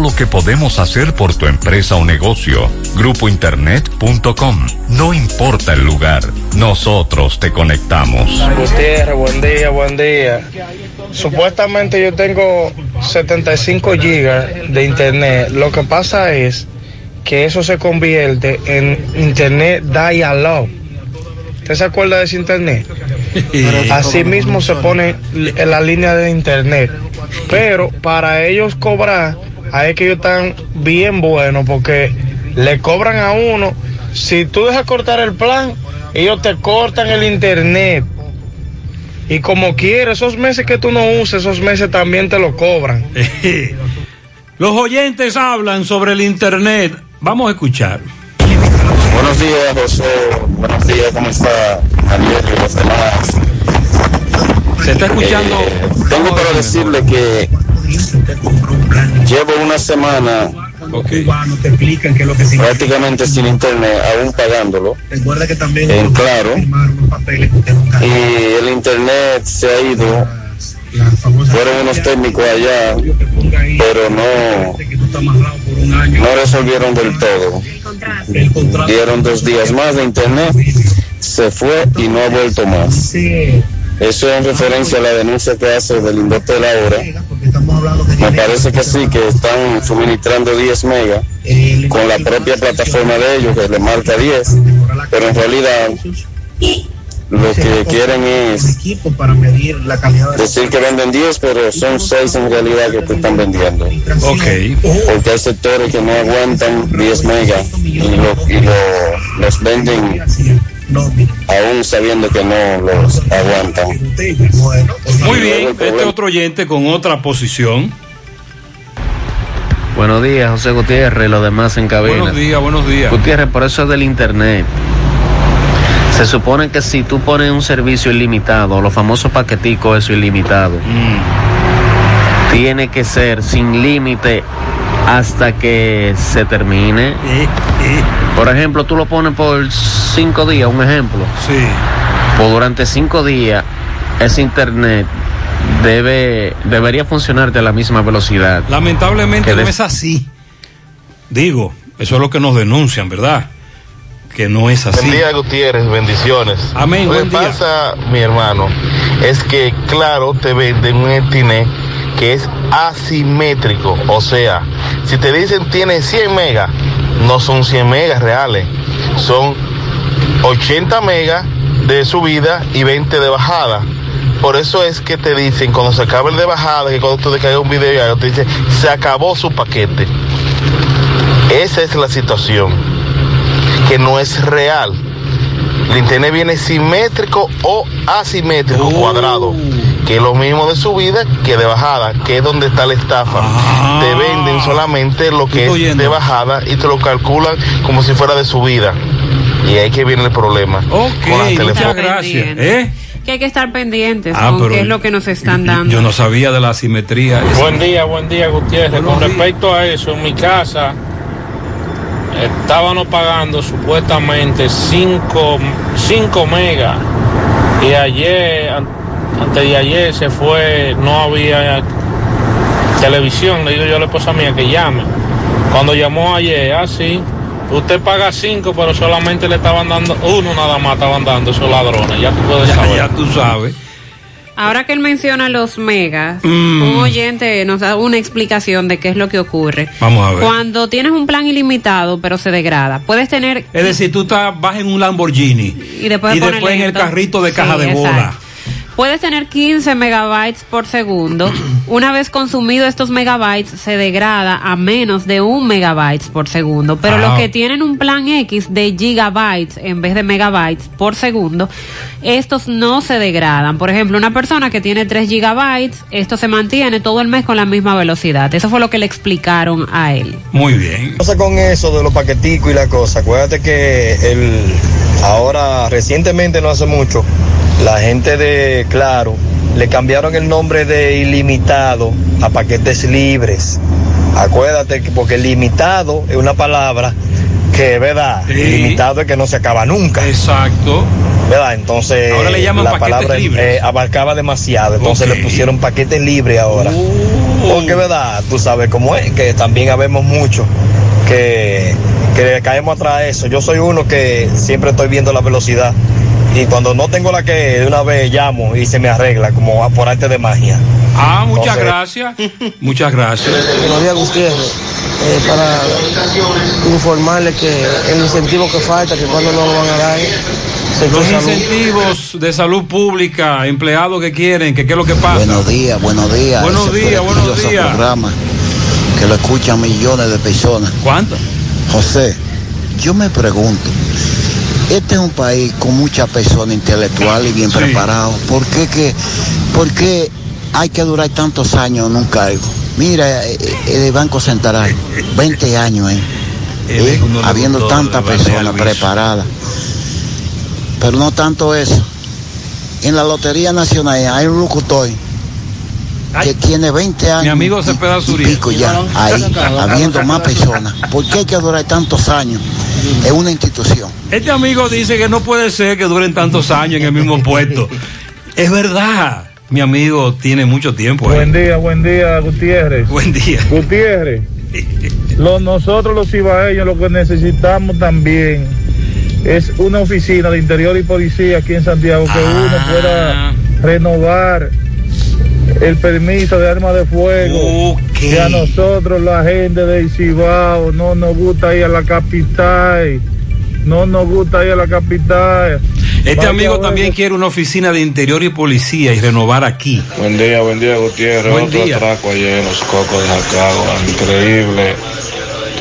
lo que podemos hacer por tu empresa o negocio. Grupointernet.com. No importa el lugar, nosotros te conectamos. Gutiérrez, buen día, buen día. Supuestamente yo tengo 75 gigas de internet. Lo que pasa es que eso se convierte en internet dial-up. ¿Usted se acuerda de ese internet? Así mismo se pone en la línea de internet. Pero para ellos cobrar, ahí es que ellos están bien buenos porque le cobran a uno. Si tú dejas cortar el plan, ellos te cortan el internet. Y como quieres, esos meses que tú no uses, esos meses también te lo cobran. [laughs] Los oyentes hablan sobre el Internet. Vamos a escuchar. Buenos días, José. Buenos días, ¿cómo está Daniel y los demás? Se está escuchando. Eh, tengo para decirle que llevo una semana prácticamente sin internet, aún pagándolo. En claro. Y el internet se ha ido. Fueron unos técnicos allá, pero no, no resolvieron del todo. Dieron dos días más de internet, se fue y no ha vuelto más. Eso es en referencia a la denuncia que hace del Indotel ahora. Me parece que sí, que están suministrando 10 megas con la propia plataforma de ellos que le marca 10, pero en realidad lo que quieren es decir que venden 10, pero son 6 en realidad que te están vendiendo. Ok. Porque hay sectores que no aguantan 10 megas y, lo, y lo- los venden aún sabiendo que no los aguantan. Muy bien, este otro oyente con otra posición. Buenos días, José Gutiérrez, y los demás en cabina. Buenos días, buenos días. Gutiérrez, por eso es del internet. Se supone que si tú pones un servicio ilimitado, los famosos paqueticos, eso ilimitado, tiene que ser sin límite hasta que se termine. Por ejemplo, tú lo pones por cinco días, un ejemplo. Sí. Pues durante cinco días, ese internet debe debería funcionarte a la misma velocidad. Lamentablemente no de- es así. Digo, eso es lo que nos denuncian, ¿verdad? Que no es así. Buen día, Gutiérrez, bendiciones. Amén, Lo que pasa, mi hermano, es que, claro, te venden un internet que es asimétrico. O sea, si te dicen tiene 100 megas, no son 100 megas reales. Son 80 megas de subida y 20 de bajada. Por eso es que te dicen cuando se acaba el de bajada, que cuando tú descargas un video y algo, te dice, se acabó su paquete. Esa es la situación que no es real. El internet viene simétrico o asimétrico, cuadrado, que es lo mismo de subida que de bajada, que es donde está la estafa. Te venden solamente lo que es de bajada y te lo calculan como si fuera de subida. Y ahí que viene el problema. con las muchas gracias. ¿Eh? Que hay que estar pendientes Ah, con qué es lo que nos están dando. Yo no sabía de la asimetría. Buen día, buen día, Gutiérrez. Con respecto a eso, en mi casa, estábamos pagando supuestamente 5 megas y ayer, antes de ayer se fue, no había televisión, le digo yo a la esposa mía que llame. Cuando llamó ayer, así, usted paga 5, pero solamente le estaban dando, uno nada más estaban dando esos ladrones, ya tú puedes [laughs] saber. Ya tú sabes. Ahora que él menciona los megas, Mm. un oyente nos da una explicación de qué es lo que ocurre. Vamos a ver. Cuando tienes un plan ilimitado, pero se degrada, puedes tener Es decir, tú estás, vas en un Lamborghini y después, y después en el carrito de caja Sí, de bola. exacto. Puedes tener 15 megabytes por segundo. [clears throat] Una vez consumido estos megabytes, se degrada a menos de un megabytes por segundo. Pero Ah. los que tienen un plan X de gigabytes en vez de megabytes por segundo, estos no se degradan. Por ejemplo, una persona que tiene 3 gigabytes, esto se mantiene todo el mes con la misma velocidad. Eso fue lo que le explicaron a él. Muy bien. cosa con eso de los paqueticos y la cosa? Acuérdate que el ahora recientemente no hace mucho la gente de Claro le cambiaron el nombre de ilimitado a paquetes libres. Acuérdate que porque limitado es una palabra que, ¿verdad? Limitado es que no se acaba nunca. Exacto. ¿Verdad? Entonces Ahora le llaman la paquetes palabra libres. eh, abarcaba demasiado. Entonces le pusieron paquetes libres ahora. Porque, ¿verdad? Tú sabes cómo es, que también habemos mucho que, que le caemos atrás de eso. Yo soy uno que siempre estoy viendo la velocidad. Y cuando no tengo la que de una vez llamo y se me arregla, como por arte de magia. Ah, muchas Entonces- gracias. [laughs] Muchas gracias. Buenos días, Gutiérrez. Eh, para informarle que el incentivo que falta, que cuando no lo van a dar, Los salud. incentivos de salud pública, empleados que quieren, que qué es lo que pasa. Buenos días, buenos días. Buenos días, buenos días. programa que lo escuchan millones de personas. ¿Cuántos? José, yo me pregunto, este es un país con muchas personas intelectuales y bien Sí. preparados. ¿Por qué, que, ¿Por qué hay que durar tantos años en un cargo? Mira, eh, eh, el Banco Central, [laughs] 20 años, ¿eh? ¿Eh? habiendo tantas personas preparadas. Pero no tanto eso. En la Lotería Nacional hay un locutor que tiene 20 años. Mi amigo Cepeda y Zuriel. pico ya, ahí, habiendo más personas. ¿Por qué hay que durar tantos años en una institución? Este amigo dice que no puede ser que duren tantos años en el mismo puesto. es verdad. Mi amigo tiene mucho tiempo. ahí. Buen día, buen día, Gutiérrez. Buen día. Gutiérrez, lo- nosotros los cibaeños lo que necesitamos también es una oficina de interior y policía aquí en Santiago que Ah. uno pueda renovar el permiso de armas de fuego. Que a nosotros, la gente del Cibao, no nos gusta ir a la capital. No nos gusta ir a la capital. Este Vaya amigo también quiere una oficina de interior y policía y renovar aquí. Buen día, buen día, Gutiérrez. Buen Otro día. atraco ayer en los cocos de Jacagua. Increíble.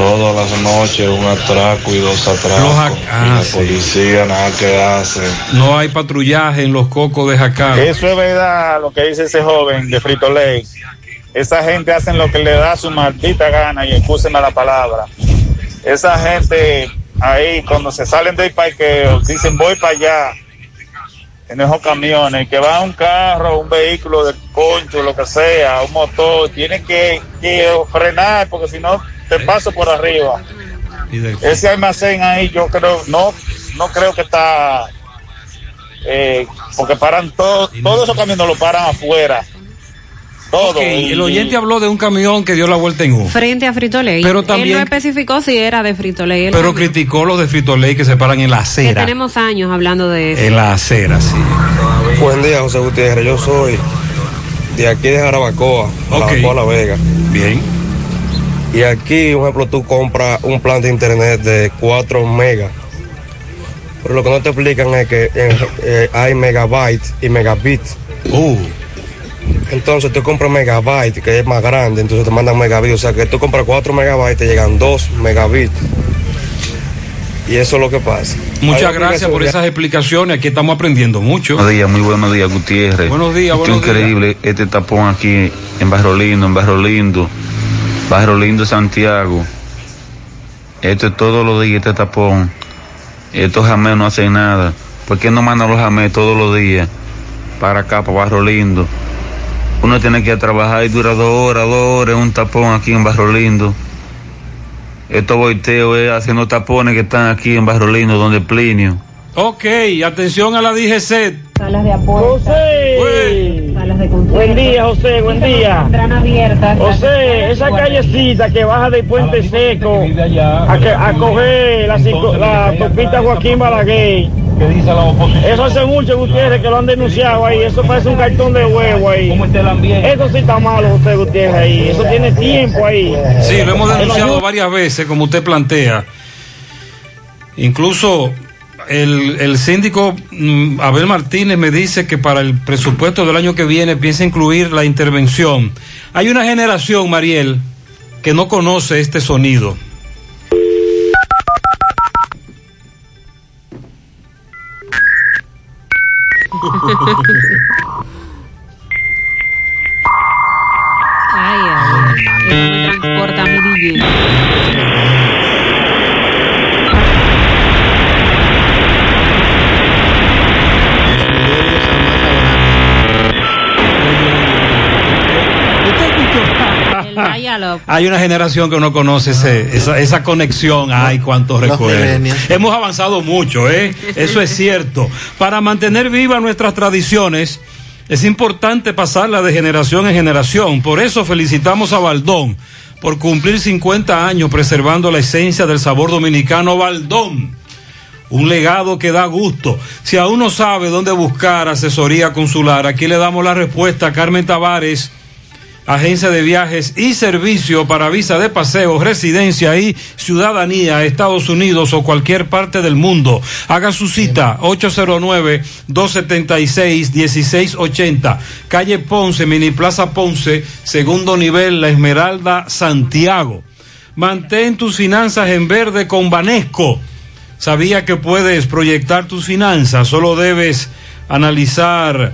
Todas las noches un atraco y dos atracos. Los y ah, la sí. policía nada que hace. No hay patrullaje en los cocos de Jacao. Eso es verdad lo que dice ese joven de Frito Lay. Esa gente hacen lo que le da su maldita gana y escúsenme la palabra. Esa gente ahí cuando se salen del parqueo dicen voy para allá en esos camiones, que va un carro, un vehículo de concho, lo que sea, un motor, tienen que, que frenar porque si no te paso por arriba. Ese almacén ahí yo creo, no, no creo que está eh, porque paran todos, todos esos camiones lo paran afuera. Todo. Y- el oyente habló de un camión que dio la vuelta en U. Frente a Frito Lay. Pero Él también- no especificó si era de Frito Lay. Él Pero criticó los de Frito Lay que se paran en la que acera. tenemos años hablando de eso. En la acera, sí. Buen día, José Gutiérrez. Yo soy de aquí de Jarabacoa, Jarabacoa La Vega. Bien. Y aquí, por ejemplo, tú compras un plan de internet de 4 megas. Pero lo que no te explican es que eh, eh, hay megabytes y megabits. Uh. Entonces tú compras megabytes, que es más grande, entonces te mandan megabits. O sea que tú compras 4 megabytes, te llegan 2 megabits. Y eso es lo que pasa. Muchas gracias por esas explicaciones. Aquí estamos aprendiendo mucho. Buenos días, muy buenos días, Gutiérrez. Buenos días, Esto buenos increíble este tapón aquí en Barrio Lindo, en Barrio Lindo, Barrio Lindo, Santiago. Esto es todos los días, este tapón. Estos jamés no hacen nada. ¿Por qué no mandan los jamés todos los días para acá, para Barrio Lindo? Uno tiene que ir a trabajar y dura dos horas, dos horas, un tapón aquí en Barrio Lindo. Estos boiteos es haciendo tapones que están aquí en Barrio Lindo, donde Plinio. Ok, atención a la DGC. Salas de apuestas. José. Buen día, José, buen día. Abiertas. José, esa callecita que baja del Puente Seco a, que- a coger la, la Joaquín Balaguer. Eso hace mucho, Gutiérrez, que lo han denunciado ahí. Eso parece un cartón de huevo ahí. Eso sí está malo, usted, Gutiérrez, ahí. Eso tiene tiempo ahí. Sí, lo hemos denunciado varias veces, como usted plantea. Incluso el, síndico mm, Abel Martínez me dice que para el presupuesto del año que viene piensa incluir la intervención. Hay una generación, Mariel, que no conoce este sonido. Ay, ay, transporta mi niñez. Hay una generación que no conoce ese- esa, esa conexión. Ay, cuántos recuerdos. Hemos avanzado mucho, ¿eh? Eso es cierto. Para mantener vivas nuestras tradiciones, es importante pasarla de generación en generación. Por eso felicitamos a Baldón por cumplir 50 años preservando la esencia del sabor dominicano Baldón. Un legado que da gusto. Si aún no sabe dónde buscar asesoría consular, aquí le damos la respuesta a Carmen Tavares, agencia de viajes y servicio para visa de paseo, residencia y ciudadanía, Estados Unidos o cualquier parte del mundo. Haga su cita 809-276-1680, calle Ponce, Mini Plaza Ponce, segundo nivel, La Esmeralda, Santiago. Mantén tus finanzas en verde con Banesco. Sabía que puedes proyectar tus finanzas, solo debes analizar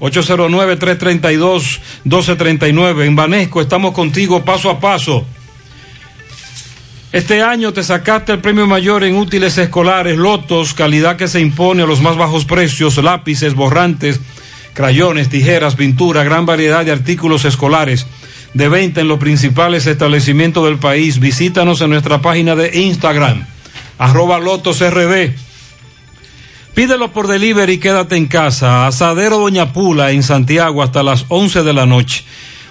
809-332-1239. En Banesco estamos contigo paso a paso. Este año te sacaste el premio mayor en útiles escolares, lotos, calidad que se impone a los más bajos precios, lápices, borrantes, crayones, tijeras, pintura, gran variedad de artículos escolares de venta en los principales establecimientos del país. Visítanos en nuestra página de Instagram, arroba lotosrd. Pídelo por delivery y quédate en casa. Asadero Doña Pula en Santiago hasta las 11 de la noche.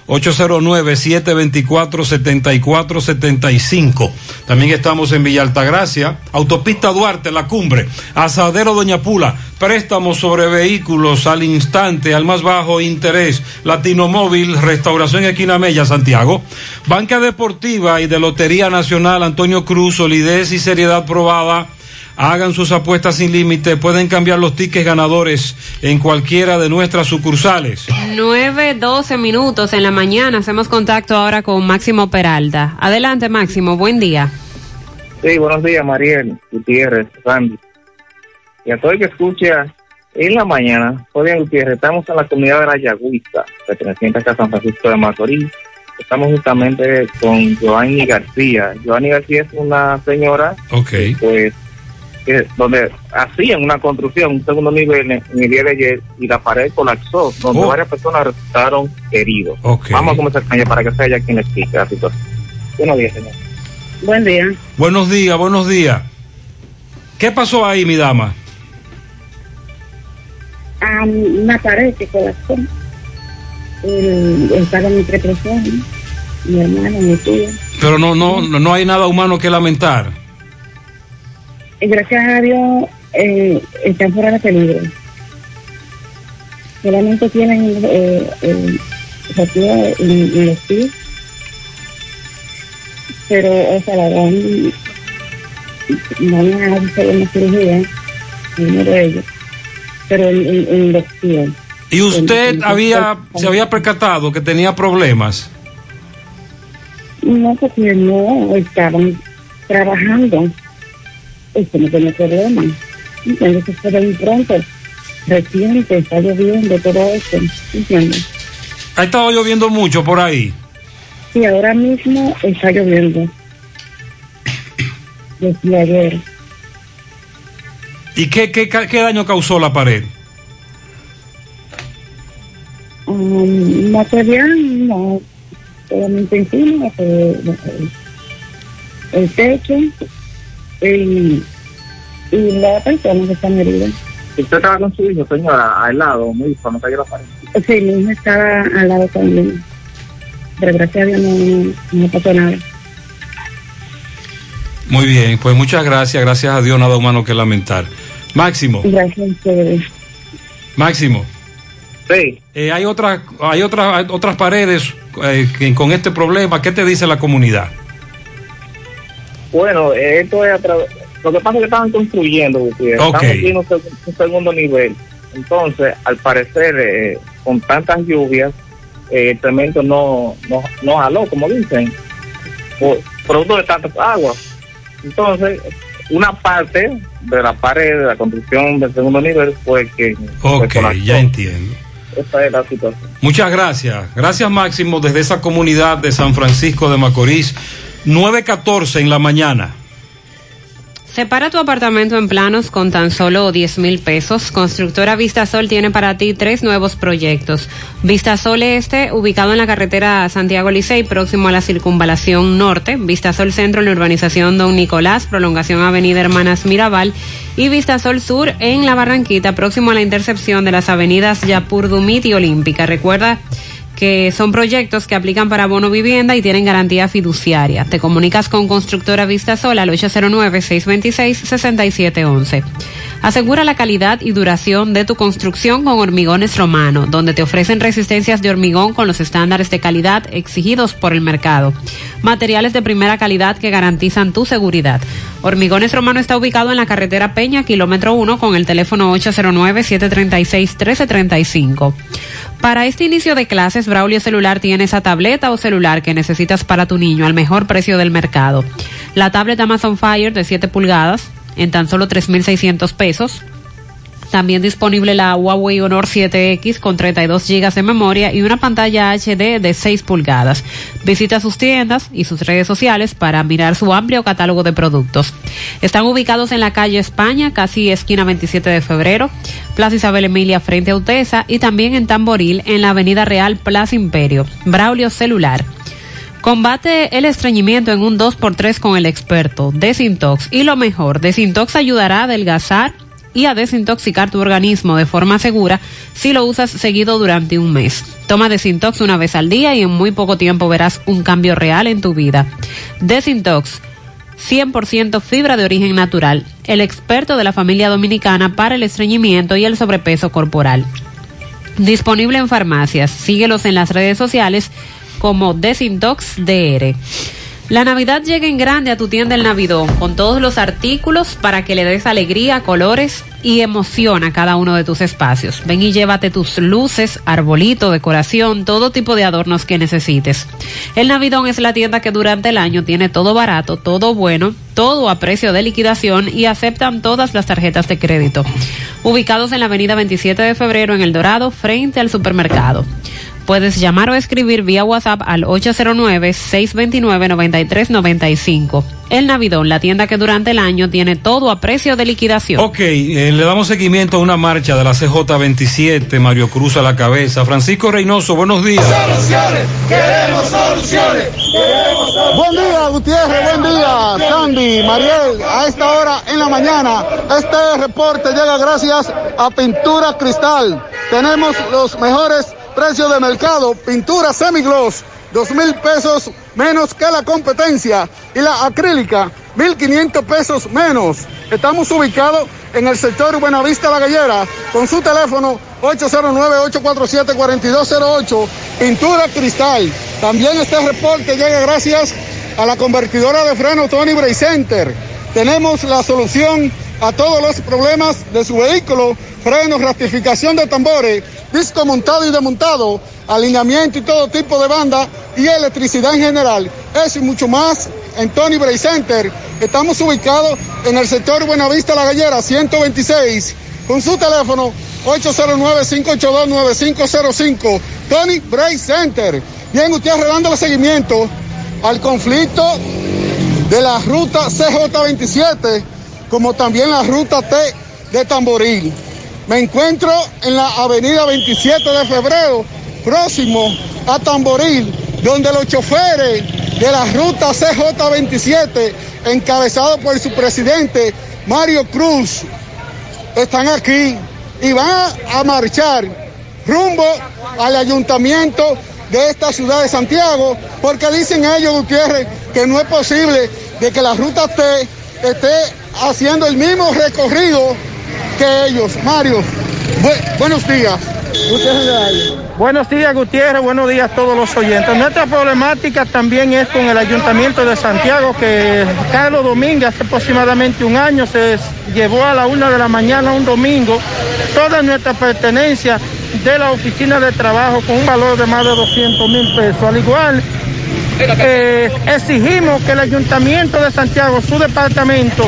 809-724-7475. También estamos en Villa Altagracia, Autopista Duarte, La Cumbre, Asadero Doña Pula, préstamos sobre vehículos al instante, al más bajo interés, Latino Móvil, Restauración Esquina Mella, Santiago, Banca Deportiva y de Lotería Nacional Antonio Cruz, solidez y seriedad probada. Hagan sus apuestas sin límite, pueden cambiar los tickets ganadores en cualquiera de nuestras sucursales. 9, 12 minutos en la mañana. Hacemos contacto ahora con Máximo Peralta. Adelante, Máximo. Buen día. Sí, buenos días, Mariel, Gutiérrez, Randy. Y a todo el que escucha en la mañana, Fabián Gutiérrez, estamos en la comunidad de la Yagüita, perteneciente acá a San Francisco de Macorís. Estamos justamente con Joanny García. Joanny García es una señora, Ok. pues, que, donde hacían una construcción, un segundo nivel en, en el día de ayer, y la pared colapsó, donde Oh. varias personas resultaron heridos. Vamos a comenzar con ella para que sea ella quien explique la situación. Buenos días, señor. Buen día. Buenos días, buenos días. ¿Qué pasó ahí, mi dama? a una pared que colapsó. El, estaba mi tres personas, mi hermano, mi tía. Pero no, no, no no hay nada humano que lamentar. Y gracias a Dios eh, están fuera de peligro. Solamente tienen eh, eh, en los pies. Pero, o sea, la van, van a hacer una cirugía, uno de ellos, pero en, en, en los pies. ¿Y usted en- había, se había percatado que tenía problemas? No, porque no estaban trabajando. Eso no tiene problema. ¿Entiendes? Eso se ve pronto, reciente, está lloviendo, todo eso. ¿Entiendes? ¿Ha estado lloviendo mucho por ahí? Sí, ahora mismo está lloviendo. Desde ayer. ¿Y qué, qué, qué daño causó la pared? Um, material, no. Solamente encima, el techo y, y la persona que está herida. ¿Usted estaba con su hijo, señora, al lado, muy cuando cayó la pared? Sí, mi hija estaba al lado también. Pero gracias a Dios no, no pasó nada. Muy bien, pues muchas gracias. Gracias a Dios, nada humano que lamentar. Máximo. Gracias a ustedes. Máximo. Sí. Eh, hay otras, hay otras, hay otras paredes eh, con este problema. ¿Qué te dice la comunidad? Bueno, esto es a través... Lo que pasa es que estaban construyendo, Gutiérrez. Ok. Estamos aquí en un, seg- un segundo nivel. Entonces, al parecer, eh, con tantas lluvias, eh, el cemento no, no, no jaló, como dicen, por, producto de tantas aguas. Entonces, una parte de la pared de la construcción del segundo nivel fue que... Ok, fue ya entiendo. Esa es la situación. Muchas gracias. Gracias, Máximo, desde esa comunidad de San Francisco de Macorís. 9.14 en la mañana. Separa tu apartamento en planos con tan solo 10 mil pesos. Constructora Vistasol tiene para ti tres nuevos proyectos. Vistasol Este, ubicado en la carretera Santiago Licey, próximo a la circunvalación norte. Vistasol Centro en la urbanización Don Nicolás, prolongación Avenida Hermanas Mirabal. Y Vistasol Sur en la Barranquita, próximo a la intercepción de las avenidas Yapur Dumit y Olímpica. Recuerda que son proyectos que aplican para bono vivienda y tienen garantía fiduciaria. Te comunicas con Constructora Vista Sol al 809-626-6711. Asegura la calidad y duración de tu construcción con Hormigones Romano, donde te ofrecen resistencias de hormigón con los estándares de calidad exigidos por el mercado. Materiales de primera calidad que garantizan tu seguridad. Hormigones Romano está ubicado en la carretera Peña, kilómetro 1, con el teléfono 809-736-1335. Para este inicio de clases, Braulio Celular tiene esa tableta o celular que necesitas para tu niño al mejor precio del mercado. La tablet Amazon Fire de 7 pulgadas en tan solo 3.600 pesos. También disponible la Huawei Honor 7X con 32 GB de memoria y una pantalla HD de 6 pulgadas. Visita sus tiendas y sus redes sociales para mirar su amplio catálogo de productos. Están ubicados en la calle España, casi esquina 27 de febrero, Plaza Isabel Emilia frente a Utesa y también en Tamboril en la Avenida Real Plaza Imperio. Braulio Celular. Combate el estreñimiento en un 2x3 con el experto Desintox. Y lo mejor, Desintox ayudará a adelgazar y a desintoxicar tu organismo de forma segura si lo usas seguido durante un mes. Toma Desintox una vez al día y en muy poco tiempo verás un cambio real en tu vida. Desintox. 100% fibra de origen natural, el experto de la familia dominicana para el estreñimiento y el sobrepeso corporal. Disponible en farmacias. Síguelos en las redes sociales como Desintox DR. La Navidad llega en grande a tu tienda El Navidón con todos los artículos para que le des alegría, colores y emoción a cada uno de tus espacios. Ven y llévate tus luces, arbolito, decoración, todo tipo de adornos que necesites. El Navidón es la tienda que durante el año tiene todo barato, todo bueno, todo a precio de liquidación y aceptan todas las tarjetas de crédito. Ubicados en la avenida 27 de febrero en El Dorado, frente al supermercado. Puedes llamar o escribir vía WhatsApp al 809-629-9395. El Navidón, la tienda que durante el año tiene todo a precio de liquidación. Ok, eh, le damos seguimiento a una marcha de la CJ27, Mario Cruz a la cabeza. Francisco Reynoso, buenos días. Queremos soluciones. Buen día, Gutiérrez. Buen día, Candy, Mariel. A esta hora en la mañana, este reporte llega gracias a Pintura Cristal. Tenemos los mejores precios de mercado. Pintura semigloss, dos mil pesos menos que la competencia. Y la acrílica, mil quinientos pesos menos. Estamos ubicados en el sector Buenavista La Gallera con su teléfono 809-847-4208. Pintura Cristal. También este reporte llega gracias a la convertidora de freno Tony Bray Center. Tenemos la solución a todos los problemas de su vehículo, frenos, rectificación de tambores, disco montado y desmontado, alineamiento y todo tipo de banda y electricidad en general. Eso y mucho más en Tony Bray Center, Estamos ubicados en el sector Buenavista La Gallera 126 con su teléfono 809-582-9505. Tony Bray Center. Bien, usted dándole seguimiento al conflicto de la ruta CJ27, como también la ruta T de Tamboril. Me encuentro en la avenida 27 de febrero, próximo a Tamboril, donde los choferes de la ruta CJ27, encabezados por su presidente Mario Cruz, están aquí y van a marchar rumbo al ayuntamiento de esta ciudad de Santiago, porque dicen ellos, Gutiérrez, que no es posible de que la ruta T esté haciendo el mismo recorrido que ellos. Mario, buenos días. Buenos días, Gutiérrez. Buenos días a todos los oyentes. Nuestra problemática también es con el Ayuntamiento de Santiago, que Carlos Domínguez, hace aproximadamente un año, se llevó a la una de la mañana un domingo toda nuestra pertenencia de la oficina de trabajo con un valor de más de 200 mil pesos. Al igual, eh, exigimos que el Ayuntamiento de Santiago, su departamento,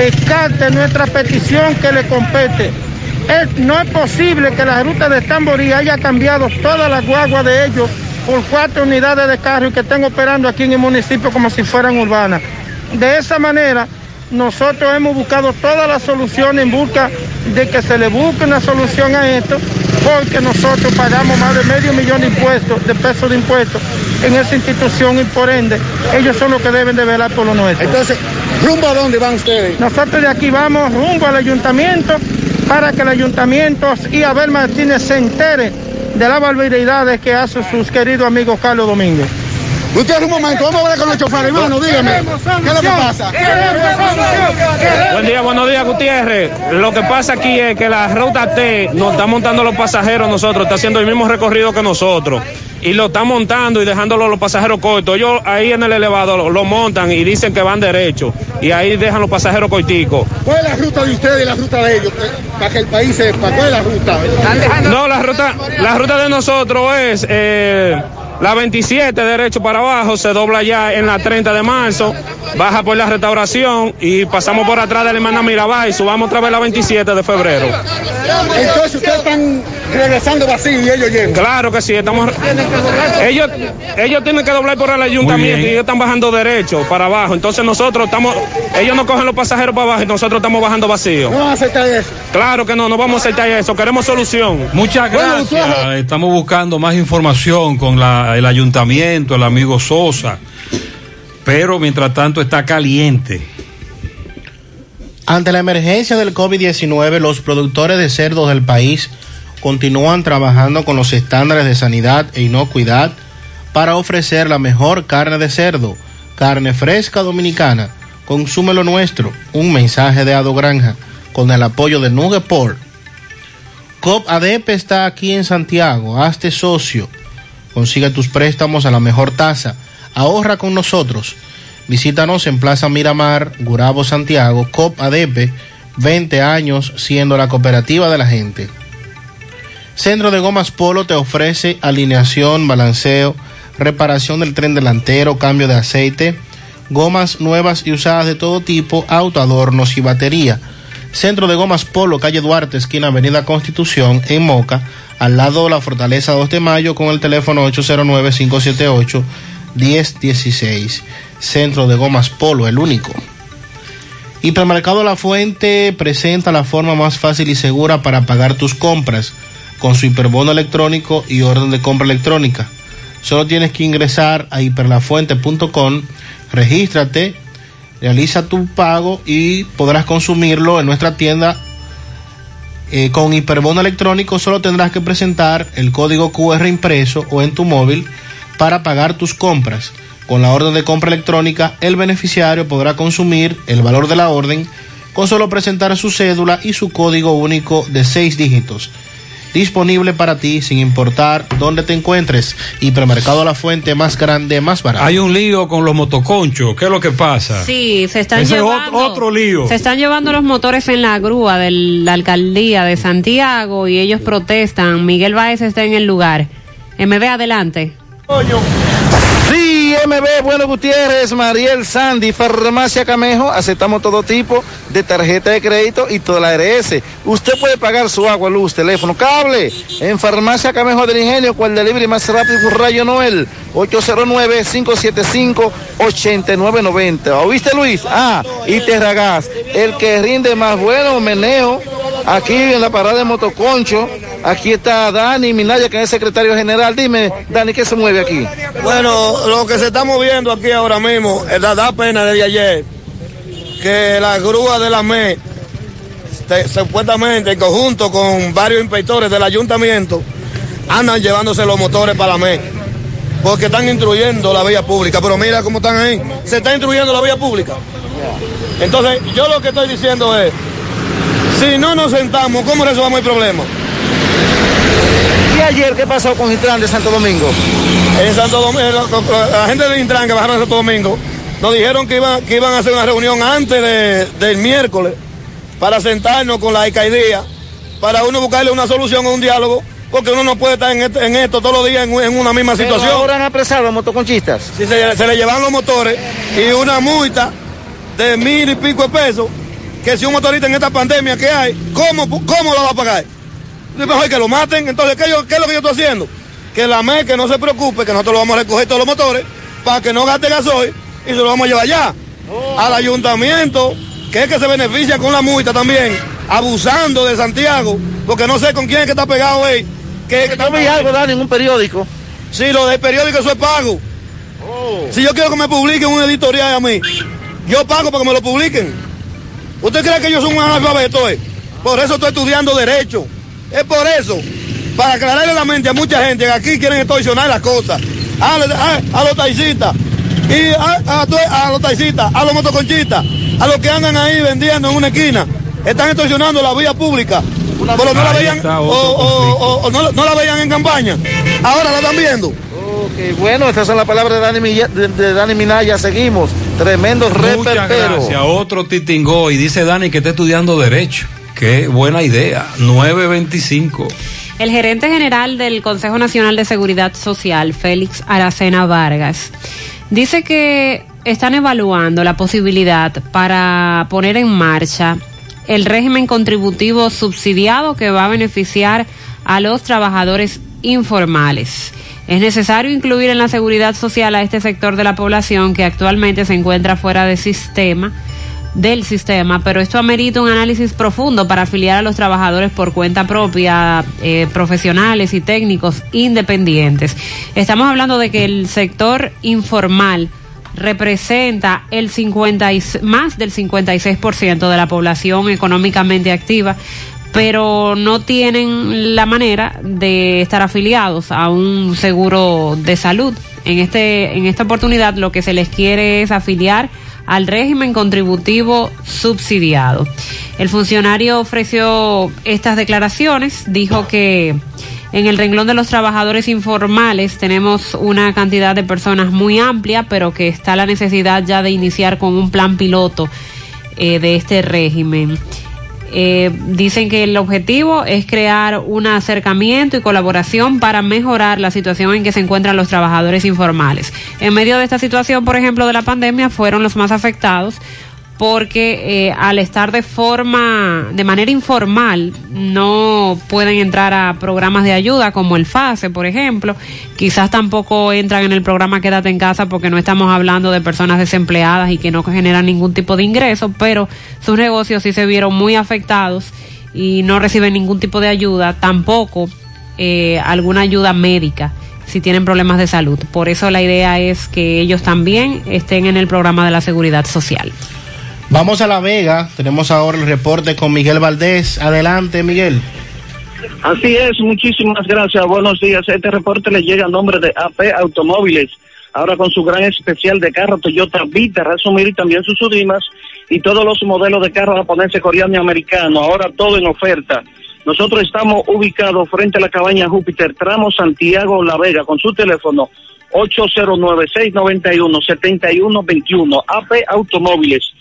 escarte nuestra petición que le compete no es posible que la ruta de Tamborí haya cambiado todas las guaguas de ellos por cuatro unidades de carro que estén operando aquí en el municipio como si fueran urbanas. De esa manera, nosotros hemos buscado todas las soluciones en busca de que se le busque una solución a esto, porque nosotros pagamos más de medio millón de impuestos, de pesos de impuestos en esa institución y por ende ellos son los que deben de velar por lo nuestro. Entonces, ¿rumbo a dónde van ustedes? Nosotros de aquí vamos rumbo al ayuntamiento para que el ayuntamiento y Abel Martínez se entere de las barbaridades que hace sus queridos amigos Carlos Domínguez. Usted un momento, vamos a hablar con el chofer, hermano, dígame. ¿Qué es lo que pasa? Buen día, buenos días, Gutiérrez. Lo que pasa aquí es que la ruta T nos está montando los pasajeros nosotros, está haciendo el mismo recorrido que nosotros. Y lo están montando y dejándolo los pasajeros cortos. Ellos ahí en el elevador lo, montan y dicen que van derecho. Y ahí dejan los pasajeros corticos. ¿Cuál es la ruta de ustedes y la ruta de ellos? Para que el país sepa, ¿cuál es la ruta? No, la ruta, la ruta de nosotros es... Eh, la 27 derecho para abajo, se dobla ya en la 30 de marzo, baja por la restauración y pasamos por atrás de la hermana Mirabal y subamos otra vez la 27 de febrero. Entonces ustedes están regresando vacío y ellos llegan. Claro que sí, estamos ellos ellos tienen que doblar por el ayuntamiento y ellos están bajando derecho para abajo. Entonces nosotros estamos ellos no cogen los pasajeros para abajo y nosotros estamos bajando vacío. No vamos a aceptar eso. Claro que no, no vamos a aceptar eso, queremos solución. Muchas gracias. estamos buscando más información con la el ayuntamiento, el amigo Sosa, pero mientras tanto está caliente. Ante la emergencia del COVID-19, los productores de cerdos del país continúan trabajando con los estándares de sanidad e inocuidad para ofrecer la mejor carne de cerdo, carne fresca dominicana. Consúmelo nuestro. Un mensaje de Ado Granja con el apoyo de Nugeport. COP ADP está aquí en Santiago. Hazte socio Consigue tus préstamos a la mejor tasa. Ahorra con nosotros. Visítanos en Plaza Miramar, Gurabo, Santiago, COP ADP, 20 años siendo la cooperativa de la gente. Centro de Gomas Polo te ofrece alineación, balanceo, reparación del tren delantero, cambio de aceite, gomas nuevas y usadas de todo tipo, autoadornos y batería. Centro de Gomas Polo, calle Duarte, esquina Avenida Constitución, en Moca al lado de la Fortaleza 2 de Mayo con el teléfono 809-578-1016. Centro de Gomas Polo, el único. Hipermercado La Fuente presenta la forma más fácil y segura para pagar tus compras con su hiperbono electrónico y orden de compra electrónica. Solo tienes que ingresar a hiperlafuente.com, regístrate, realiza tu pago y podrás consumirlo en nuestra tienda eh, con Hiperbono electrónico solo tendrás que presentar el código QR impreso o en tu móvil para pagar tus compras. Con la orden de compra electrónica, el beneficiario podrá consumir el valor de la orden con solo presentar su cédula y su código único de seis dígitos disponible para ti sin importar dónde te encuentres. Hipermercado La Fuente, más grande, más barato. Hay un lío con los motoconchos. ¿Qué es lo que pasa? Sí, se están llevando. otro lío. Se están llevando los motores en la grúa de la alcaldía de Santiago y ellos protestan. Miguel Báez está en el lugar. MB, adelante. Sí, MB, Bueno Gutiérrez, Mariel Sandy, Farmacia Camejo, aceptamos todo tipo de tarjeta de crédito y toda la ARS. Usted puede pagar su agua, luz, teléfono, cable en Farmacia Camejo del Ingenio, cual delivery más rápido por Rayo Noel, 809-575-8990. ¿Oíste Luis? Ah, y Terragas, el que rinde más bueno, meneo, aquí en la parada de Motoconcho, aquí está Dani Minaya, que es secretario general. Dime, Dani, ¿qué se mueve aquí? Bueno, lo que se está moviendo aquí ahora mismo, es da, da pena desde ayer, que la grúa de la ME, te- supuestamente en conjunto con varios inspectores del ayuntamiento, andan llevándose los motores para la ME, porque están instruyendo la vía pública. Pero mira cómo están ahí, se está instruyendo la vía pública. Entonces, yo lo que estoy diciendo es, si no nos sentamos, ¿cómo resolvamos el problema? ¿Y ayer qué pasó con Intran de Santo Domingo? En Santo Domingo, la, la gente de Intran que bajaron a Santo Domingo, nos dijeron que iban, que iban a hacer una reunión antes de- del miércoles para sentarnos con la alcaldía, para uno buscarle una solución o un diálogo, porque uno no puede estar en, este- en esto todos los días en, en una misma Pero situación. ahora han apresado a los motoconchistas. Si se, se le llevan los motores y una multa de mil y pico de pesos, que si un motorista en esta pandemia que hay, ¿cómo, cómo lo va a pagar? Es mejor que lo maten. Entonces, ¿qué, yo- qué es lo que yo estoy haciendo? Que la MEC que no se preocupe, que nosotros lo vamos a recoger todos los motores para que no gaste gasoil y se lo vamos a llevar allá. Al ayuntamiento, que es que se beneficia con la multa también, abusando de Santiago, porque no sé con quién es que está pegado ahí. Que, Yo vi algo, Dani, en un periódico. Sí, lo del periódico eso es pago. Si yo quiero que me publiquen un editorial a mí, yo pago para que me lo publiquen. ¿Usted cree que yo soy un analfabeto? eh? Por eso estoy estudiando Derecho. Es por eso. Para aclararle la mente a mucha gente que aquí quieren extorsionar las cosas. A, a- a los taxistas. Y a, a to- a los taxistas, a los motoconchistas, a los que andan ahí vendiendo en una esquina. Están extorsionando la vía pública. Pero no la veían, o, otro o- o- o no, no la veían en campaña. Ahora la están viendo. Ok, bueno, estas son las palabras de Dani, Milla- de, de Dani Minaya. Seguimos. Tremendo Muchas gracias. Otro titingó y dice Dani que está estudiando Derecho. Qué buena idea. 925. El gerente general del Consejo Nacional de Seguridad Social, Félix Aracena Vargas, dice que están evaluando la posibilidad para poner en marcha el régimen contributivo subsidiado que va a beneficiar a los trabajadores informales. Es necesario incluir en la seguridad social a este sector de la población que actualmente se encuentra fuera sistema del sistema, pero esto amerita un análisis profundo para afiliar a los trabajadores por cuenta propia, eh, profesionales y técnicos independientes. Estamos hablando de que el sector informal representa el 50 y, más del 56% de la población económicamente activa, pero [laughs] no tienen la manera de estar afiliados a un seguro de salud. En este en esta oportunidad lo que se les quiere es afiliar al régimen contributivo subsidiado. El funcionario ofreció estas declaraciones, dijo que en el renglón de los trabajadores informales tenemos una cantidad de personas muy amplia, pero que está la necesidad ya de iniciar con un plan piloto eh, de este régimen. Eh, dicen que el objetivo es crear un acercamiento y colaboración para mejorar la situación en que se encuentran los trabajadores informales. En medio de esta situación, por ejemplo, de la pandemia, fueron los más afectados porque eh, al estar de forma, de manera informal, no pueden entrar a programas de ayuda como el FASE, por ejemplo. Quizás tampoco entran en el programa Quédate en casa porque no estamos hablando de personas desempleadas y que no generan ningún tipo de ingreso, pero sus negocios sí se vieron muy afectados y no reciben ningún tipo de ayuda, tampoco eh, alguna ayuda médica si tienen problemas de salud. Por eso la idea es que ellos también estén en el programa de la seguridad social. Vamos a La Vega. Tenemos ahora el reporte con Miguel Valdés. Adelante, Miguel. Así es, muchísimas gracias. Buenos días. Este reporte le llega a nombre de AP Automóviles. Ahora con su gran especial de carro Toyota Vita, Razumir y también sus Sudimas y todos los modelos de carro japonés, coreano y americano. Ahora todo en oferta. Nosotros estamos ubicados frente a la cabaña Júpiter, tramo Santiago La Vega, con su teléfono 809-691-7121. AP Automóviles.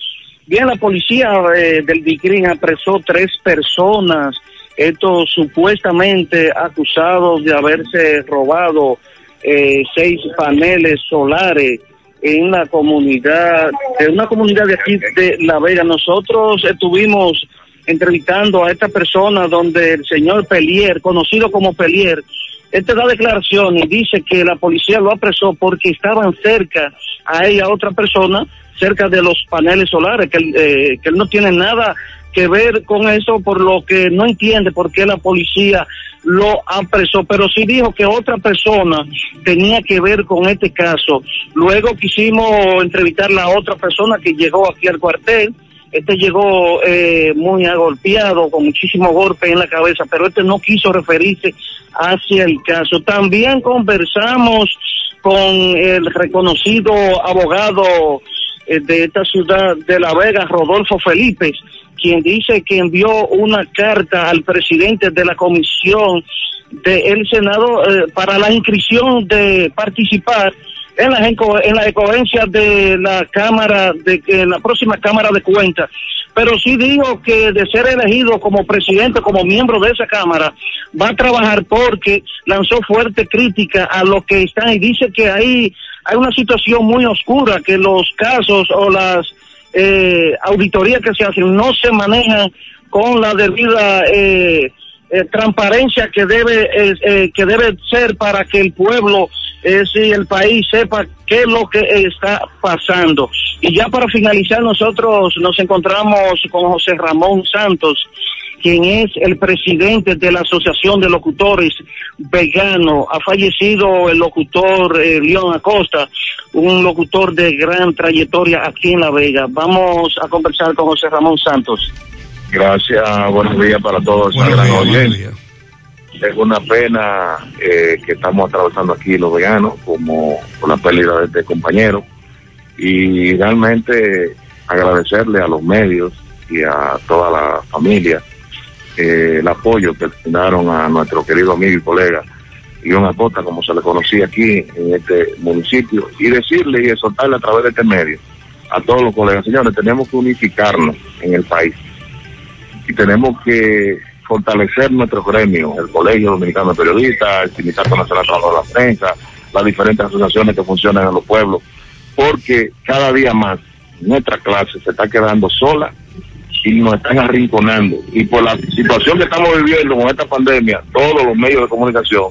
Bien, la policía eh, del DICRIN apresó tres personas, estos supuestamente acusados de haberse robado eh, seis paneles solares en la comunidad, de una comunidad de aquí de La Vega. Nosotros estuvimos entrevistando a esta persona donde el señor Pelier, conocido como Pelier, este da declaración y dice que la policía lo apresó porque estaban cerca a ella otra persona, cerca de los paneles solares, que, eh, que él no tiene nada que ver con eso, por lo que no entiende por qué la policía lo apresó, pero sí dijo que otra persona tenía que ver con este caso. Luego quisimos entrevistar a la otra persona que llegó aquí al cuartel. Este llegó eh, muy agolpeado, con muchísimos golpes en la cabeza, pero este no quiso referirse hacia el caso. También conversamos con el reconocido abogado de esta ciudad de La Vega, Rodolfo Felipe, quien dice que envió una carta al presidente de la comisión del Senado eh, para la inscripción de participar en la, en la escogencia de la Cámara, de en la próxima Cámara de Cuentas. Pero sí dijo que de ser elegido como presidente, como miembro de esa Cámara, va a trabajar porque lanzó fuerte crítica a lo que están y dice que ahí hay una situación muy oscura, que los casos o las eh, auditorías que se hacen no se manejan con la debida eh, eh, transparencia que debe eh, que debe ser para que el pueblo si el país sepa qué es lo que está pasando. Y ya para finalizar, nosotros nos encontramos con José Ramón Santos, quien es el presidente de la Asociación de Locutores Veganos. Ha fallecido el locutor León Acosta, un locutor de gran trayectoria aquí en La Vega. Vamos a conversar con José Ramón Santos. Gracias, buenos días para todos. Es una pena eh, que estamos atravesando aquí los veganos, como con la pérdida de este compañero. Y realmente agradecerle a los medios y a toda la familia eh, el apoyo que brindaron a nuestro querido amigo y colega León Acosta, como se le conocía aquí en este municipio, y decirle y exhortarle a través de este medio a todos los colegas, señores, tenemos que unificarnos en el país y tenemos que fortalecer nuestro gremio, el Colegio Dominicano de Periodistas, el Sindicato Nacional de la Prensa, las diferentes asociaciones que funcionan en los pueblos, porque cada día más nuestra clase se está quedando sola y nos están arrinconando. Y por la situación que estamos viviendo con esta pandemia, todos los medios de comunicación,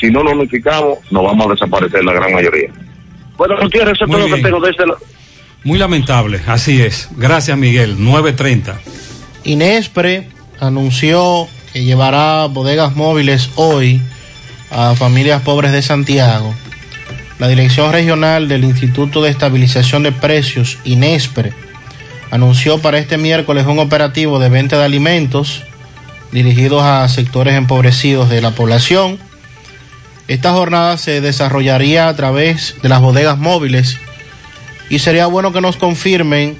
si no nos unificamos, nos vamos a desaparecer la gran mayoría. Bueno, Gutiérrez, eso es todo lo que tengo desde la... Muy lamentable, así es. Gracias, Miguel. 930. Inespre anunció que llevará bodegas móviles hoy a familias pobres de Santiago. La Dirección Regional del Instituto de Estabilización de Precios, INESPRE, anunció para este miércoles un operativo de venta de alimentos dirigidos a sectores empobrecidos de la población. Esta jornada se desarrollaría a través de las bodegas móviles y sería bueno que nos confirmen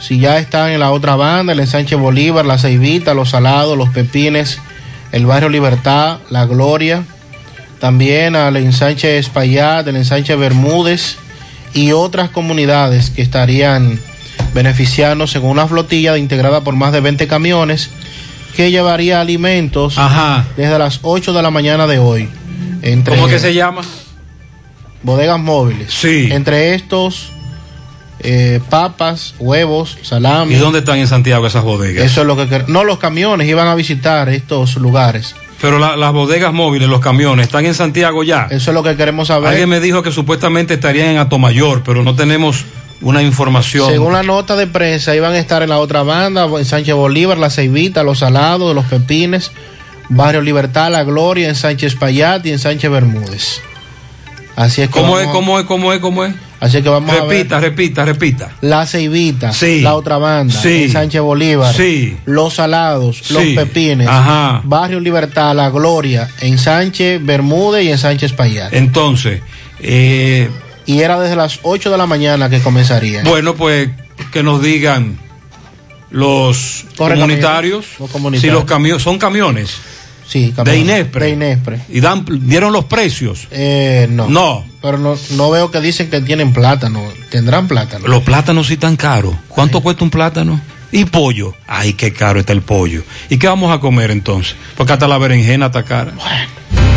si ya están en la otra banda, el ensanche Bolívar, la Ceibita, los Salados, los Pepines, el barrio Libertad, la Gloria, también al ensanche Espaillat, el ensanche Bermúdez y otras comunidades que estarían beneficiando según una flotilla integrada por más de 20 camiones que llevaría alimentos desde las 8 de la mañana de hoy. Entre ¿Cómo que se llama? Bodegas móviles. Sí. Entre estos eh, papas, huevos, salami. ¿Y dónde están en Santiago esas bodegas? Eso es lo que no los camiones iban a visitar estos lugares. Pero las bodegas móviles, los camiones, ¿están en Santiago ya? Eso es lo que queremos saber. Alguien me dijo que supuestamente estarían en Atomayor, pero no tenemos una información. Según la nota de prensa, iban a estar en la otra banda, en Sánchez Bolívar, La Ceibita, Los Salados, Los Pepines, Barrio Libertad, La Gloria, en Sánchez Payat y en Sánchez Bermúdez. Así es que ¿Cómo es, cómo es, cómo es, cómo es? Así que vamos repita, a ver. repita, repita. La Ceibita, sí. la otra banda, sí. Sánchez Bolívar, sí. Los Salados, Sí. Los Pepines, Ajá. Barrio Libertad, La Gloria, en Sánchez Bermúdez y en Sánchez Payat. Entonces, eh, Y era desde las 8 de la mañana que comenzaría. bueno, pues que nos digan los comunitarios, los comunitarios. si los camiones son camiones Sí, de camiones. Inespre. De Inespre. y dan dieron los precios. Eh, no. No. Pero no, no veo que dicen que tienen plátano. Tendrán plátano. Los plátanos sí tan caros. ¿Cuánto cuesta un plátano? Y pollo. Ay, qué caro está el pollo. ¿Y qué vamos a comer entonces? Porque hasta la berenjena está cara.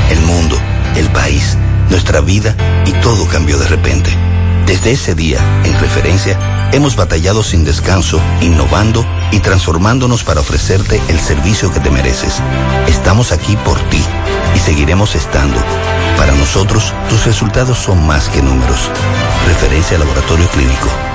El mundo, el país, nuestra vida y todo cambió de repente. Desde ese día, en referencia, hemos batallado sin descanso, innovando y transformándonos para ofrecerte el servicio que te mereces. Estamos aquí por ti y seguiremos estando. Para nosotros, tus resultados son más que números. Referencia Laboratorio Clínico.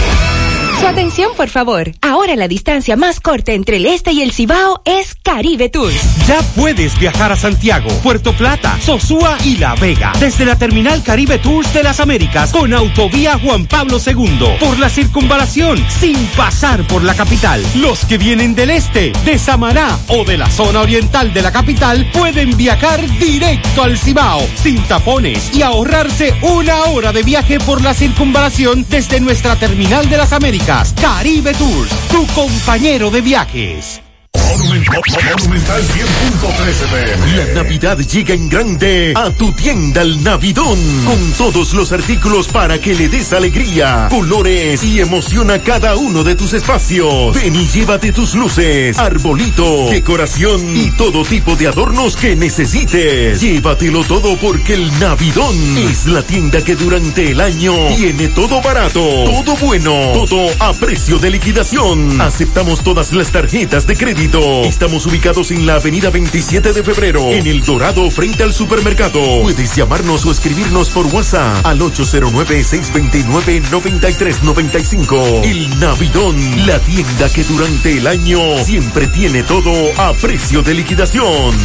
Su atención, por favor. Ahora la distancia más corta entre el este y el Cibao es Caribe Tours. Ya puedes viajar a Santiago, Puerto Plata, Sosúa y La Vega desde la terminal Caribe Tours de las Américas con autovía Juan Pablo II por la circunvalación sin pasar por la capital. Los que vienen del este, de Samaná o de la zona oriental de la capital pueden viajar directo al Cibao sin tapones y ahorrarse una hora de viaje por la circunvalación desde nuestra terminal de las Américas. Caribe Tours, tu compañero de viajes. Monumental 100.13 La Navidad llega en grande a tu tienda El Navidón. Con todos los artículos para que le des alegría, colores y emoción a cada uno de tus espacios. Ven y llévate tus luces, arbolito, decoración y todo tipo de adornos que necesites. Llévatelo todo porque el Navidón es la tienda que durante el año tiene todo barato, todo bueno, todo a precio de liquidación. Aceptamos todas las tarjetas de crédito. Estamos ubicados en la avenida 27 de febrero, en El Dorado, frente al supermercado. Puedes llamarnos o escribirnos por WhatsApp al 809-629-9395. El Navidón, la tienda que durante el año siempre tiene todo a precio de liquidación.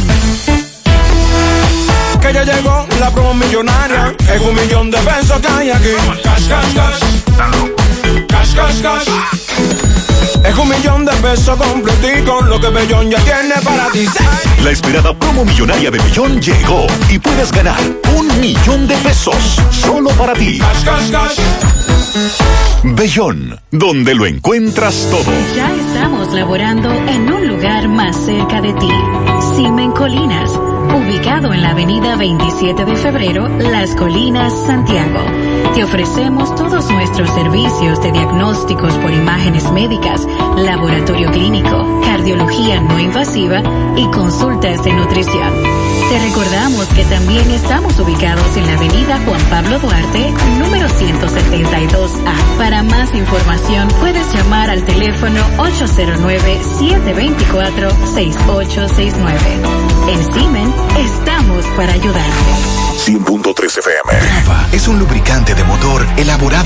Que ya llegó la promo millonaria. Es un millón de pesos que hay aquí. Cash, cash, cash. Cash, cash, cash. Es un millón de pesos completico, lo que Bellón ya tiene para ti. La esperada promo millonaria de Bellón llegó y puedes ganar un millón de pesos solo para ti. Cash, cash, cash. Bellón, donde lo encuentras todo. Ya estamos laborando en un lugar más cerca de ti. Simen Colinas, ubicado en la avenida 27 de febrero, Las Colinas, Santiago. Te ofrecemos todos nuestros servicios de diagnósticos por imágenes médicas, laboratorio clínico, cardiología no invasiva y consultas de nutrición. Te recordamos que también estamos ubicados en la avenida Juan Pablo Duarte, número 172A. Para más información puedes llamar al teléfono 809-724-6869. En Simen estamos para ayudarte. 100.3 FM. Brava es un lubricante de motor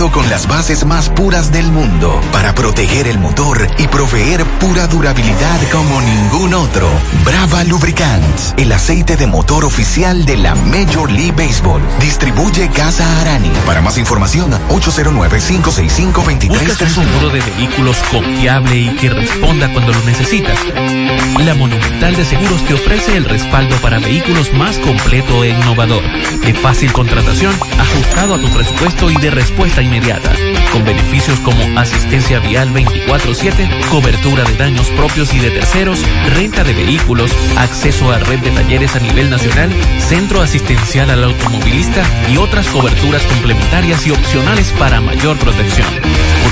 elaborado con las bases más puras del mundo para proteger el motor y proveer pura durabilidad como ningún otro. Brava Lubricants, el aceite de motor oficial de la Major League Baseball. Distribuye Casa Arani. Para más información, 809-565-2331. ¿Buscas un seguro de vehículos confiable y que responda cuando lo necesitas? La Monumental de Seguros te ofrece el respaldo para vehículos más completo e innovador de fácil contratación, ajustado a tu presupuesto y de respuesta inmediata, con beneficios como asistencia vial 24/7, cobertura de daños propios y de terceros, renta de vehículos, acceso a red de talleres a nivel nacional, centro asistencial al automovilista y otras coberturas complementarias y opcionales para mayor protección.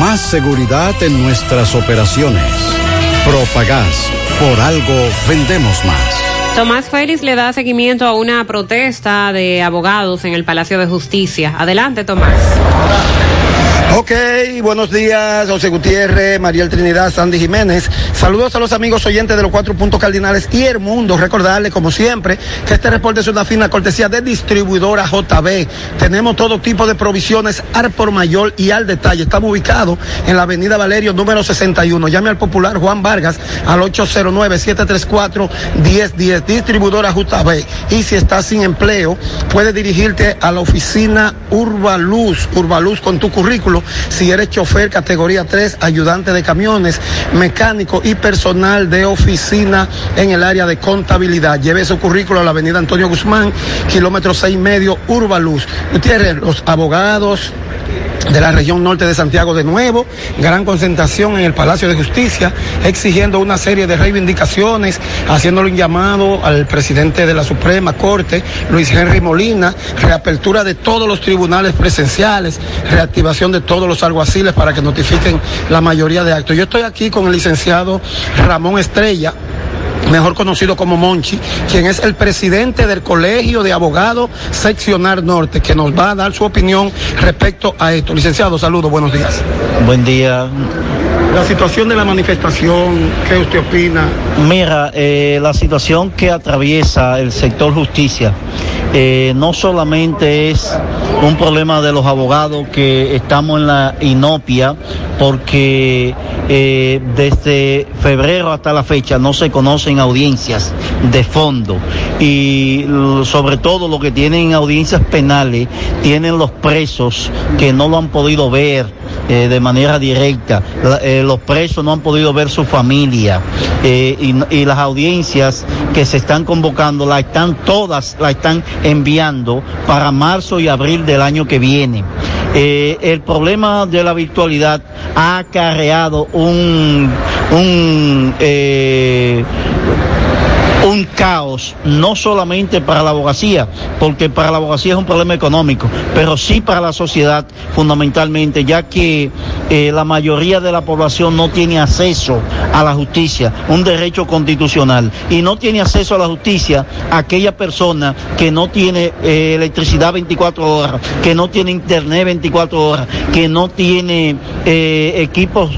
Más seguridad en nuestras operaciones. Propagás. Por algo vendemos más. Tomás Félix le da seguimiento a una protesta de abogados en el Palacio de Justicia. Adelante, Tomás. Ok, buenos días, José Gutiérrez, Mariel Trinidad, Sandy Jiménez. Saludos a los amigos oyentes de los cuatro puntos cardinales y el mundo. Recordarles, como siempre, que este reporte es una fina cortesía de distribuidora JB. Tenemos todo tipo de provisiones al por mayor y al detalle. Estamos ubicados en la avenida Valerio, número 61. Llame al popular Juan Vargas al 809-734-1010. Distribuidora JB. Y si estás sin empleo, puedes dirigirte a la oficina Urbaluz. Urbaluz con tu currículo si eres chofer categoría 3, ayudante de camiones, mecánico y personal de oficina en el área de contabilidad. Lleve su currículo a la avenida Antonio Guzmán, kilómetro seis y medio, Urbaluz. Gutiérrez, los abogados de la región norte de Santiago de nuevo, gran concentración en el Palacio de Justicia, exigiendo una serie de reivindicaciones, haciéndole un llamado al presidente de la Suprema Corte, Luis Henry Molina, reapertura de todos los tribunales presenciales, reactivación de todos los alguaciles para que notifiquen la mayoría de actos. Yo estoy aquí con el licenciado Ramón Estrella, mejor conocido como Monchi, quien es el presidente del Colegio de Abogados Seccional Norte, que nos va a dar su opinión respecto a esto. Licenciado, saludos, buenos días. Buen día. La situación de la manifestación, ¿qué usted opina? Mira, eh, la situación que atraviesa el sector justicia eh, no solamente es un problema de los abogados que estamos en la inopia, porque eh, desde febrero hasta la fecha no se conocen audiencias de fondo y sobre todo lo que tienen audiencias penales tienen los presos que no lo han podido ver eh, de manera directa. Los presos no han podido ver su familia y, y las audiencias que se están convocando, la están todas, la están enviando para marzo y abril del año que viene. Eh, el problema de la virtualidad ha acarreado un, un, eh, un caos, no solamente para la abogacía, porque para la abogacía es un problema económico, pero sí para la sociedad fundamentalmente, ya que eh, la mayoría de la población no tiene acceso a la justicia, un derecho constitucional, y no tiene acceso a la justicia aquella persona que no tiene eh, electricidad 24 horas, que no tiene internet 24 horas, que no tiene eh, equipos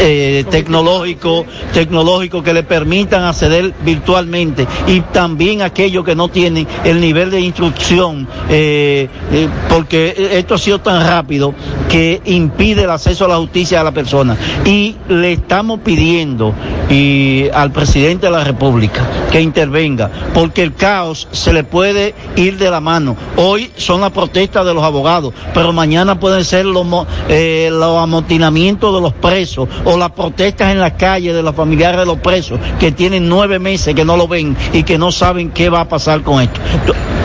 eh, tecnológicos tecnológicos que le permitan acceder virtualmente y también aquellos que no tienen el nivel de instrucción eh, eh, porque esto ha sido tan rápido que impide el acceso a la justicia a la persona. Y le estamos pidiendo y al presidente de la república que intervenga porque el caos se le puede ir de la mano. Hoy son las protestas de los abogados pero mañana pueden ser los, eh, los amotinamientos de los presos o las protestas en la calle de los familiares de los presos que tienen nueve meses que no lo ven y que no saben qué va a pasar con esto.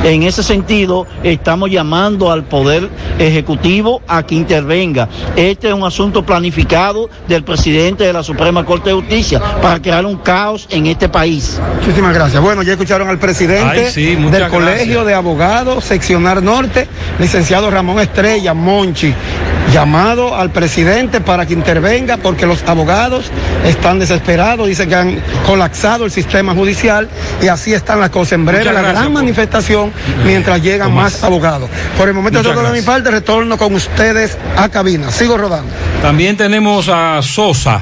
En ese sentido, estamos llamando al Poder Ejecutivo a que intervenga. Este es un asunto planificado del presidente de la Suprema Corte de Justicia para crear un caos en este país. Muchísimas gracias. Bueno, ya escucharon al presidente Ay, sí, muchas del Colegio de Abogados Seccional Norte, licenciado Ramón Estrella Monchi. Llamado al presidente para que intervenga porque los abogados están desesperados, dicen que han colapsado el sistema judicial y así están las cosas. En breve Muchas la gracias gran por- manifestación mientras llegan Tomás. más abogados. Por el momento Muchas todo de mi parte, retorno con ustedes a cabina. Sigo rodando. También tenemos a Sosa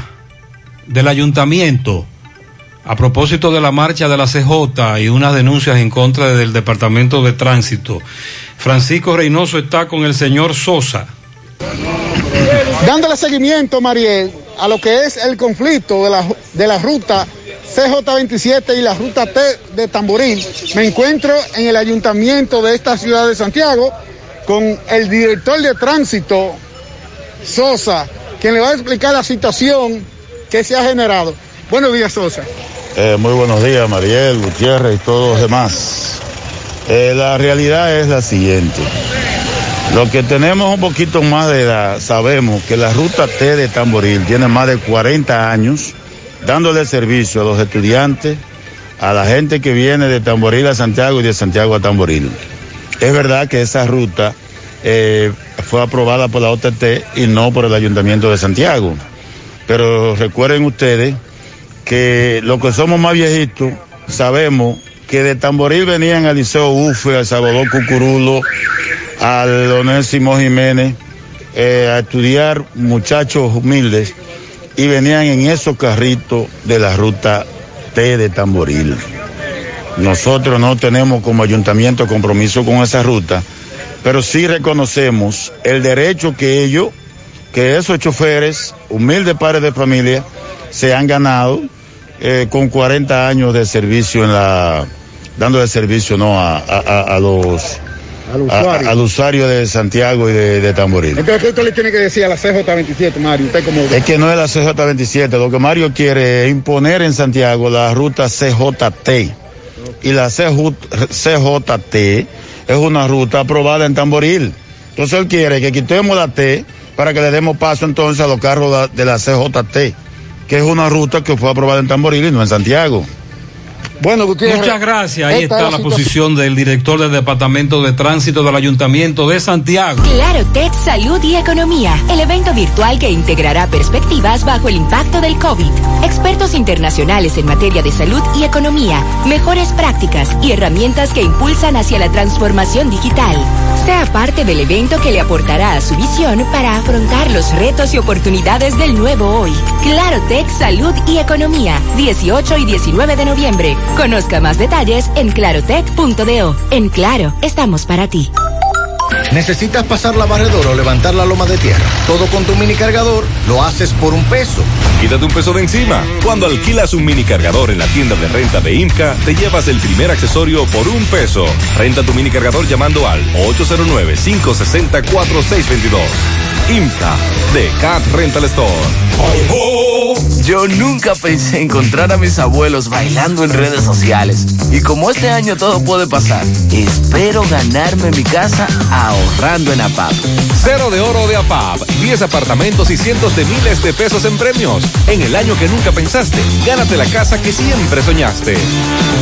del ayuntamiento a propósito de la marcha de la CJ y unas denuncias en contra del Departamento de Tránsito. Francisco Reynoso está con el señor Sosa. Dándole seguimiento, Mariel, a lo que es el conflicto de la, de la ruta CJ27 y la ruta T de Tamboril, me encuentro en el ayuntamiento de esta ciudad de Santiago con el director de tránsito, Sosa, quien le va a explicar la situación que se ha generado. Buenos días, Sosa. Eh, muy buenos días, Mariel, Gutiérrez y todos los demás. Eh, la realidad es la siguiente. Los que tenemos un poquito más de edad sabemos que la ruta T de Tamboril tiene más de 40 años dándole servicio a los estudiantes, a la gente que viene de Tamboril a Santiago y de Santiago a Tamboril. Es verdad que esa ruta eh, fue aprobada por la OTT y no por el Ayuntamiento de Santiago. Pero recuerden ustedes que los que somos más viejitos sabemos que de Tamboril venían al Liceo Ufe, al Salvador Cucurulo, al Onésimo Jiménez eh, a estudiar muchachos humildes y venían en esos carritos de la ruta T de Tamboril. Nosotros no tenemos como ayuntamiento compromiso con esa ruta, pero sí reconocemos el derecho que ellos, que esos choferes, humildes padres de familia, se han ganado eh, con 40 años de servicio en la, dando servicio no a- a- a los Al usuario. a- al usuario de Santiago y de, de Tamboril. Entonces, ¿qué usted le tiene que decir a la CJ27, Mario? Usted como... Es que no es la CJ27, lo que Mario quiere es imponer en Santiago la ruta CJT. Y la CJ CJT es una ruta aprobada en Tamboril. Entonces él quiere que quitemos la T para que le demos paso entonces a los carros de la CJT, que es una ruta que fue aprobada en Tamboril y no en Santiago. Bueno, Muchas gracias. Ahí está es la la posición del director del Departamento de Tránsito del Ayuntamiento de Santiago. Claro Tech Salud y Economía, el evento virtual que integrará perspectivas bajo el impacto del COVID. Expertos internacionales en materia de salud y economía, mejores prácticas y herramientas que impulsan hacia la transformación digital. Sea parte del evento que le aportará a su visión para afrontar los retos y oportunidades del nuevo hoy. Claro Tech Salud y Economía, 18 y 19 de noviembre. Conozca más detalles en clarotech.do. En Claro, estamos para ti. ¿Necesitas pasar la barredora o levantar la loma de tierra? Todo con tu mini cargador lo haces por un peso. Quítate un peso de encima. Cuando alquilas un mini cargador en la tienda de renta de IMCA, te llevas el primer accesorio por un peso. Renta tu mini cargador llamando al 809-560-4622. IMCA de Cat Rental Store. Yo nunca pensé encontrar a mis abuelos bailando en redes sociales. Y como este año todo puede pasar, espero ganarme mi casa ahorrando en APAP. Cero de oro de APAP, 10 apartamentos y cientos de miles de pesos en premios. En el año que nunca pensaste, gánate la casa que siempre soñaste.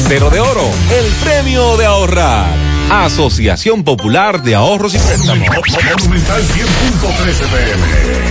Cero de oro, el premio de ahorrar. Asociación Popular de Ahorros y Préstamos. Monumental 100.13 pm.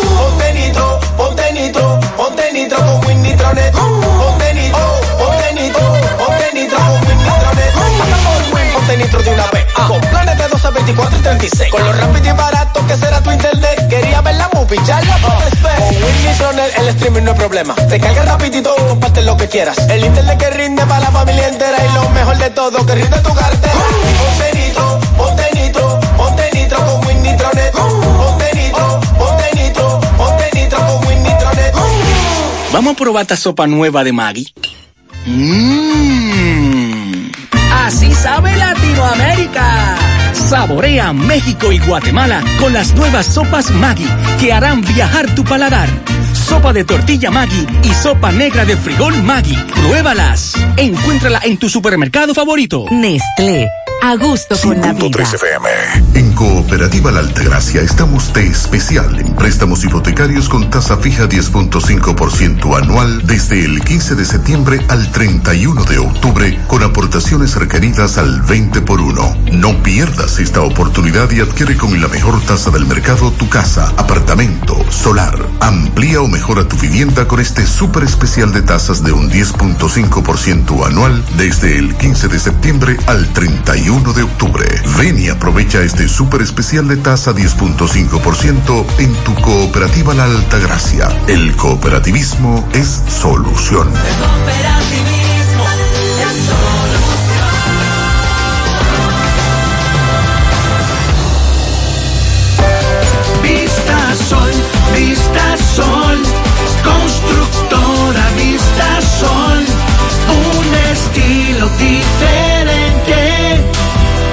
Ponte nitro, ponte nitro, ponte nitro con Win Nitronet. Ponte nitro, ponte nitro, ponte nitro con Win Nitronet. Pasa por Win, ponte nitro de una vez. Con planes de 12, 24 y 36. Con lo rápido y barato que será tu internet. Quería ver la movie, ya la puedes ver. Con Win Nitronet el streaming no es problema. Te carga rapidito, comparte lo que quieras. El internet que rinde para la familia entera. Y lo mejor de todo, que rinde tu cartera. Ponte nitro, ponte nitro, ponte nitro con Win Nitronet. Ponte nitro, Vamos a probar esta sopa nueva de Maggi. Mmm. Así sabe Latinoamérica. Saborea México y Guatemala con las nuevas sopas Maggi que harán viajar tu paladar. Sopa de tortilla Maggi y sopa negra de frijol Maggi. Pruébalas. Encuéntrala en tu supermercado favorito. Nestlé. A gusto con la vida. 100.3 FM. En Cooperativa La Altagracia estamos de especial en préstamos hipotecarios con tasa fija 10.5% anual desde el 15 de septiembre al 31 de octubre con aportaciones requeridas al 20 por 1. No pierdas esta oportunidad y adquiere con la mejor tasa del mercado tu casa, apartamento, solar. Amplía o mejora tu vivienda con este súper especial de tasas de un 10.5% anual desde el 15 de septiembre al 31 de octubre. Ven y aprovecha este súper especial de tasa 10.5% en tu cooperativa La Altagracia. El cooperativismo es solución. Vista Sol, Vista Sol, constructora Vista Sol, un estilo diferente,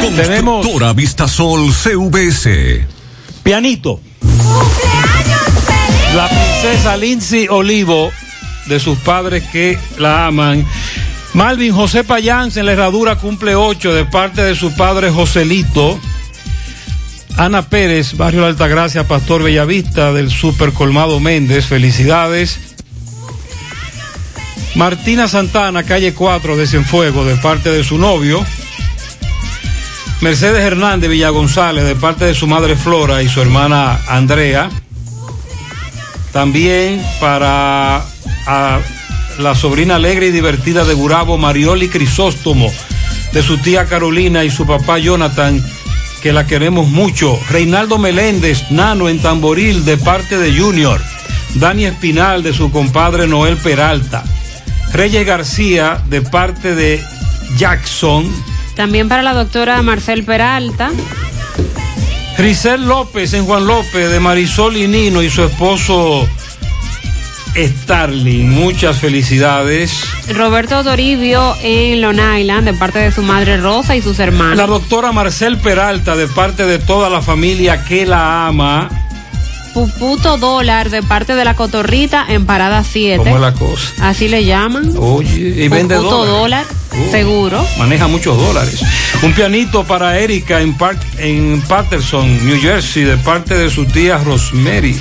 Constructora Vista Sol CVS. Pianito. La princesa Lindsay Olivo, de sus padres que la aman. Malvin José Payán en la herradura cumple 8 de parte de su padre Joselito. Ana Pérez, Barrio La Altagracia, Pastor Bellavista, del Super Colmado Méndez, felicidades. Martina Santana, calle 4 de Cienfuego, de parte de su novio. Mercedes Hernández Villa González, de parte de su madre Flora y su hermana Andrea. También para a la sobrina alegre y divertida de Gurabo, Marioli Crisóstomo, de su tía Carolina y su papá Jonathan, que la queremos mucho. Reinaldo Meléndez, Nano en Tamboril, de parte de Junior. Dani Espinal, de su compadre Noel Peralta. Reyes García, de parte de Jackson. También para la doctora Marcel Peralta. Grisel López en Juan López, de Marisol y Nino y su esposo Starling. Muchas felicidades. Roberto Toribio en Long Island, de parte de su madre Rosa y sus hermanos. La doctora Marcel Peralta, de parte de toda la familia que la ama. Puputo dólar, de parte de la cotorrita en Parada 7. ¿Cómo es la cosa? Así le llaman. Oye, y vende Puputo dólares. Seguro. Maneja muchos dólares. Un pianito para Erika en, Park, en Patterson, New Jersey, de parte de su tía Rosemary.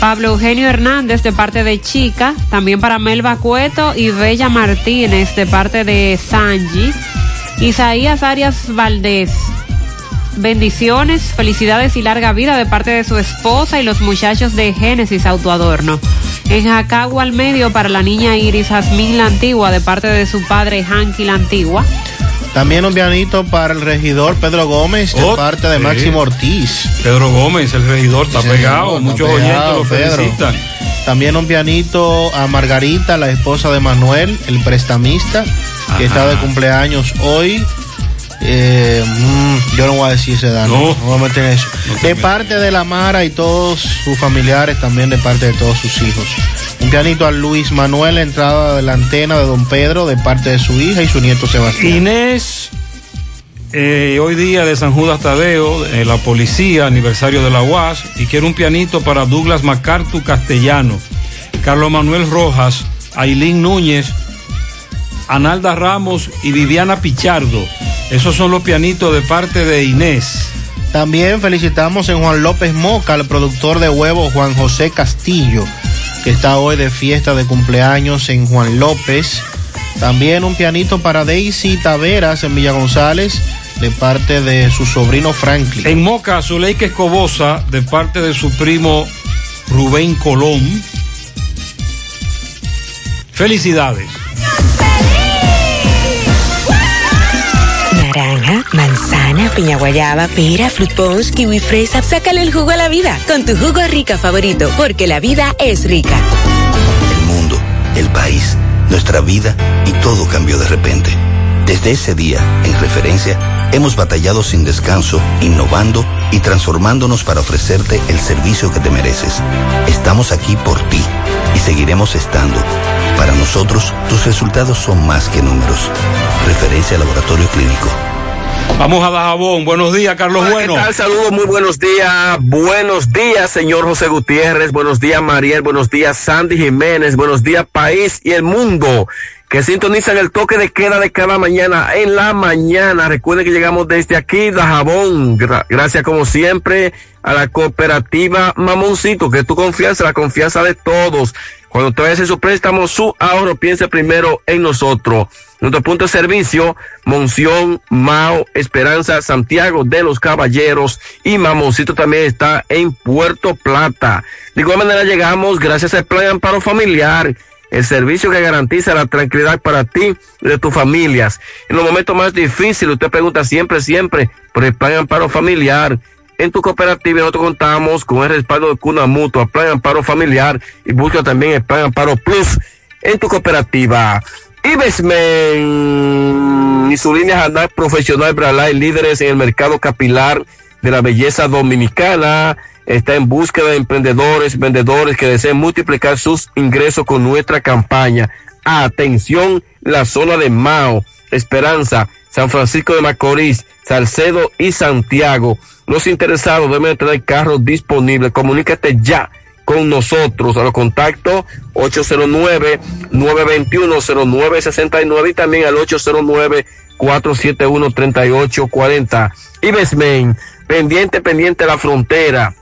Pablo Eugenio Hernández de parte de Chica, también para Melba Cueto y Bella Martínez de parte de Sanji. Isaías Arias Valdés, bendiciones, felicidades y larga vida de parte de su esposa y los muchachos de Génesis Autoadorno. En Jacagua al medio para la niña Iris Jazmín la Antigua de parte de su padre Hanky la Antigua. También un pianito para el regidor Pedro Gómez de Oh, parte de sí. Máximo Ortiz. Pedro Gómez, el regidor, está Sí, pegado. está Muchos pegado, oyentes lo Pedro. felicitan. También un pianito a Margarita, la esposa de Manuel, el prestamista, que está de cumpleaños hoy. Eh, mm, yo no voy a decir esa edad, no, No. voy a meter en eso. de parte de la Mara y todos sus familiares, también de parte de todos sus hijos. Un pianito a Luis Manuel, entrada de la antena de Don Pedro, de parte de su hija y su nieto Sebastián. Inés, eh, hoy día de San Judas Tadeo, eh, la policía, aniversario de la UAS, y quiero un pianito para Douglas MacArthur Castellano, Carlos Manuel Rojas, Ailín Núñez, Analda Ramos y Viviana Pichardo. Esos son los pianitos de parte de Inés. También felicitamos en Juan López Moca al productor de huevos Juan José Castillo, que está hoy de fiesta de cumpleaños en Juan López. También un pianito para Daisy Taveras en Villa González, de parte de su sobrino Franklin. En Moca, Zuleika Escobosa, de parte de su primo Rubén Colón. Felicidades. Piña guayaba, pera, fruit kiwi fresa. Sácale el jugo a la vida con tu jugo rica favorito, porque la vida es rica. El mundo, el país, nuestra vida y todo cambió de repente. Desde ese día, en referencia, hemos batallado sin descanso, innovando y transformándonos para ofrecerte el servicio que te mereces. Estamos aquí por ti y seguiremos estando. Para nosotros, tus resultados son más que números. Referencia Laboratorio Clínico. Vamos a Dajabón. Buenos días, Carlos Hola, Bueno. ¿Qué tal? Saludos, muy buenos días. Buenos días, señor José Gutiérrez. Buenos días, Mariel. Buenos días, Sandy Jiménez. Buenos días, país y el mundo que sintonizan el toque de queda de cada mañana en la mañana. Recuerden que llegamos desde aquí, Dajabón. Gra- gracias, como siempre, a la cooperativa Mamoncito, que es tu confianza, la confianza de todos. Cuando te vayas su préstamo, su ahorro, piense primero en nosotros. Nuestro punto de servicio, Monción, Mao, Esperanza, Santiago de los Caballeros y Mamoncito también está en Puerto Plata. De igual manera llegamos gracias al Plan Amparo Familiar, el servicio que garantiza la tranquilidad para ti y de tus familias. En los momentos más difíciles, usted pregunta siempre, siempre por el Plan Amparo Familiar. En tu cooperativa nosotros contamos con el respaldo de Cuna Mutua, Plan Amparo Familiar y busca también el Plan Amparo Plus en tu cooperativa. Ibesmen y su línea Hanak Profesional Bralay, líderes en el mercado capilar de la belleza dominicana, está en búsqueda de emprendedores, vendedores que deseen multiplicar sus ingresos con nuestra campaña. Atención, la zona de Mao, Esperanza, San Francisco de Macorís, Salcedo y Santiago. Los interesados deben tener carros disponibles. Comunícate ya con nosotros a los contactos 809-921-0969 y también al 809-471-3840. Y Besmen, pendiente, pendiente la frontera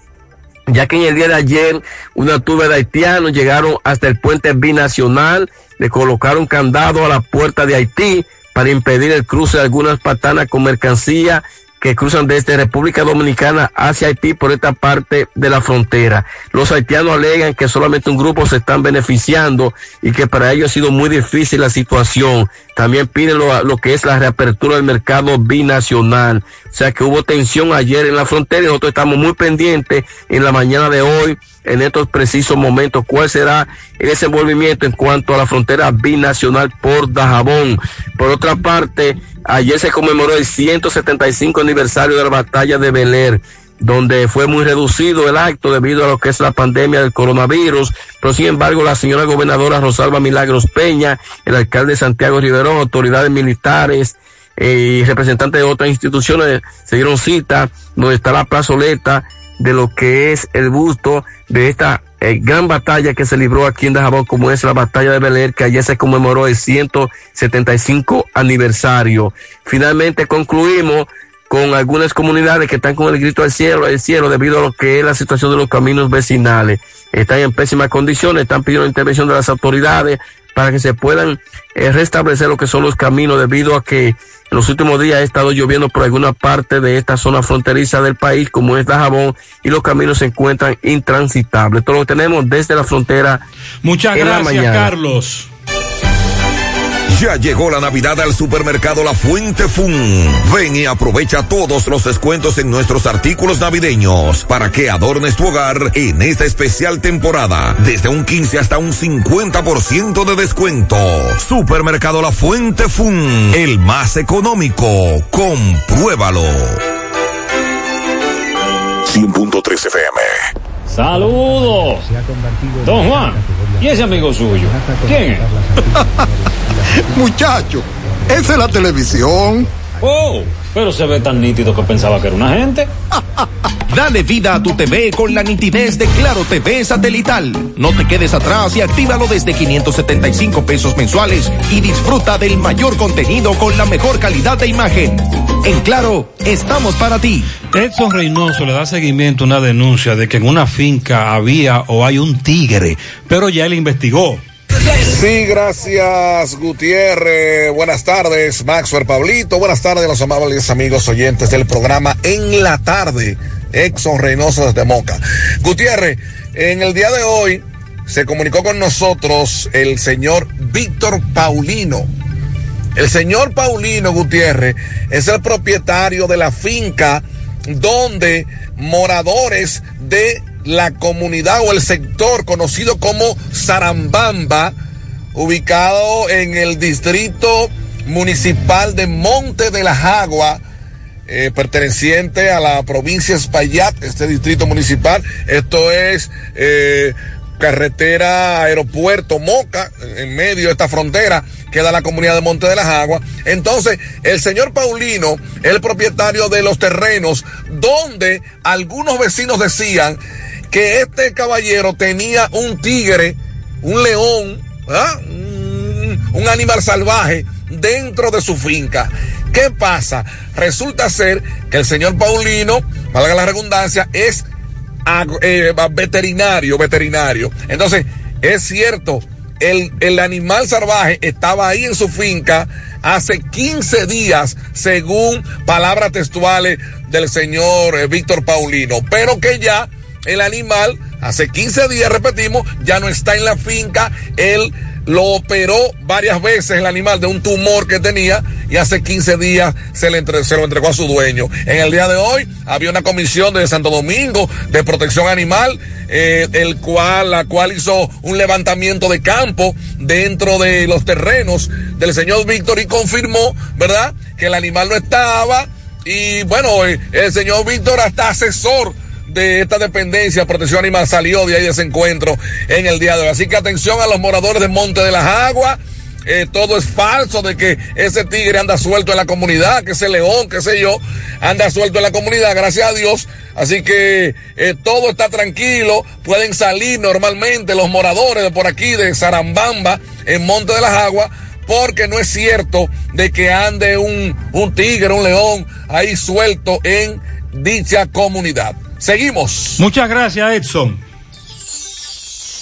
ya que en el día de ayer una tuve de haitianos llegaron hasta el puente binacional, le colocaron candado a la puerta de Haití para impedir el cruce de algunas patanas con mercancía que cruzan desde República Dominicana hacia Haití por esta parte de la frontera. Los haitianos alegan que solamente un grupo se están beneficiando y que para ellos ha sido muy difícil la situación. También piden lo, lo que es la reapertura del mercado binacional. O sea que hubo tensión ayer en la frontera y nosotros estamos muy pendientes en la mañana de hoy en estos precisos momentos cuál será el desenvolvimiento en cuanto a la frontera binacional por Dajabón. Por otra parte, ayer se conmemoró el 175 aniversario de la batalla de Beler donde fue muy reducido el acto debido a lo que es la pandemia del coronavirus, pero sin embargo la señora gobernadora Rosalba Milagros Peña, el alcalde Santiago Riverón, autoridades militares, eh, y representantes de otras instituciones se dieron cita donde está la plazoleta de lo que es el busto de esta eh, gran batalla que se libró aquí en Dajabón, como es la batalla de Beler, que ayer se conmemoró el 175 aniversario. Finalmente concluimos con algunas comunidades que están con el grito al cielo, al cielo, debido a lo que es la situación de los caminos vecinales. Están en pésimas condiciones, están pidiendo la intervención de las autoridades para que se puedan eh, restablecer lo que son los caminos, debido a que en los últimos días ha estado lloviendo por alguna parte de esta zona fronteriza del país, como es Dajabón, y los caminos se encuentran intransitables. Esto lo tenemos desde la frontera. Muchas en la gracias, mañana. Carlos. Ya llegó la Navidad al supermercado La Fuente Fun. Ven y aprovecha todos los descuentos en nuestros artículos navideños para que adornes tu hogar en esta especial temporada. Desde un 15 hasta un 50% de descuento. Supermercado La Fuente Fun, el más económico. Compruébalo. 100.3 FM. Saludos. Don Juan, ¿y ese amigo suyo? ¿Quién es? [laughs] Muchacho, esa es la televisión. Oh, pero se ve tan nítido que pensaba que era una gente. [laughs] Dale vida a tu TV con la nitidez de Claro TV satelital. No te quedes atrás y actívalo desde 575 pesos mensuales y disfruta del mayor contenido con la mejor calidad de imagen. En Claro, estamos para ti. Edson Reynoso le da seguimiento a una denuncia de que en una finca había o hay un tigre, pero ya él investigó. Sí, gracias Gutiérrez. Buenas tardes, Maxwell Pablito. Buenas tardes, los amables amigos oyentes del programa En la Tarde. Exxon Reynoso desde Moca. Gutiérrez, en el día de hoy se comunicó con nosotros el señor Víctor Paulino. El señor Paulino Gutiérrez es el propietario de la finca donde moradores de la comunidad o el sector conocido como Sarambamba, ubicado en el distrito municipal de Monte de la Jagua, eh, perteneciente a la provincia Espaillat, este distrito municipal. Esto es eh, carretera aeropuerto Moca, en medio de esta frontera, queda la comunidad de Monte de las Aguas. Entonces, el señor Paulino, el propietario de los terrenos, donde algunos vecinos decían que este caballero tenía un tigre, un león, ¿ah? un, animal salvaje dentro de su finca. ¿Qué pasa? Resulta ser que el señor Paulino, valga la redundancia, es eh, veterinario, veterinario. Entonces, es cierto, el, el animal salvaje estaba ahí en su finca hace 15 días, según palabras textuales del señor eh, Víctor Paulino, pero que ya el animal, hace 15 días, repetimos, ya no está en la finca, él lo operó varias veces el animal de un tumor que tenía y hace 15 días se, le lo entregó a su dueño. En el día de hoy había una comisión de Santo Domingo de protección animal, eh, el cual, la cual hizo un levantamiento de campo dentro de los terrenos del señor Víctor y confirmó, ¿verdad?, que el animal no estaba y bueno, eh, el señor Víctor hasta asesor de esta dependencia de protección animal salió de ahí de ese encuentro en el día de hoy. Así que atención a los moradores de Monte de las Aguas. Eh, todo es falso de que ese tigre anda suelto en la comunidad, que ese león, qué sé yo, anda suelto en la comunidad, gracias a Dios. Así que eh, todo está tranquilo, pueden salir normalmente los moradores de por aquí, de Zarambamba, en Monte de las Aguas, porque no es cierto de que ande un, un tigre, un león ahí suelto en dicha comunidad. Seguimos. Muchas gracias, Edson.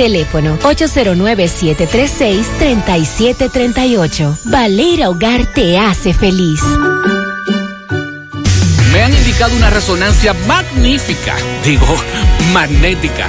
Teléfono 809-736-3738. Baleira Hogar te hace feliz. Me han indicado una resonancia magnífica, digo, magnética.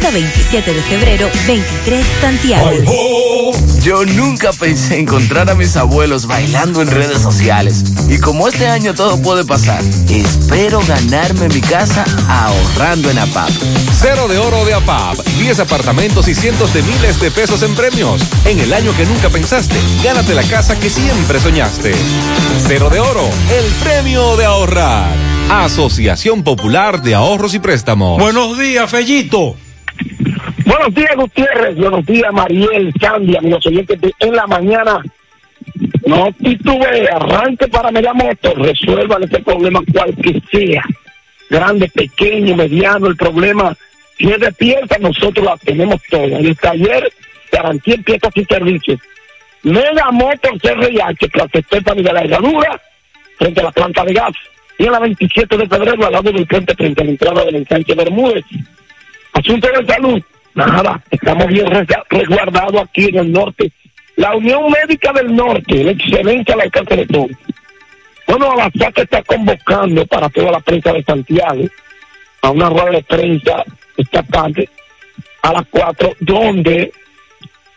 27 de febrero, 23 Santiago. Yo nunca pensé encontrar a mis abuelos bailando en redes sociales. Y como este año todo puede pasar, espero ganarme mi casa ahorrando en APAP. Cero de oro de APAP, 10 apartamentos y cientos de miles de pesos en premios. En el año que nunca pensaste, gánate la casa que siempre soñaste. Cero de oro, el premio de ahorrar. Asociación Popular de Ahorros y Préstamos. Buenos días, Fellito. Buenos días, Gutiérrez. Buenos días, Mariel, Candy, amigos oyentes de En la Mañana. No titube, arranque para Mega Motor, resuelvan ese problema cual que sea. Grande, pequeño, mediano, el problema. Si es de pieza, nosotros la tenemos toda. En el taller, garantía en piezas y servicios. Mega Motor CRIH, Plaza Estefani de la Herradura, frente a la planta de gas. Y en la 27 de febrero, al lado del puente, frente a la entrada del ensanche Bermúdez. Asunto de salud, nada, estamos bien res- resguardados aquí en el norte. La Unión Médica del Norte, la excelencia al alcance de todos. Bueno, la SAC está convocando para toda la prensa de Santiago a una rueda de prensa esta tarde a las 4, donde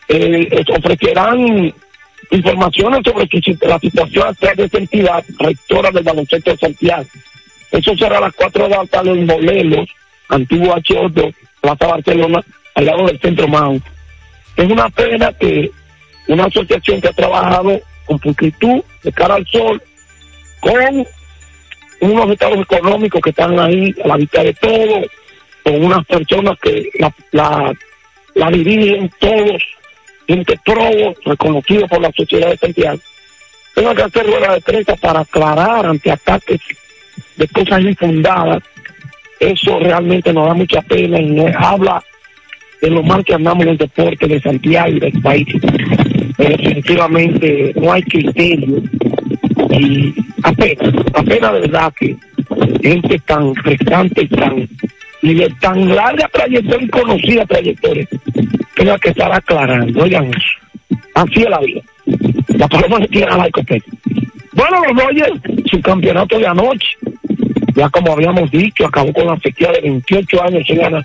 eh, ofrecerán informaciones sobre la situación actual de esta entidad rectora del baloncesto de Santiago. Eso será a las 4 de la tarde en Molelos, antiguo H2, Plaza Barcelona, al lado del Centro Mount. Es una pena que una asociación que ha trabajado con pulcritud de cara al sol, con unos estados económicos que están ahí a la vista de todo, con unas personas que la, dirigen todos, gente pro, reconocido por la sociedad de Santiago. Tengo que hacer rueda de prensa para aclarar ante ataques de cosas infundadas. Eso realmente nos da mucha pena y nos habla de lo mal que andamos en el deporte de Santiago y del país. Pero definitivamente no hay criterio y apenas, apenas de verdad que gente tan prestante y tan y de tan larga trayectoria y conocida trayectoria tenga que estar aclarando, oigan eso. Así es la vida. La paloma se tira a la escopeta. Bueno, los Dodgers, su campeonato de anoche, ya como habíamos dicho, acabó con la sequía de 28 años sin ganar.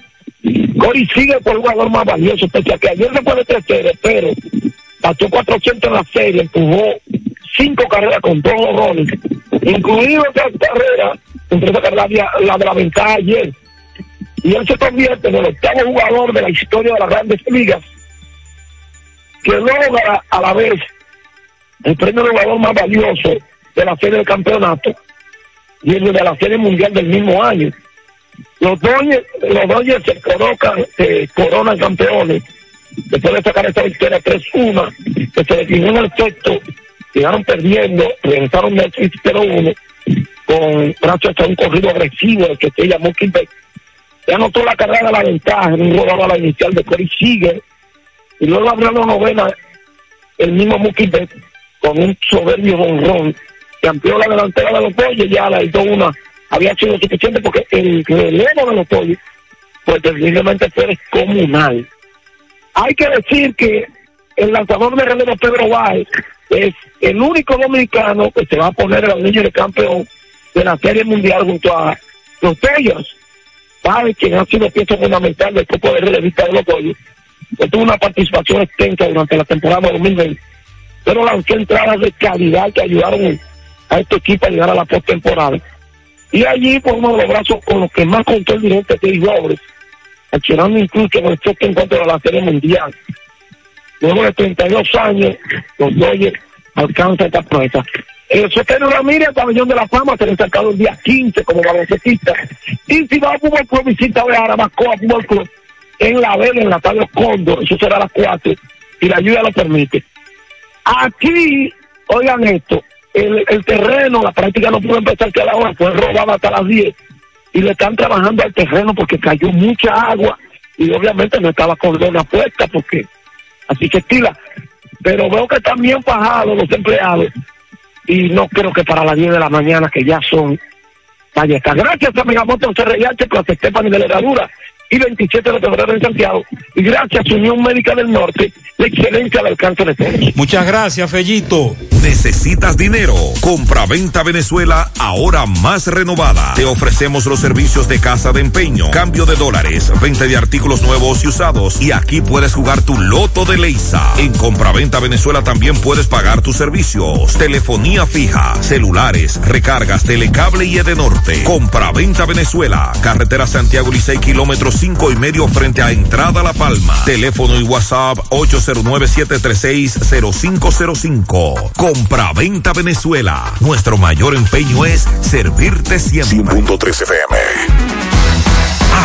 Cory sigue por el jugador más valioso, pese a que ayer se fue de tercero, pero batió 400 en la serie, empujó cinco carreras con dos horrores, incluido esa carrera, entre esa carrera la, la de la ventaja ayer. Y él se convierte en el octavo jugador de la historia de las grandes ligas que logra a la vez el premio de jugador más valioso de la serie del campeonato y el de la serie mundial del mismo año. Los Dodgers, los Dodgers se colocan, se coronan campeones. Después de sacar esta victoria 3-1, que se definió en el sexto, quedaron perdiendo, regresaron del 0-1 con gracias a un corrido agresivo el que se llamó Quimper. Ya anotó la carrera de la ventaja en un rodado la inicial de Corey Seager y luego abrió la novena el mismo Mookie Betts con un soberbio honrón que amplió la delantera de los Dodgers ya la hizo una había sido suficiente porque el relevo de los Dodgers pues terriblemente fue descomunal hay que decir que el lanzador de relevo Pedro Báez es el único dominicano que se va a poner la línea de campeón de la Serie Mundial junto a los Dodgers Báez quien ha sido pieza fundamental del grupo de relevista de los Dodgers que tuvo una participación extensa durante la temporada 2020, pero lanzó entradas de calidad que ayudaron a este equipo a llegar a la postemporada. Y allí, por uno de los brazos con los que más contó el director de Robles, accionando incluso en el sexto encuentro de la Serie Mundial. Luego de 32 años, los Dodgers alcanzan esta proeza. El Sotero Ramírez, pabellón de la fama, será sacado el día 15 como baloncetista. Y si va a Fútbol Club, visita a Arabacoa Fútbol Club en la vela, en la tabla Cóndor, eso será a las 4, y la lluvia lo permite. Aquí, oigan esto, el, el terreno, la práctica no pudo empezar que a la hora, fue robada hasta las 10, y le están trabajando al terreno porque cayó mucha agua, y obviamente no estaba con puesta, porque así que estila. Pero veo que están bien bajados los empleados, y no creo que para las 10 de la mañana, que ya son, vaya está. Gracias a Megamoto CRH, Plaza Estefani de la y 27 de febrero en Santiago. Y gracias a Unión Médica del Norte, la excelencia al alcance de todos. Muchas gracias, Fellito. ¿Necesitas dinero? Compra-venta Venezuela, ahora más renovada. Te ofrecemos los servicios de casa de empeño, cambio de dólares, venta de artículos nuevos y usados. Y aquí puedes jugar tu loto de Leisa. En Compra-venta Venezuela también puedes pagar tus servicios. Telefonía fija, celulares, recargas, telecable y Edenorte. Compra-venta Venezuela, carretera Santiago Licey, kilómetros cinco y medio frente a Entrada La Palma. Teléfono y WhatsApp 809-736-0505. Compra-venta Venezuela. Nuestro mayor empeño es servirte siempre. 100.3 FM.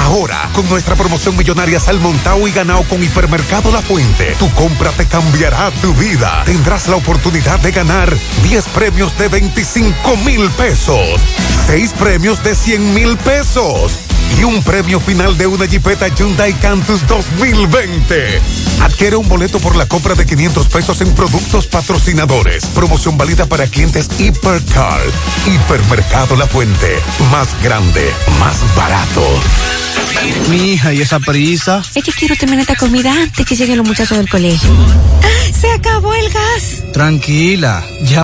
Ahora, con nuestra promoción millonaria Salmontao y ganado con Hipermercado La Fuente, tu compra te cambiará tu vida. Tendrás la oportunidad de ganar 10 premios de 25 mil pesos, 6 premios de 100 mil pesos y un premio final de una Jeepeta Hyundai Cantus 2020. Adquiere un boleto por la compra de 500 pesos en productos patrocinadores. Promoción válida para clientes Hipercar. Hipermercado La Fuente. Más grande, más barato. Mi hija, ¿y esa prisa? Es que quiero terminar esta comida antes que lleguen los muchachos del colegio. ¡Se acabó el gas! Tranquila, ya